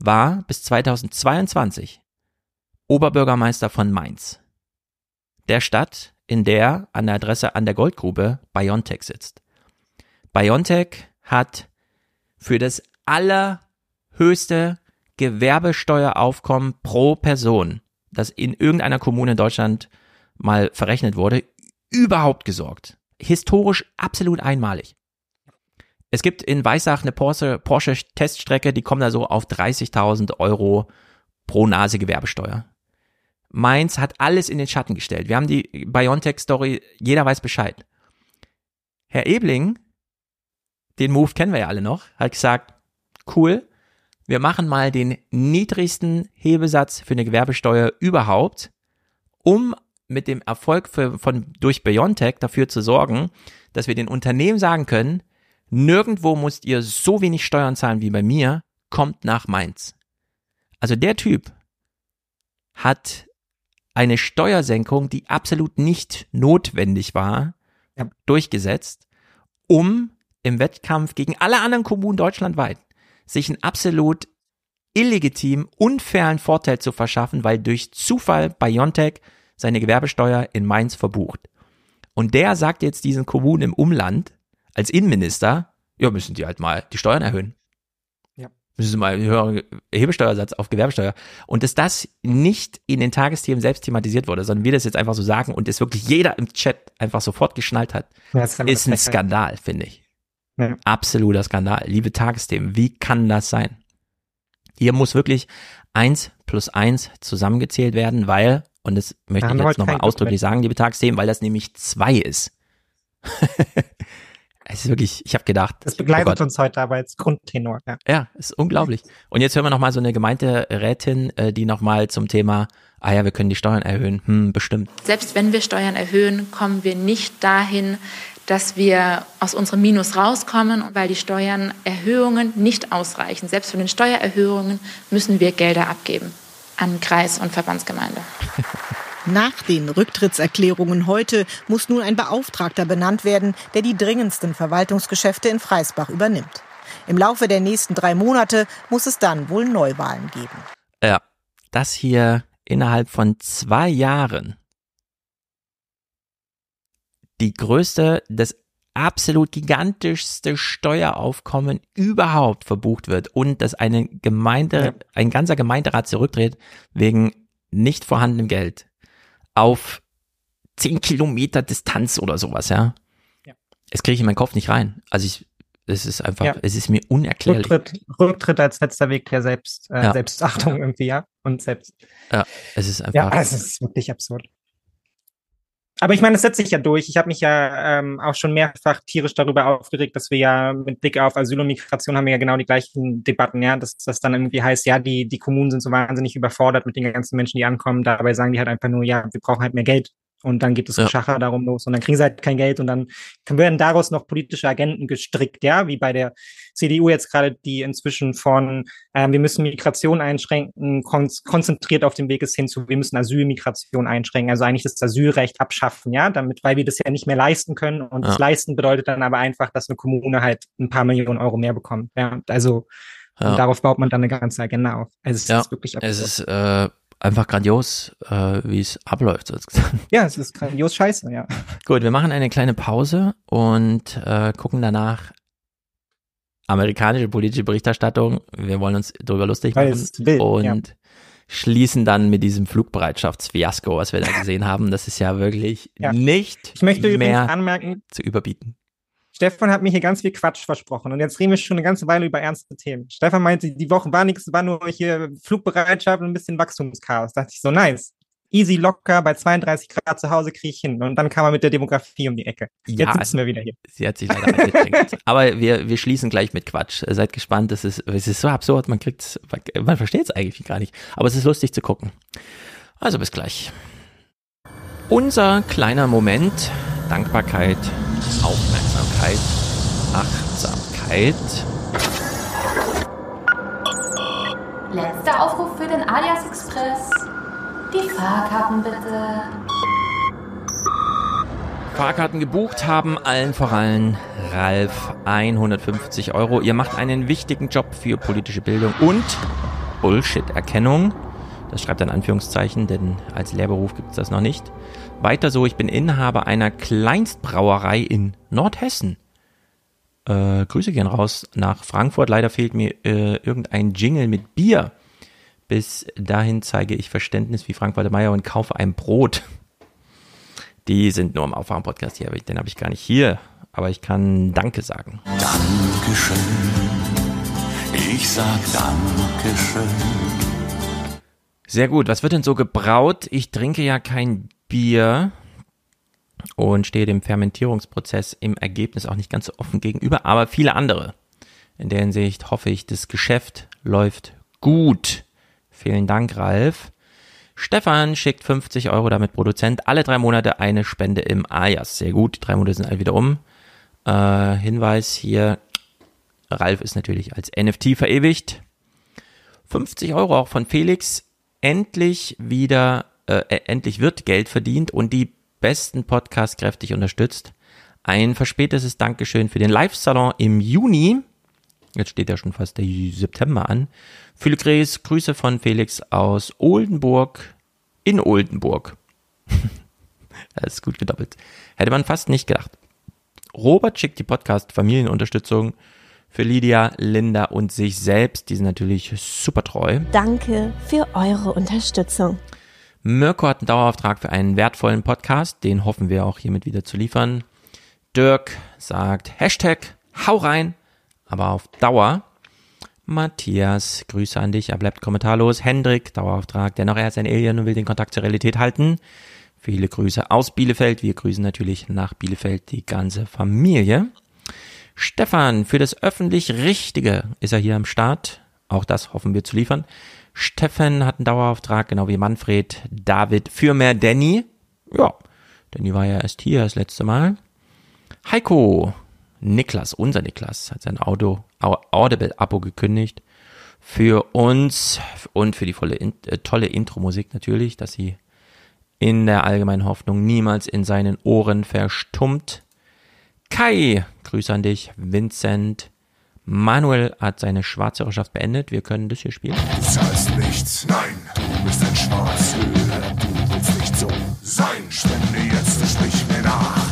war bis 2022 Oberbürgermeister von Mainz. Der Stadt, in der an der Adresse an der Goldgrube Biontech sitzt. Biontech hat für das allerhöchste Gewerbesteueraufkommen pro Person, das in irgendeiner Kommune in Deutschland mal verrechnet wurde, überhaupt gesorgt. Historisch absolut einmalig. Es gibt in Weissach eine Porsche, Porsche Teststrecke, die kommt da so auf 30.000 Euro pro Nase Gewerbesteuer. Mainz hat alles in den Schatten gestellt. Wir haben die Biontech-Story, jeder weiß Bescheid. Herr Ebling, den Move kennen wir ja alle noch, hat gesagt, cool, wir machen mal den niedrigsten Hebesatz für eine Gewerbesteuer überhaupt, um mit dem Erfolg für, von, durch Biontech dafür zu sorgen, dass wir den Unternehmen sagen können, nirgendwo müsst ihr so wenig Steuern zahlen wie bei mir, kommt nach Mainz. Also der Typ hat eine Steuersenkung, die absolut nicht notwendig war, Ja. durchgesetzt, um im Wettkampf gegen alle anderen Kommunen deutschlandweit sich einen absolut illegitim, unfairen Vorteil zu verschaffen, weil durch Zufall Biontech seine Gewerbesteuer in Mainz verbucht. Und der sagt jetzt diesen Kommunen im Umland als Innenminister, ja, müssen die halt mal die Steuern erhöhen. Müssen sie mal einen höheren Hebesteuersatz auf Gewerbesteuer. Und dass das nicht in den Tagesthemen selbst thematisiert wurde, sondern wir das jetzt einfach so sagen und es wirklich jeder im Chat einfach sofort geschnallt hat, Ja, ist ein Frechheit. Skandal, finde ich. Ja. Absoluter Skandal. Liebe Tagesthemen, wie kann das sein? Hier muss wirklich eins plus eins zusammengezählt werden, weil, und das möchte ich jetzt nochmal ausdrücklich Glück sagen, liebe Tagesthemen, weil das nämlich zwei ist. Es ist wirklich, ich habe gedacht. Das begleitet oh uns heute aber als Grundtenor. Ja, ja ist unglaublich. Und jetzt hören wir nochmal so eine Gemeinderätin, äh, die nochmal zum Thema, ah ja, wir können die Steuern erhöhen. Hm, bestimmt. Selbst wenn wir Steuern erhöhen, kommen wir nicht dahin, dass wir aus unserem Minus rauskommen, weil die Steuererhöhungen nicht ausreichen. Selbst für den Steuererhöhungen müssen wir Gelder abgeben an Kreis- und Verbandsgemeinde. Nach den Rücktrittserklärungen heute muss nun ein Beauftragter benannt werden, der die dringendsten Verwaltungsgeschäfte in Freisbach übernimmt. Im Laufe der nächsten drei Monate muss es dann wohl Neuwahlen geben. Ja, das hier innerhalb von zwei Jahren die größte, das absolut gigantischste Steueraufkommen überhaupt verbucht wird und dass eine Gemeinde, ja. ein ganzer Gemeinderat zurücktritt wegen nicht vorhandenem Geld auf zehn Kilometer Distanz oder sowas, ja. ja. Es kriege ich in meinen Kopf nicht rein. Also ich, es ist einfach, ja. es ist mir unerklärlich. Rücktritt, Rücktritt als letzter Weg der Selbst, äh, ja. Selbstachtung irgendwie, ja. Und selbst. Ja, es ist einfach. Ja, es ist wirklich absurd. Aber ich meine, es setzt sich ja durch. Ich habe mich ja ähm, auch schon mehrfach tierisch darüber aufgeregt, dass wir ja mit Blick auf Asyl und Migration haben wir ja genau die gleichen Debatten, ja, dass das dann irgendwie heißt, ja, die, die Kommunen sind so wahnsinnig überfordert mit den ganzen Menschen, die ankommen. Dabei sagen die halt einfach nur, ja, wir brauchen halt mehr Geld. Und dann gibt es ja. Schacher darum los und dann kriegen sie halt kein Geld und dann werden daraus noch politische Agenten gestrickt, ja, wie bei der CDU jetzt gerade, die inzwischen von ähm, wir müssen Migration einschränken, kon konzentriert auf dem Weg ist hin zu wir müssen Asylmigration einschränken, also eigentlich das Asylrecht abschaffen, ja, damit, weil wir das ja nicht mehr leisten können und ja. das leisten bedeutet dann aber einfach, dass eine Kommune halt ein paar Millionen Euro mehr bekommt, ja, also ja. darauf baut man dann eine ganze Agenda auf. Also es ja, ist wirklich absurd. Es ist äh einfach grandios, äh, wie es abläuft. Sozusagen. Ja, es ist grandios scheiße, ja. Gut, wir machen eine kleine Pause und äh, gucken danach amerikanische politische Berichterstattung. Wir wollen uns darüber lustig machen will, und ja. schließen dann mit diesem Flugbereitschaftsfiasko, was wir da gesehen haben. Das ist ja wirklich ja. nicht ich möchte mehr anmerken, zu überbieten. Stefan hat mir hier ganz viel Quatsch versprochen und jetzt reden wir schon eine ganze Weile über ernste Themen. Stefan meinte, die Woche war nichts, war nur hier Flugbereitschaft und ein bisschen Wachstumschaos. Da dachte ich so, nice. Easy, locker, bei 32 Grad zu Hause kriege ich hin. Und dann kam er mit der Demografie um die Ecke. Jetzt ja, sitzen wir wieder hier. Sie hat sich leider angestrengt. Aber wir, wir schließen gleich mit Quatsch. Seid gespannt, es ist, es ist so absurd, man kriegt man versteht es eigentlich gar nicht. Aber es ist lustig zu gucken. Also bis gleich. Unser kleiner Moment, Dankbarkeit, Aufmerksamkeit, Achtsamkeit. Letzter Aufruf für den Alias Express. Die Fahrkarten bitte. Fahrkarten gebucht haben allen voran Ralf 150 Euro. Ihr macht einen wichtigen Job für politische Bildung und Bullshit-Erkennung. Das schreibt er in Anführungszeichen, denn als Lehrberuf gibt es das noch nicht. Weiter so, ich bin Inhaber einer Kleinstbrauerei in Nordhessen. Äh, Grüße gehen raus nach Frankfurt. Leider fehlt mir äh, irgendein Jingle mit Bier. Bis dahin zeige ich Verständnis wie Frank Waldemeyer und kaufe ein Brot. Die sind nur im Aufwachen-Podcast hier, den habe ich gar nicht hier. Aber ich kann Danke sagen. Dankeschön. Ich sag Dankeschön. Sehr gut. Was wird denn so gebraut? Ich trinke ja kein Bier und stehe dem Fermentierungsprozess im Ergebnis auch nicht ganz so offen gegenüber, aber viele andere. In der Hinsicht hoffe ich, das Geschäft läuft gut. Vielen Dank, Ralf. Stefan schickt 50 Euro damit Produzent. Alle drei Monate eine Spende im Ajas. Sehr gut, die drei Monate sind alle wieder um. Äh, Hinweis hier, Ralf ist natürlich als NFT verewigt. 50 Euro auch von Felix. Endlich wieder äh, äh, endlich wird Geld verdient und die besten Podcasts kräftig unterstützt. Ein verspätetes Dankeschön für den Live-Salon im Juni. Jetzt steht ja schon fast der September an. Viele Grüße, Grüße von Felix aus Oldenburg in Oldenburg. das ist gut gedoppelt. Hätte man fast nicht gedacht. Robert schickt die Podcast Familienunterstützung für Lydia, Linda und sich selbst. Die sind natürlich super treu. Danke für eure Unterstützung. Mirko hat einen Dauerauftrag für einen wertvollen Podcast, den hoffen wir auch hiermit wieder zu liefern. Dirk sagt Hashtag hau rein, aber auf Dauer. Matthias, Grüße an dich, er bleibt kommentarlos. Hendrik, Dauerauftrag, dennoch er ist ein Alien und will den Kontakt zur Realität halten. Viele Grüße aus Bielefeld. Wir grüßen natürlich nach Bielefeld die ganze Familie. Stefan, für das öffentlich Richtige ist er hier am Start. Auch das hoffen wir zu liefern. Stefan hat einen Dauerauftrag, genau wie Manfred. David für mehr Danny. Ja, Danny war ja erst hier das letzte Mal. Heiko, Niklas, unser Niklas, hat sein Auto, Audible-Abo gekündigt. Für uns und für die volle, äh, tolle Intro-Musik natürlich, dass sie in der allgemeinen Hoffnung niemals in seinen Ohren verstummt. Kai, Grüße an dich. Vincent, Manuel hat seine Schwarzhörerschaft beendet. Wir können das hier spielen. Du zahlst nichts, nein, du bist ein Schwarzhörer. Du willst nicht so sein. Spende jetzt, sprich mir nach.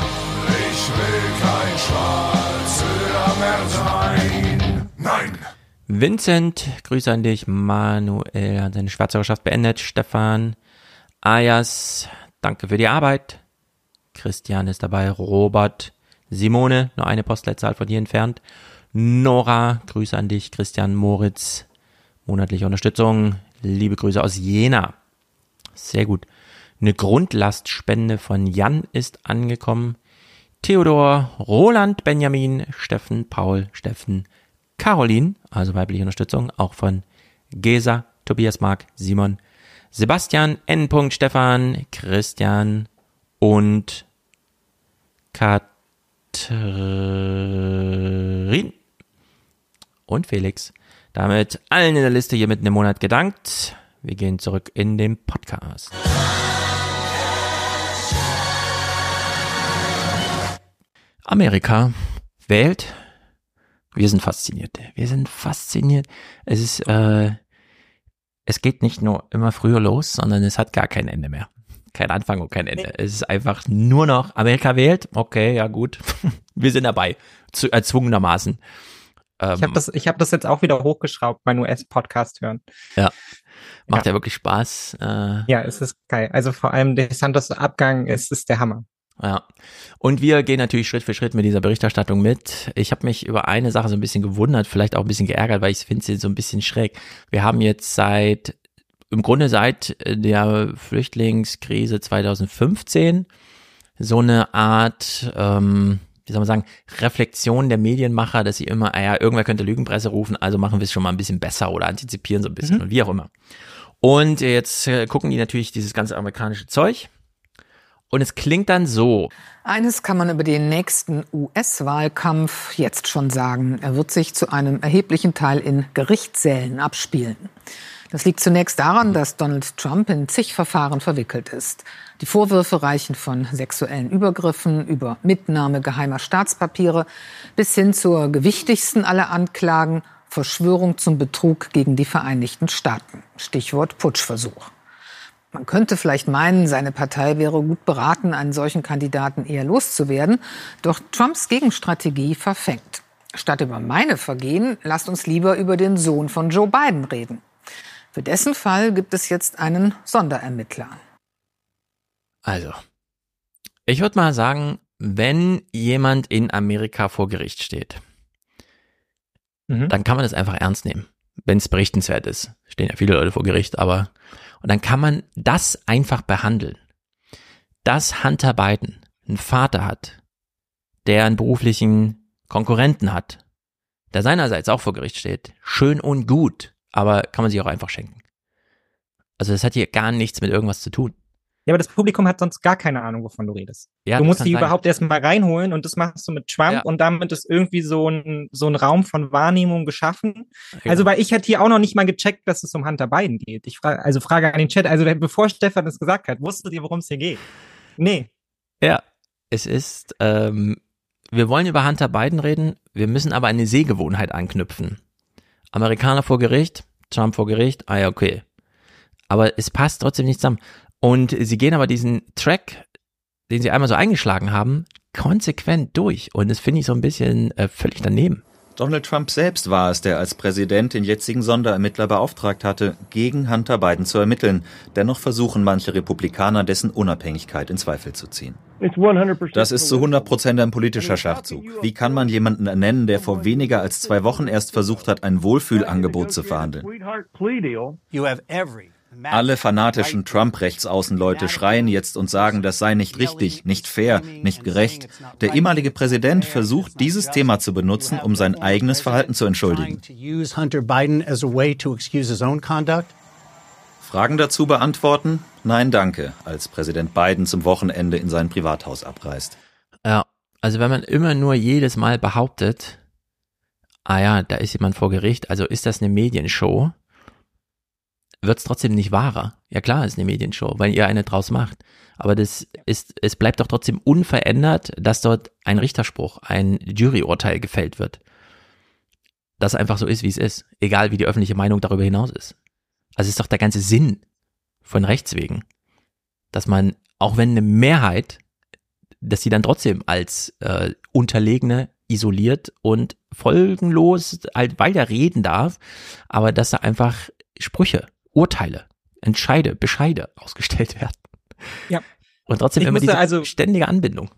Ich will kein Schwarzhörer mehr sein. Nein. Vincent, Grüße an dich. Manuel hat seine Schwarzhörerschaft beendet. Stefan, Ayas, danke für die Arbeit. Christian ist dabei. Robert, Simone, nur eine Postleitzahl von hier entfernt. Nora, Grüße an dich. Christian Moritz, monatliche Unterstützung. Liebe Grüße aus Jena. Sehr gut. Eine Grundlastspende von Jan ist angekommen. Theodor, Roland, Benjamin, Steffen, Paul, Steffen, Caroline, also weibliche Unterstützung, auch von Gesa, Tobias Mark, Simon, Sebastian, N. Stefan, Christian und Katrin und Felix. Damit allen in der Liste hier mitten im Monat gedankt. Wir gehen zurück in den Podcast. Amerika wählt. Wir sind fasziniert. Wir sind fasziniert. Es ist, äh, es geht nicht nur immer früher los, sondern es hat gar kein Ende mehr. Kein Anfang und kein Ende. Es ist einfach nur noch Amerika wählt. Okay, ja gut. Wir sind dabei. Zu, erzwungenermaßen. Ich habe das, ich hab das jetzt auch wieder hochgeschraubt, mein US-Podcast hören. Ja. Macht ja, ja wirklich Spaß. Äh, ja, es ist geil. Also vor allem der Santos Abgang ist, ist der Hammer. Ja. Und wir gehen natürlich Schritt für Schritt mit dieser Berichterstattung mit. Ich habe mich über eine Sache so ein bisschen gewundert, vielleicht auch ein bisschen geärgert, weil ich finde sie so ein bisschen schräg. Wir haben jetzt seit, im Grunde seit der Flüchtlingskrise 2015 so eine Art, ähm, wie soll man sagen, Reflexion der Medienmacher, dass sie immer, ah ja, irgendwer könnte Lügenpresse rufen, also machen wir es schon mal ein bisschen besser oder antizipieren so ein bisschen mhm. und wie auch immer. Und jetzt äh, gucken die natürlich dieses ganze amerikanische Zeug und es klingt dann so. Eines kann man über den nächsten US-Wahlkampf jetzt schon sagen. Er wird sich zu einem erheblichen Teil in Gerichtssälen abspielen. Das liegt zunächst daran, dass Donald Trump in zig Verfahren verwickelt ist. Die Vorwürfe reichen von sexuellen Übergriffen über Mitnahme geheimer Staatspapiere bis hin zur gewichtigsten aller Anklagen, Verschwörung zum Betrug gegen die Vereinigten Staaten. Stichwort Putschversuch. Man könnte vielleicht meinen, seine Partei wäre gut beraten, einen solchen Kandidaten eher loszuwerden. Doch Trumps Gegenstrategie verfängt. Statt über meine Vergehen, lasst uns lieber über den Sohn von Joe Biden reden. Für dessen Fall gibt es jetzt einen Sonderermittler. Also, ich würde mal sagen, wenn jemand in Amerika vor Gericht steht, mhm. dann kann man das einfach ernst nehmen, wenn es berichtenswert ist. Stehen ja viele Leute vor Gericht, aber und dann kann man das einfach behandeln. Dass Hunter Biden einen Vater hat, der einen beruflichen Konkurrenten hat, der seinerseits auch vor Gericht steht, schön und gut, aber kann man sich auch einfach schenken. Also das hat hier gar nichts mit irgendwas zu tun. Ja, aber das Publikum hat sonst gar keine Ahnung, wovon du redest. Ja, du musst die sein. überhaupt erstmal reinholen und das machst du mit Trump ja. und damit ist irgendwie so ein, so ein Raum von Wahrnehmung geschaffen. Genau. Also, weil ich hätte hier auch noch nicht mal gecheckt, dass es um Hunter Biden geht. Ich frage, also Frage an den Chat, also bevor Stefan das gesagt hat, wusstet ihr, worum es hier geht? Nee. Ja, es ist, ähm, wir wollen über Hunter Biden reden, wir müssen aber eine Sehgewohnheit anknüpfen. Amerikaner vor Gericht, Trump vor Gericht, ah ja, okay. Aber es passt trotzdem nicht zusammen. Und sie gehen aber diesen Track, den sie einmal so eingeschlagen haben, konsequent durch. Und das finde ich so ein bisschen äh, völlig daneben. Donald Trump selbst war es, der als Präsident den jetzigen Sonderermittler beauftragt hatte, gegen Hunter Biden zu ermitteln. Dennoch versuchen manche Republikaner, dessen Unabhängigkeit in Zweifel zu ziehen. Das ist zu 100 Prozent ein politischer Schachzug. Wie kann man jemanden ernennen, der vor weniger als zwei Wochen erst versucht hat, ein Wohlfühlangebot zu verhandeln? Alle fanatischen Trump-Rechtsaußenleute schreien jetzt und sagen, das sei nicht richtig, nicht fair, nicht gerecht. Der ehemalige Präsident versucht, dieses Thema zu benutzen, um sein eigenes Verhalten zu entschuldigen. Fragen dazu beantworten? Nein, danke, als Präsident Biden zum Wochenende in sein Privathaus abreist. Ja, also wenn man immer nur jedes Mal behauptet, ah ja, da ist jemand vor Gericht, also ist das eine Medienshow, wird es trotzdem nicht wahrer. Ja klar, ist eine Medienshow, weil ihr eine draus macht. Aber das ist, es bleibt doch trotzdem unverändert, dass dort ein Richterspruch, ein Juryurteil gefällt wird. Das einfach so ist, wie es ist. Egal, wie die öffentliche Meinung darüber hinaus ist. Also ist doch der ganze Sinn von Rechts wegen, dass man, auch wenn eine Mehrheit, dass sie dann trotzdem als äh, Unterlegene isoliert und folgenlos, halt weiter reden darf, aber dass da einfach Sprüche Urteile, Entscheide, Bescheide ausgestellt werden. Ja. Und trotzdem Ich immer diese also- ständige Anbindung.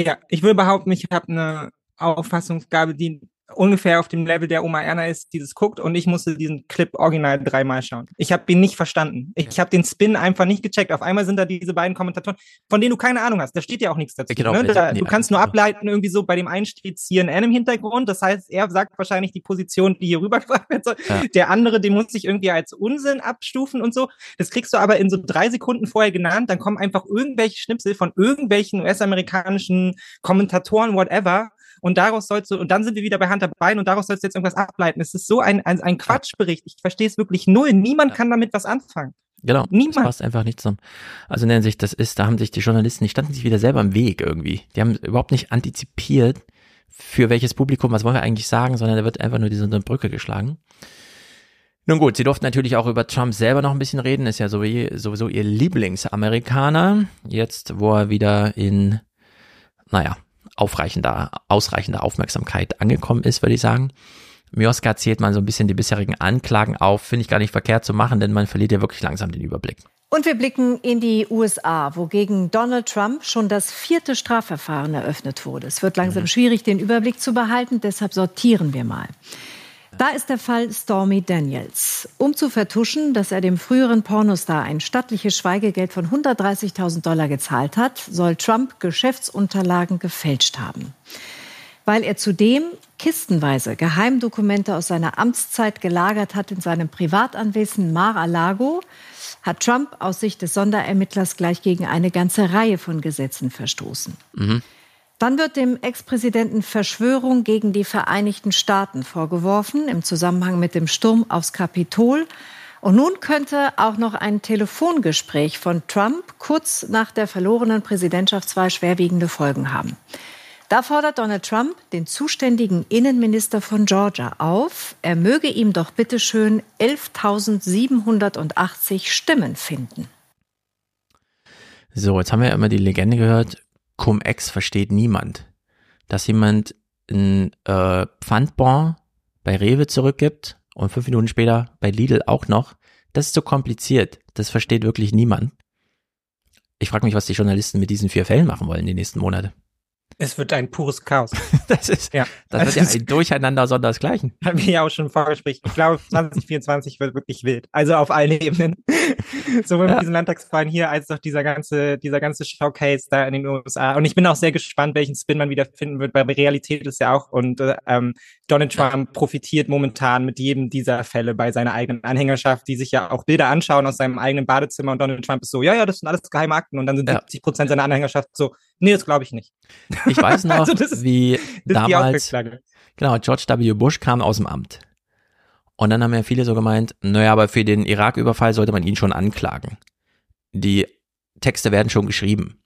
Ja, ich würde behaupten, ich habe eine Auffassungsgabe, die ungefähr auf dem Level der Oma Erna ist, die das guckt und ich musste diesen Clip original dreimal schauen. Ich habe ihn nicht verstanden. Ich habe den Spin einfach nicht gecheckt. Auf einmal sind da diese beiden Kommentatoren, von denen du keine Ahnung hast. Da steht ja auch nichts dazu. Genau, ne? da, nee, du kannst nur ableiten, irgendwie so, bei dem einen steht CNN im Hintergrund. Das heißt, er sagt wahrscheinlich die Position, die hier rübergebracht werden soll. Ja. Der andere, den muss ich irgendwie als Unsinn abstufen und so. Das kriegst du aber in so drei Sekunden vorher genannt. Dann kommen einfach irgendwelche Schnipsel von irgendwelchen US-amerikanischen Kommentatoren, whatever. Und daraus sollst du, und dann sind wir wieder bei Hunter Biden und daraus sollst du jetzt irgendwas ableiten. Es ist so ein, ein, ein Quatschbericht. Ich verstehe es wirklich null. Niemand kann damit was anfangen. Genau, Niemand. das passt einfach nicht zusammen. Also nennen sich, das ist, da haben sich die Journalisten, die standen sich wieder selber im Weg irgendwie. Die haben überhaupt nicht antizipiert, für welches Publikum, was wollen wir eigentlich sagen, sondern da wird einfach nur diese Brücke geschlagen. Nun gut, sie durften natürlich auch über Trump selber noch ein bisschen reden, ist ja sowieso, sowieso ihr Lieblingsamerikaner. Jetzt, wo er wieder in, naja, aufreichender, ausreichender Aufmerksamkeit angekommen ist, würde ich sagen. Mioska zählt mal so ein bisschen die bisherigen Anklagen auf, finde ich gar nicht verkehrt zu machen, denn man verliert ja wirklich langsam den Überblick. Und wir blicken in die USA, wo gegen Donald Trump schon das vierte Strafverfahren eröffnet wurde. Es wird langsam schwierig, den Überblick zu behalten, deshalb sortieren wir mal. Da ist der Fall Stormy Daniels. Um zu vertuschen, dass er dem früheren Pornostar ein stattliches Schweigegeld von 130.000 Dollar gezahlt hat, soll Trump Geschäftsunterlagen gefälscht haben. Weil er zudem kistenweise Geheimdokumente aus seiner Amtszeit gelagert hat in seinem Privatanwesen Mar-a-Lago, hat Trump aus Sicht des Sonderermittlers gleich gegen eine ganze Reihe von Gesetzen verstoßen. Mhm. Dann wird dem Ex-Präsidenten Verschwörung gegen die Vereinigten Staaten vorgeworfen im Zusammenhang mit dem Sturm aufs Kapitol. Und nun könnte auch noch ein Telefongespräch von Trump kurz nach der verlorenen Präsidentschaftswahl schwerwiegende Folgen haben. Da fordert Donald Trump den zuständigen Innenminister von Georgia auf, er möge ihm doch bitteschön 11.780 Stimmen finden. So, jetzt haben wir ja immer die Legende gehört, Cum-Ex versteht niemand. Dass jemand ein äh, Pfandbon bei Rewe zurückgibt und fünf Minuten später bei Lidl auch noch, das ist so kompliziert. Das versteht wirklich niemand. Ich frage mich, was die Journalisten mit diesen vier Fällen machen wollen die nächsten Monate. Es wird ein pures Chaos. Das ist, ja. Das wird ja ein Durcheinander sondersgleichen. Haben wir ja auch schon im Vorgespräch. Ich glaube, 2024 wird wirklich wild. Also auf allen Ebenen. Sowohl mit Ja. diesen Landtagswahlen hier, als auch dieser ganze, dieser ganze Showcase da in den USA. Und ich bin auch sehr gespannt, welchen Spin man wieder finden wird, weil Realität ist ja auch. Und äh, ähm, Donald Trump profitiert momentan mit jedem dieser Fälle bei seiner eigenen Anhängerschaft, die sich ja auch Bilder anschauen aus seinem eigenen Badezimmer. Und Donald Trump ist so, ja, ja, das sind alles geheime Akten. Und dann sind 70 Prozent seiner Anhängerschaft so, nee, das glaube ich nicht. Ich weiß noch, Also das ist- wie das damals, genau, George W. Bush kam aus dem Amt. Und dann haben ja viele so gemeint, naja, aber für den Irak-Überfall sollte man ihn schon anklagen. Die Texte werden schon geschrieben.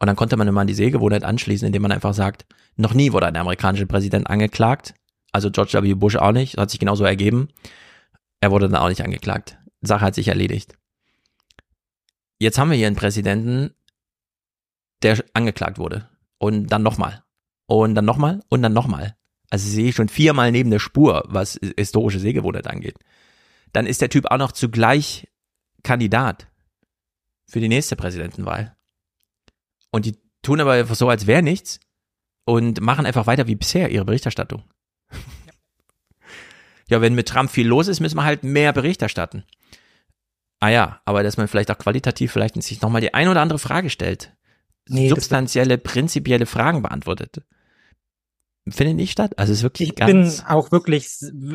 Und dann konnte man immer an die Sehgewohnheit anschließen, indem man einfach sagt, noch nie wurde ein amerikanischer Präsident angeklagt. Also George W. Bush auch nicht, hat sich genauso ergeben. Er wurde dann auch nicht angeklagt. Sache hat sich erledigt. Jetzt haben wir hier einen Präsidenten, der angeklagt wurde. Und dann nochmal. Und dann nochmal und dann nochmal. Also ich sehe schon viermal neben der Spur, was historische Sehgewohnheit angeht. Dann ist der Typ auch noch zugleich Kandidat für die nächste Präsidentenwahl. Und die tun aber so, als wäre nichts und machen einfach weiter wie bisher ihre Berichterstattung. Ja, wenn mit Trump viel los ist, müssen wir halt mehr Bericht erstatten. Ah ja, aber dass man vielleicht auch qualitativ vielleicht sich nochmal die ein oder andere Frage stellt. Nee, Substanzielle, prinzipielle Fragen beantwortet. Findet nicht statt. Also es ist wirklich Ich bin auch wirklich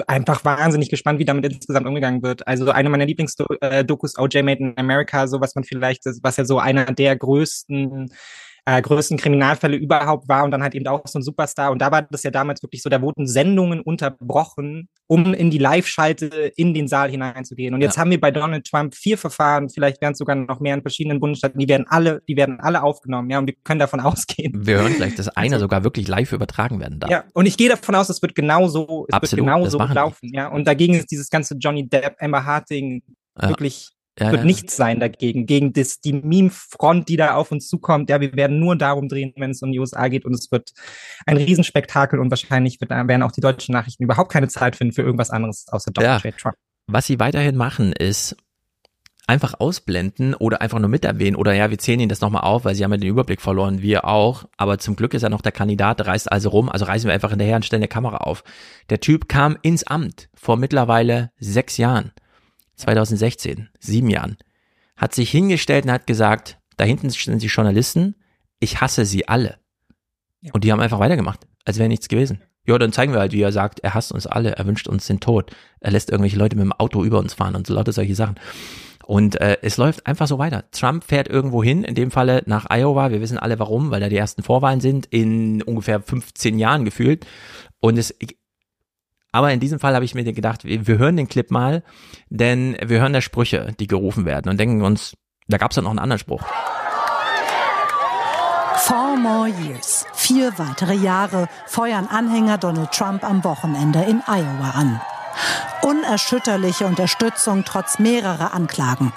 einfach wahnsinnig gespannt, wie damit insgesamt umgegangen wird. Also eine meiner Lieblingsdokus, OJ Made in America, so was man vielleicht, was ja so einer der größten äh, größten Kriminalfälle überhaupt war und dann halt eben auch so ein Superstar. Und da war das ja damals wirklich so, da wurden Sendungen unterbrochen, um in die Live-Schalte in den Saal hineinzugehen. Und jetzt Ja. haben wir bei Donald Trump vier Verfahren, vielleicht werden es sogar noch mehr in verschiedenen Bundesstaaten, die werden alle, die werden alle aufgenommen, ja, und wir können davon ausgehen. Wir hören gleich, dass einer sogar wirklich live übertragen werden darf. Ja, und ich gehe davon aus, es wird genauso, es Absolut, wird genauso machen die. laufen, ja. Und dagegen ist dieses ganze Johnny Depp, Emma Harting Ja. wirklich Ja, wird ja. nichts sein dagegen, gegen das, die Meme-Front, die da auf uns zukommt. Ja, wir werden nur darum drehen, wenn es um die USA geht und es wird ein Riesenspektakel und wahrscheinlich wird, werden auch die deutschen Nachrichten überhaupt keine Zeit finden für irgendwas anderes außer Donald Ja. Trump. Was sie weiterhin machen, ist einfach ausblenden oder einfach nur mit erwähnen oder ja, wir zählen ihnen das nochmal auf, weil sie haben ja den Überblick verloren, wir auch. Aber zum Glück ist er noch der Kandidat, reist also rum, also reisen wir einfach hinterher und stellen eine Kamera auf. Der Typ kam ins Amt vor mittlerweile sechs Jahren, 2016, sieben Jahren, hat sich hingestellt und hat gesagt, da hinten sind die Journalisten, ich hasse sie alle. Und die haben einfach weitergemacht, als wäre nichts gewesen. Ja, dann zeigen wir halt, wie er sagt, er hasst uns alle, er wünscht uns den Tod, er lässt irgendwelche Leute mit dem Auto über uns fahren und so lauter solche Sachen. Und äh, es läuft einfach so weiter. Trump fährt irgendwo hin, in dem Falle nach Iowa. Wir wissen alle warum, weil da die ersten Vorwahlen sind, in ungefähr 15 Jahren gefühlt. Und es, aber in diesem Fall habe ich mir gedacht, wir, wir hören den Clip mal, denn wir hören da Sprüche, die gerufen werden und denken uns, da gab es doch noch einen anderen Spruch. Four more years. Vier weitere Jahre feuern Anhänger Donald Trump am Wochenende in Iowa an. Unerschütterliche Unterstützung trotz mehrerer Anklagen.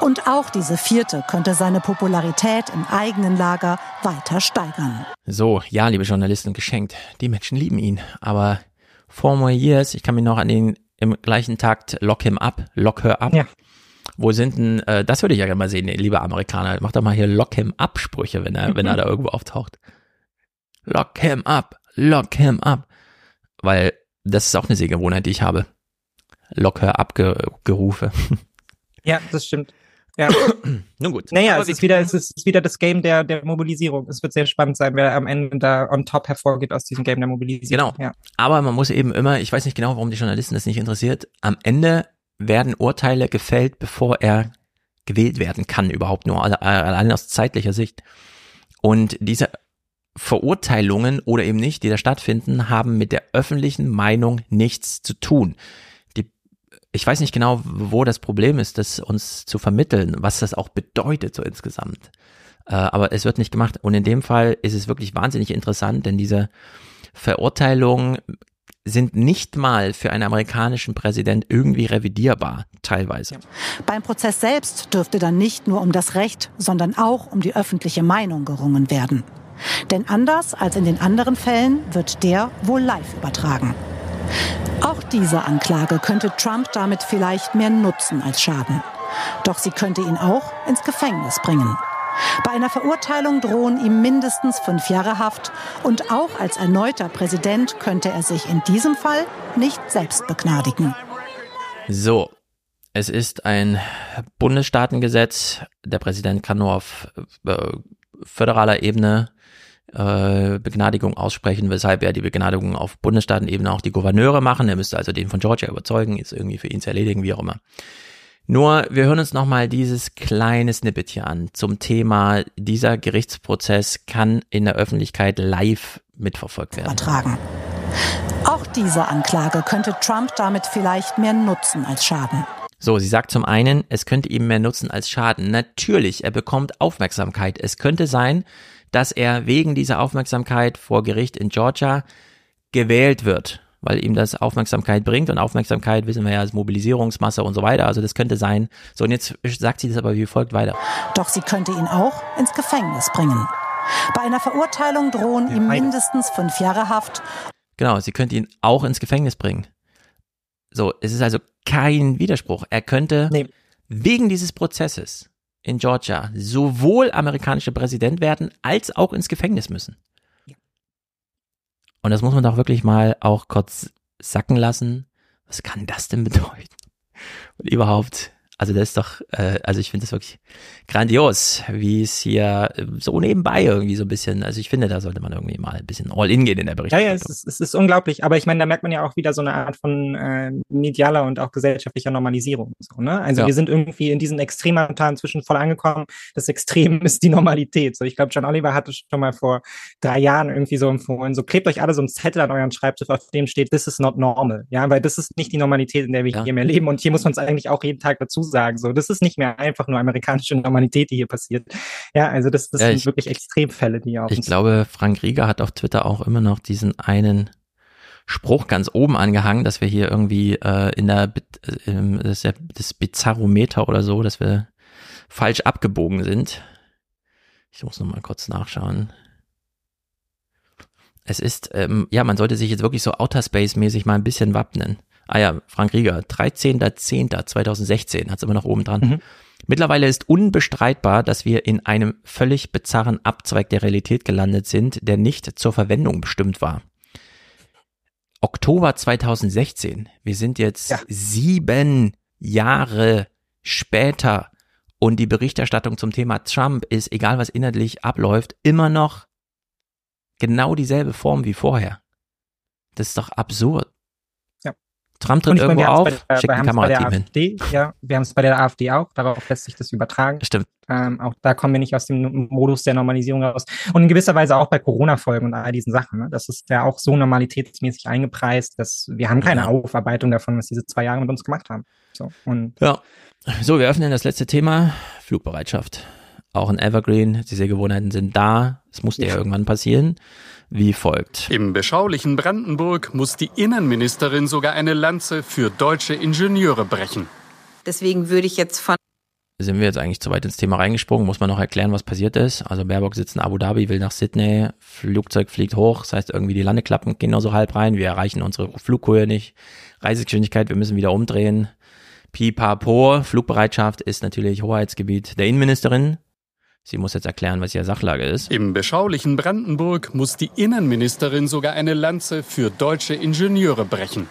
Und auch diese vierte könnte seine Popularität im eigenen Lager weiter steigern. So, ja, liebe Journalisten, geschenkt. Die Menschen lieben ihn. Aber four more years, ich kann mich noch an den im gleichen Takt Lock him up, Lock her up. Ja. Wo sind denn, äh, das würde ich ja gerne mal sehen, liebe Amerikaner. Macht doch mal hier Lock him up Sprüche, wenn er, wenn er da irgendwo auftaucht. Lock him up, lock him up. Weil das ist auch eine Sehgewohnheit, die ich habe. Lock her up ge Gerufe. Ja, das stimmt. Ja. Nun gut. Naja, Aber es ist wieder, es ist wieder das Game der, der Mobilisierung. Es wird sehr spannend sein, wer am Ende da on top hervorgeht aus diesem Game der Mobilisierung. Genau. Ja. Aber man muss eben immer, ich weiß nicht genau, warum die Journalisten das nicht interessiert, am Ende werden Urteile gefällt, bevor er gewählt werden kann, überhaupt nur, alle- allein aus zeitlicher Sicht. Und diese Verurteilungen oder eben nicht, die da stattfinden, haben mit der öffentlichen Meinung nichts zu tun. Ich weiß nicht genau, wo das Problem ist, das uns zu vermitteln, was das auch bedeutet so insgesamt. Äh, aber es wird nicht gemacht. Und in dem Fall ist es wirklich wahnsinnig interessant, denn diese Verurteilungen sind nicht mal für einen amerikanischen Präsident irgendwie revidierbar, teilweise. Beim Prozess selbst dürfte dann nicht nur um das Recht, sondern auch um die öffentliche Meinung gerungen werden. Denn anders als in den anderen Fällen wird der wohl live übertragen. Auch diese Anklage könnte Trump damit vielleicht mehr nutzen als schaden. Doch sie könnte ihn auch ins Gefängnis bringen. Bei einer Verurteilung drohen ihm mindestens fünf Jahre Haft und auch als erneuter Präsident könnte er sich in diesem Fall nicht selbst begnadigen. So, es ist ein Bundesstaatengesetz. Der Präsident kann nur auf äh, föderaler Ebene äh, Begnadigung aussprechen, weshalb er die Begnadigung auf Bundesstaatenebene auch die Gouverneure machen. Er müsste also den von Georgia überzeugen, ist irgendwie für ihn zu erledigen, wie auch immer. Nur, wir hören uns nochmal dieses kleine Snippet hier an zum Thema, dieser Gerichtsprozess kann in der Öffentlichkeit live mitverfolgt werden. übertragen. Auch diese Anklage könnte Trump damit vielleicht mehr nutzen als schaden. So, sie sagt zum einen, es könnte ihm mehr nutzen als Schaden. Natürlich, er bekommt Aufmerksamkeit. Es könnte sein, dass er wegen dieser Aufmerksamkeit vor Gericht in Georgia gewählt wird, weil ihm das Aufmerksamkeit bringt und Aufmerksamkeit wissen wir ja als Mobilisierungsmasse und so weiter. Also das könnte sein. So, und jetzt sagt sie das aber wie folgt weiter. Doch sie könnte ihn auch ins Gefängnis bringen. Bei einer Verurteilung drohen ihm mindestens fünf Jahre Haft. Genau, sie könnte ihn auch ins Gefängnis bringen. So, es ist also kein Widerspruch. Er könnte wegen dieses Prozesses in Georgia sowohl amerikanischer Präsident werden, als auch ins Gefängnis müssen. Und das muss man doch wirklich mal auch kurz sacken lassen. Was kann das denn bedeuten? Und überhaupt, Also das ist doch, äh, also ich finde das wirklich grandios, wie es hier äh, so nebenbei irgendwie so ein bisschen, also ich finde, da sollte man irgendwie mal ein bisschen all in gehen in der Berichterstattung. Ja, ja, es ist, es ist unglaublich, aber ich meine, da merkt man ja auch wieder so eine Art von äh, medialer und auch gesellschaftlicher Normalisierung. So, ne? Also Ja. wir sind irgendwie in diesen Extremantaren inzwischen voll angekommen. Das Extrem ist die Normalität. So, ich glaube, John Oliver hatte schon mal vor drei Jahren irgendwie so empfohlen, so klebt euch alle so einen Zettel an euren Schreibtisch, auf dem steht, this is not normal. Ja, weil das ist nicht die Normalität, in der wir hier mehr leben. Und hier muss man es eigentlich auch jeden Tag dazu sagen. So, das ist nicht mehr einfach nur amerikanische Normalität, die hier passiert. Ja, also das, das Ja, sind ich- wirklich Extremfälle, die auf Ich glaube, Frank Rieger hat auf Twitter auch immer noch diesen einen Spruch ganz oben angehangen, dass wir hier irgendwie äh, in der äh, das, ist ja das Bizarrometer oder so, dass wir falsch abgebogen sind. Ich muss noch mal kurz nachschauen. Es ist, ähm, ja, man sollte sich jetzt wirklich so Outer Space-mäßig mal ein bisschen wappnen. Ah ja, Frank Rieger, 13.10.2016, hat's immer noch oben dran. Mittlerweile ist unbestreitbar, dass wir in einem völlig bizarren Abzweig der Realität gelandet sind, der nicht zur Verwendung bestimmt war. Oktober 2016. Wir sind jetzt sieben Jahre später und die Berichterstattung zum Thema Trump ist, egal was inhaltlich abläuft, immer noch genau dieselbe Form wie vorher. Das ist doch absurd. Ja. Trump tritt meine, irgendwo wir haben's auf, der- schickt ein Kamerateam hin. AfD, ja, wir haben es bei der AfD auch, darauf lässt sich das übertragen. Stimmt. Ähm, auch da kommen wir nicht aus dem Modus der Normalisierung raus. Und in gewisser Weise auch bei Corona-Folgen und all diesen Sachen. Ne? Das ist ja auch so normalitätsmäßig eingepreist, dass wir haben keine Ja. Aufarbeitung davon, was diese zwei Jahre mit uns gemacht haben. So, und Ja. So, wir öffnen das letzte Thema. Flugbereitschaft. Auch ein Evergreen. Diese Gewohnheiten sind da. Es musste ja irgendwann passieren. Wie folgt. Im beschaulichen Brandenburg muss die Innenministerin sogar eine Lanze für deutsche Ingenieure brechen. Deswegen würde ich jetzt von Sind wir jetzt eigentlich zu weit ins Thema reingesprungen? Muss man noch erklären, was passiert ist? Also Baerbock sitzt in Abu Dhabi, will nach Sydney, Flugzeug fliegt hoch, das heißt irgendwie die Landeklappen gehen nur so halb rein, wir erreichen unsere Flughöhe nicht, Reisegeschwindigkeit, wir müssen wieder umdrehen. Pipapo, Flugbereitschaft ist natürlich Hoheitsgebiet der Innenministerin. Sie muss jetzt erklären, was ihre Sachlage ist. Im beschaulichen Brandenburg muss die Innenministerin sogar eine Lanze für deutsche Ingenieure brechen.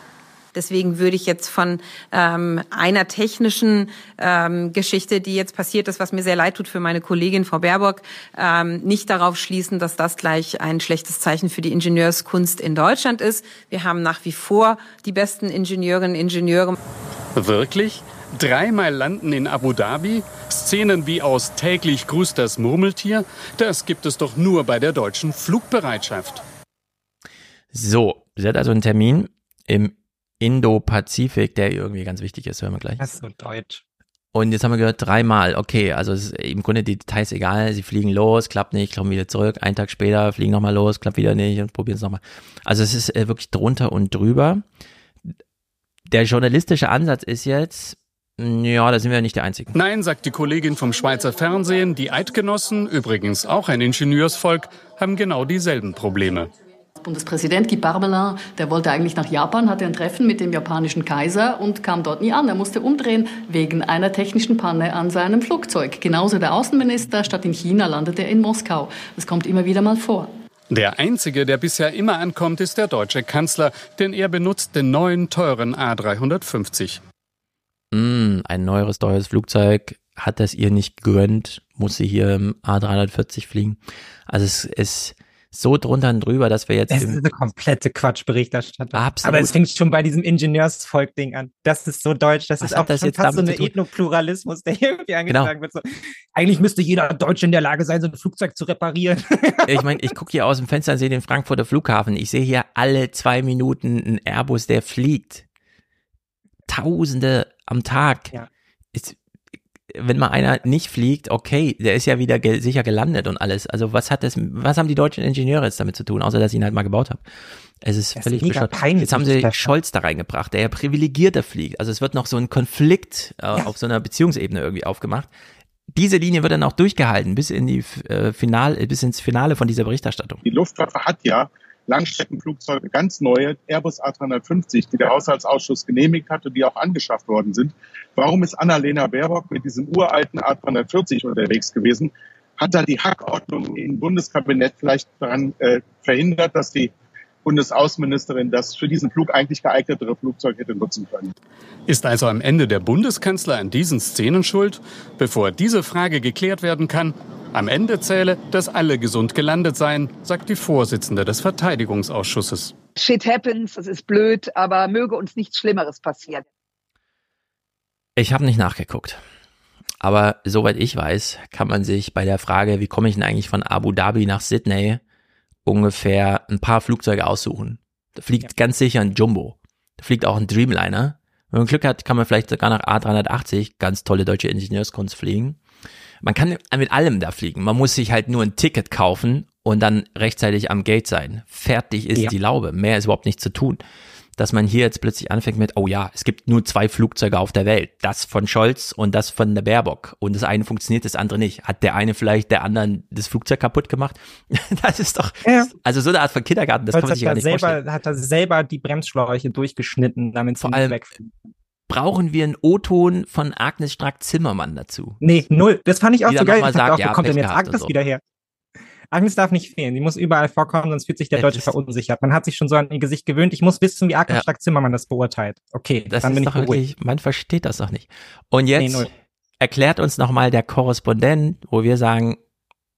Deswegen würde ich jetzt von ähm, einer technischen ähm, Geschichte, die jetzt passiert ist, was mir sehr leid tut für meine Kollegin Frau Baerbock, ähm, nicht darauf schließen, dass das gleich ein schlechtes Zeichen für die Ingenieurskunst in Deutschland ist. Wir haben nach wie vor die besten Ingenieurinnen und Ingenieure. Wirklich? Dreimal landen in Abu Dhabi? Szenen wie aus täglich grüßt das Murmeltier? Das gibt es doch nur bei der deutschen Flugbereitschaft. So, sie hat also einen Termin im Indo-Pazifik, der irgendwie ganz wichtig ist, hören wir gleich. das ist so deutsch. Und jetzt haben wir gehört, dreimal, okay, also es ist im Grunde die Details egal, sie fliegen los, klappt nicht, kommen wieder zurück, einen Tag später fliegen nochmal los, klappt wieder nicht und probieren es nochmal. Also es ist äh, wirklich drunter und drüber. Der journalistische Ansatz ist jetzt, ja, da sind wir nicht die Einzigen. Nein, sagt die Kollegin vom Schweizer Fernsehen, die Eidgenossen, übrigens auch ein Ingenieursvolk, haben genau dieselben Probleme. Bundespräsident Guy Parmelin, der wollte eigentlich nach Japan, hatte ein Treffen mit dem japanischen Kaiser und kam dort nie an. Er musste umdrehen wegen einer technischen Panne an seinem Flugzeug. Genauso der Außenminister, statt in China landete er in Moskau. Das kommt immer wieder mal vor. Der einzige, der bisher immer ankommt, ist der deutsche Kanzler, denn er benutzt den neuen teuren A350. Mm, ein neueres, teures Flugzeug, hat das ihr nicht gegönnt, muss sie hier im A340 fliegen. Also es ist so drunter und drüber, dass wir jetzt im- ist eine komplette Quatschberichterstattung. Absolut. Aber es fängt schon bei diesem Ingenieursvolk-Ding an. Das ist so deutsch. Das Was ist auch das schon jetzt fast so tun? Ethnopluralismus, der hier irgendwie Genau. angetragen wird. So, eigentlich müsste jeder Deutsche in der Lage sein, so ein Flugzeug zu reparieren. Ich meine, ich gucke hier aus dem Fenster und sehe den Frankfurter Flughafen. Ich sehe hier alle zwei Minuten einen Airbus, der fliegt. Tausende am Tag. Ja. Ist, wenn mal einer nicht fliegt, okay, der ist ja wieder ge sicher gelandet und alles. Also was hat das, was haben die deutschen Ingenieure jetzt damit zu tun, außer dass ich ihn halt mal gebaut habe? Es ist Das ist völlig mega bescheuert. peinlich, Jetzt haben sie ist Scholz da reingebracht, der ja privilegierter fliegt. Also es wird noch so ein Konflikt äh, auf so einer Beziehungsebene irgendwie aufgemacht. Diese Linie wird dann auch durchgehalten bis in die äh, Final, bis ins Finale von dieser Berichterstattung. Die Luftwaffe hat ja Langstreckenflugzeuge, ganz neue, Airbus A350, die der Haushaltsausschuss genehmigt hatte, die auch angeschafft worden sind. Warum ist Annalena Baerbock mit diesem uralten A340 unterwegs gewesen? Hat da die Hackordnung im Bundeskabinett vielleicht daran äh, verhindert, dass die Bundesaußenministerin das für diesen Flug eigentlich geeignetere Flugzeug hätte nutzen können. Ist also am Ende der Bundeskanzler an diesen Szenen schuld? Bevor diese Frage geklärt werden kann, am Ende zähle, dass alle gesund gelandet seien, sagt die Vorsitzende des Verteidigungsausschusses. Shit happens, das ist blöd, aber möge uns nichts Schlimmeres passieren. Ich habe nicht nachgeguckt. Aber soweit ich weiß, kann man sich bei der Frage, wie komme ich denn eigentlich von Abu Dhabi nach Sydney, ungefähr ein paar Flugzeuge aussuchen. Da fliegt ja. ganz sicher ein Jumbo. Da fliegt auch ein Dreamliner. Wenn man Glück hat, kann man vielleicht sogar nach A380, ganz tolle deutsche Ingenieurskunst fliegen. Man kann mit allem da fliegen. Man muss sich halt nur ein Ticket kaufen und dann rechtzeitig am Gate sein. Fertig ist ja. die Laube. Mehr ist überhaupt nicht zu tun dass man hier jetzt plötzlich anfängt mit, oh ja, es gibt nur zwei Flugzeuge auf der Welt. Das von Scholz und das von der Baerbock. Und das eine funktioniert, das andere nicht. Hat der eine vielleicht der anderen das Flugzeug kaputt gemacht? das ist doch, ja. also so eine Art von Kindergarten, das Scholz kann man sich gar nicht selber, vorstellen. Hat er selber die Bremsschläuche durchgeschnitten, damit Vor allem wegfliegen. Brauchen wir einen O-Ton von Agnes Strack-Zimmermann dazu? Nee, null. Das fand ich auch Die so geil. Ich sagt, auch, ja, wo kommt denn jetzt Agnes so. wieder her? Agnes darf nicht fehlen. Die muss überall vorkommen, sonst fühlt sich der Deutsche verunsichert. Man hat sich schon so an ihr Gesicht gewöhnt. Ich muss wissen, wie Agnes Ja. Strack-Zimmermann das beurteilt. Okay, Das dann ist bin ich beruhigt. wirklich, man versteht das doch nicht. Und Nee, jetzt null. erklärt uns nochmal der Korrespondent, wo wir sagen,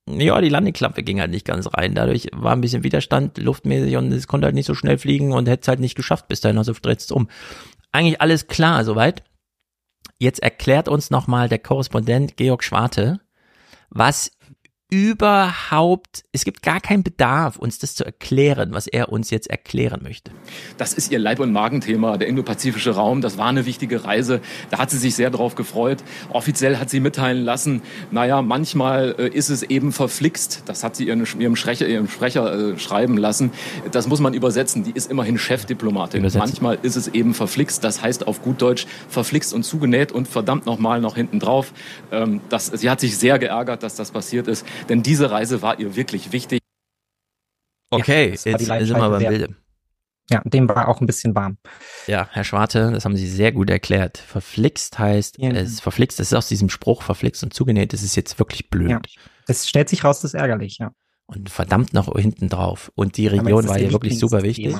ja, die Landeklappe ging halt nicht ganz rein. Dadurch war ein bisschen Widerstand luftmäßig und es konnte halt nicht so schnell fliegen und hätte es halt nicht geschafft bis dahin, also dreht es um. Eigentlich alles klar soweit. Jetzt erklärt uns nochmal der Korrespondent Georg Schwarte, was überhaupt, es gibt gar keinen Bedarf, uns das zu erklären, was er uns jetzt erklären möchte. Das ist ihr Leib- und Magenthema, der indopazifische Raum. Das war eine wichtige Reise. Da hat sie sich sehr drauf gefreut. Offiziell hat sie mitteilen lassen, naja, manchmal äh, ist es eben verflixt. Das hat sie ihren, ihrem, Sprecher, ihrem Sprecher äh, schreiben lassen. Das muss man übersetzen. Die ist immerhin Chefdiplomatin. Übersetzen. Manchmal ist es eben verflixt. Das heißt auf gut Deutsch verflixt und zugenäht und verdammt nochmal noch hinten drauf. Ähm, das, sie hat sich sehr geärgert, dass das passiert ist. Denn diese Reise war ihr wirklich wichtig. Okay, war jetzt die sind wir beim. Bilde. Ja, dem war auch ein bisschen warm. Ja, Herr Schwarte, das haben Sie sehr gut erklärt. Verflixt heißt, Ja. es verflixt, das ist aus diesem Spruch verflixt und zugenäht, das ist jetzt wirklich blöd. Ja. Es stellt sich raus, das ist ärgerlich, ja. Und verdammt noch hinten drauf. Und die Region war ihr ja wirklich super wichtig.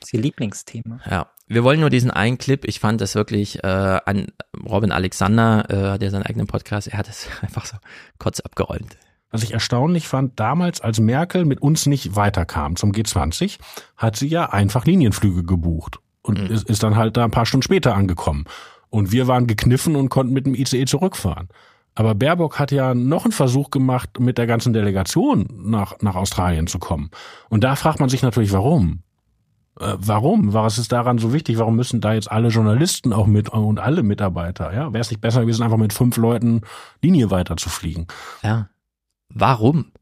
Das ist ihr Lieblingsthema. Ja, wir wollen nur diesen einen Clip. Ich fand das wirklich äh, an Robin Alexander, äh, hat ja seinen eigenen Podcast, er hat es einfach so kurz abgeräumt. Was ich erstaunlich fand, damals, als Merkel mit uns nicht weiterkam zum G20, hat sie ja einfach Linienflüge gebucht und ist, ist dann halt da ein paar Stunden später angekommen. Und wir waren gekniffen und konnten mit dem ICE zurückfahren. Aber Baerbock hat ja noch einen Versuch gemacht, mit der ganzen Delegation nach, nach Australien zu kommen. Und da fragt man sich natürlich, warum? Äh, warum? Was ist daran so wichtig? Warum müssen da jetzt alle Journalisten auch mit und alle Mitarbeiter? Ja, wäre es nicht besser gewesen, einfach mit fünf Leuten Linie weiter zu fliegen? Ja. Warum?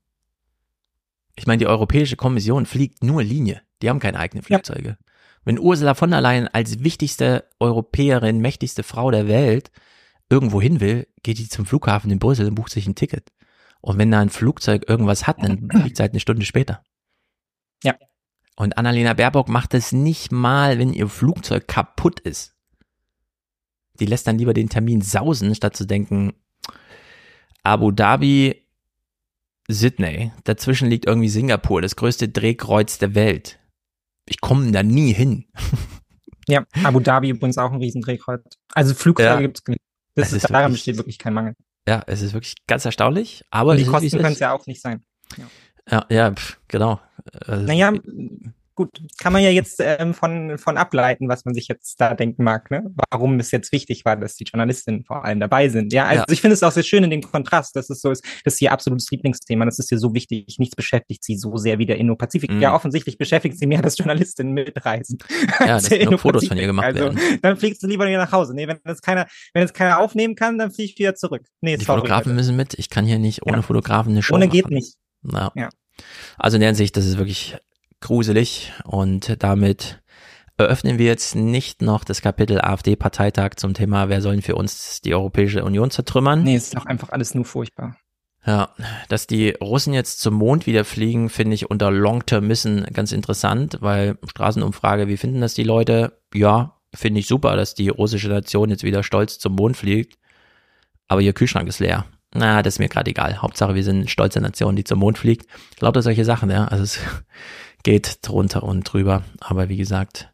Ich meine, die Europäische Kommission fliegt nur Linie. Die haben keine eigenen Flugzeuge. Wenn Ursula von der Leyen als wichtigste Europäerin, mächtigste Frau der Welt irgendwo hin will, geht die zum Flughafen in Brüssel und bucht sich ein Ticket. Und wenn da ein Flugzeug irgendwas hat, dann fliegt es halt eine Stunde später. Ja. Und Annalena Baerbock macht es nicht mal, wenn ihr Flugzeug kaputt ist. Die lässt dann lieber den Termin sausen, statt zu denken, Abu Dhabi, Sydney, dazwischen liegt irgendwie Singapur, das größte Drehkreuz der Welt. Ich komme da nie hin. Ja, Abu Dhabi übrigens auch ein Riesendrehkreuz. Also Flugzeuge Ja. gibt's genug. Das Es ist, ist daran wirklich- besteht wirklich kein Mangel. Ja, es ist wirklich ganz erstaunlich, aber Und die es Kosten es können es ja auch nicht sein. Ja, ja, pf, genau. Äh, Naja, gut, kann man ja jetzt ähm, von, von ableiten, was man sich jetzt da denken mag, ne? Warum es jetzt wichtig war, dass die Journalistinnen vor allem dabei sind. Ja, also Ja. ich finde es auch sehr schön in dem Kontrast, dass es so ist, das ist ihr absolutes Lieblingsthema, das ist ihr so wichtig, nichts beschäftigt sie so sehr wie der Indo-Pazifik. Mhm. Ja, offensichtlich beschäftigt sie mehr, dass Journalistinnen mitreisen. Ja, als dass genug Fotos von ihr gemacht also, werden. Dann fliegst du lieber wieder nach Hause. Nee, wenn das keiner, wenn es keiner aufnehmen kann, dann fliege ich wieder zurück. Nee, Die sorry, Fotografen Leute. müssen mit. Ich kann hier nicht ohne Ja. Fotografen eine Show Ohne machen. geht nicht. Ja. Ja. Also in der Hinsicht, das ist wirklich gruselig und damit eröffnen wir jetzt nicht noch das Kapitel AfD-Parteitag zum Thema, wer sollen für uns die Europäische Union zertrümmern. Nee, ist doch einfach alles nur furchtbar. Ja, dass die Russen jetzt zum Mond wieder fliegen, finde ich unter Long-Term-Missen ganz interessant, weil Straßenumfrage, wie finden das die Leute? Ja, finde ich super, dass die russische Nation jetzt wieder stolz zum Mond fliegt, aber ihr Kühlschrank ist leer. Na, das ist mir gerade egal. Hauptsache, wir sind eine stolze Nation, die zum Mond fliegt. Lauter solche Sachen, ja. Also es geht drunter und drüber. Aber wie gesagt,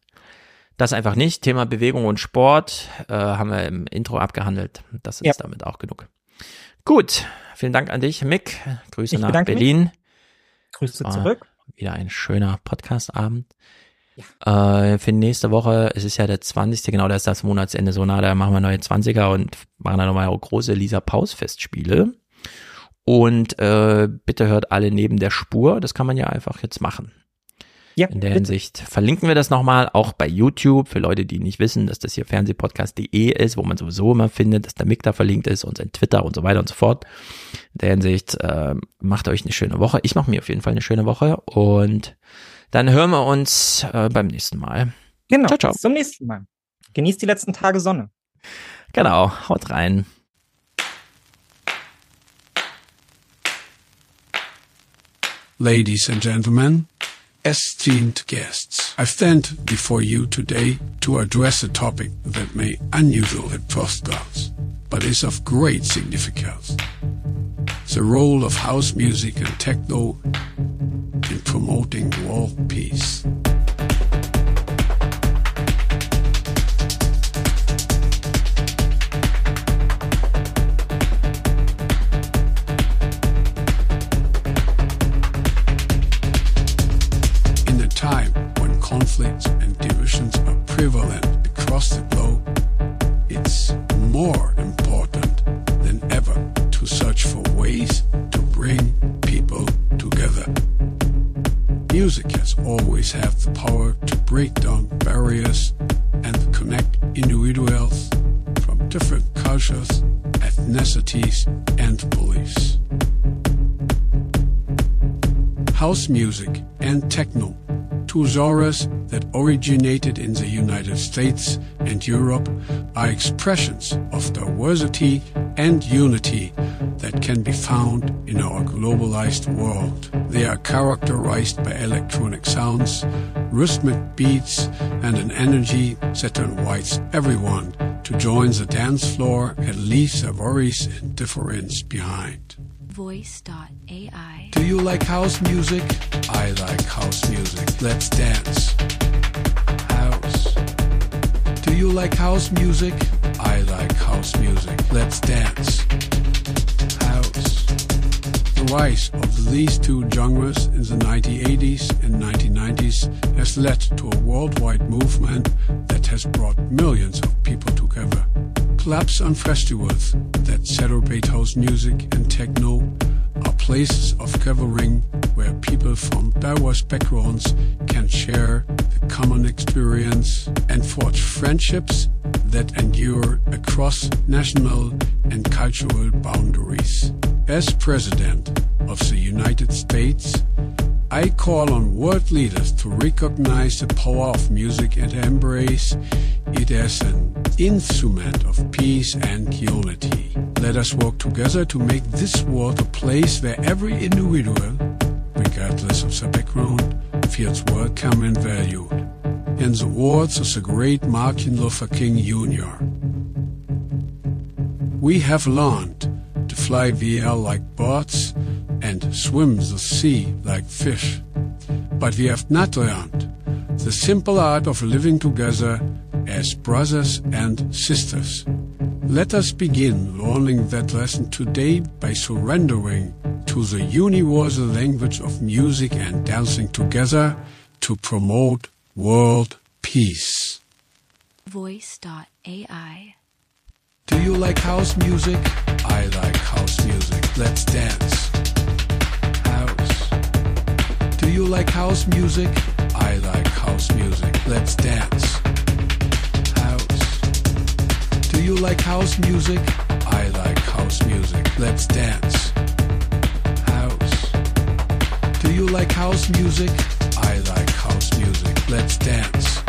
das einfach nicht. Thema Bewegung und Sport äh, haben wir im Intro abgehandelt. Das ist ja. damit auch genug. Gut, vielen Dank an dich, Mick. Grüße ich nach Berlin. Mich. Grüße zurück. Wieder ein schöner Podcast-Abend. Ja. Äh, für nächste Woche, es ist ja der 20. genau, da ist das Monatsende so nah, da machen wir neue 20er und machen dann nochmal große Lisa Paus Festspiele. Und äh, bitte hört alle neben der Spur, das kann man ja einfach jetzt machen. Ja, in der bitte. Hinsicht verlinken wir das nochmal, auch bei YouTube, für Leute, die nicht wissen, dass das hier fernsehpodcast.de ist, wo man sowieso immer findet, dass der Mick da verlinkt ist und sein Twitter und so weiter und so fort. In der Hinsicht, äh, macht euch eine schöne Woche. Ich mache mir auf jeden Fall eine schöne Woche und dann hören wir uns äh, beim nächsten Mal. Genau, ciao, ciao. zum nächsten Mal. Genießt die letzten Tage Sonne. Genau, haut rein. Ladies and gentlemen, esteemed guests, I stand before you today to address a topic that may unusual at first glance, but is of great significance. The role of house music and techno in promoting world peace. Prevalent across the globe, it's more important than ever to search for ways to bring people together. Music has always had the power to break down barriers and connect individuals from different cultures, ethnicities, and beliefs. House music and techno two genres that originated in the United States and Europe are expressions of diversity and unity that can be found in our globalized world. They are characterized by electronic sounds, rhythmic beats, and an energy that invites everyone to join the dance floor and leave their worries and difference behind. Voice.ai. Do you like house music? I like house music. Let's dance. House. Do you like house music? I like house music. Let's dance. House. The rise of these two genres in the 1980s and 1990s has led to a worldwide movement that has brought millions of people together. Clubs and festivals that celebrate house music and techno are places of gathering where people from diverse backgrounds can share the common experience and forge friendships that endure across national and cultural boundaries. As President of the United States, I call on world leaders to recognize the power of music and embrace it as an instrument of peace and unity. Let us work together to make this world a place where every individual, regardless of their background, feels welcome and valued. In the words of the great Martin Luther King Jr., we have learned to fly VL like birds and swim the sea like fish. But we have not learned the simple art of living together as brothers and sisters. Let us begin learning that lesson today by surrendering to the universal language of music and dancing together to promote world peace. Voice.ai Do you like house music? I like house music. Let's dance. House. Do you like house music? I like house music. Let's dance. Do you like house music? I like house music. Let's dance. House. Do you like house music? I like house music. Let's dance.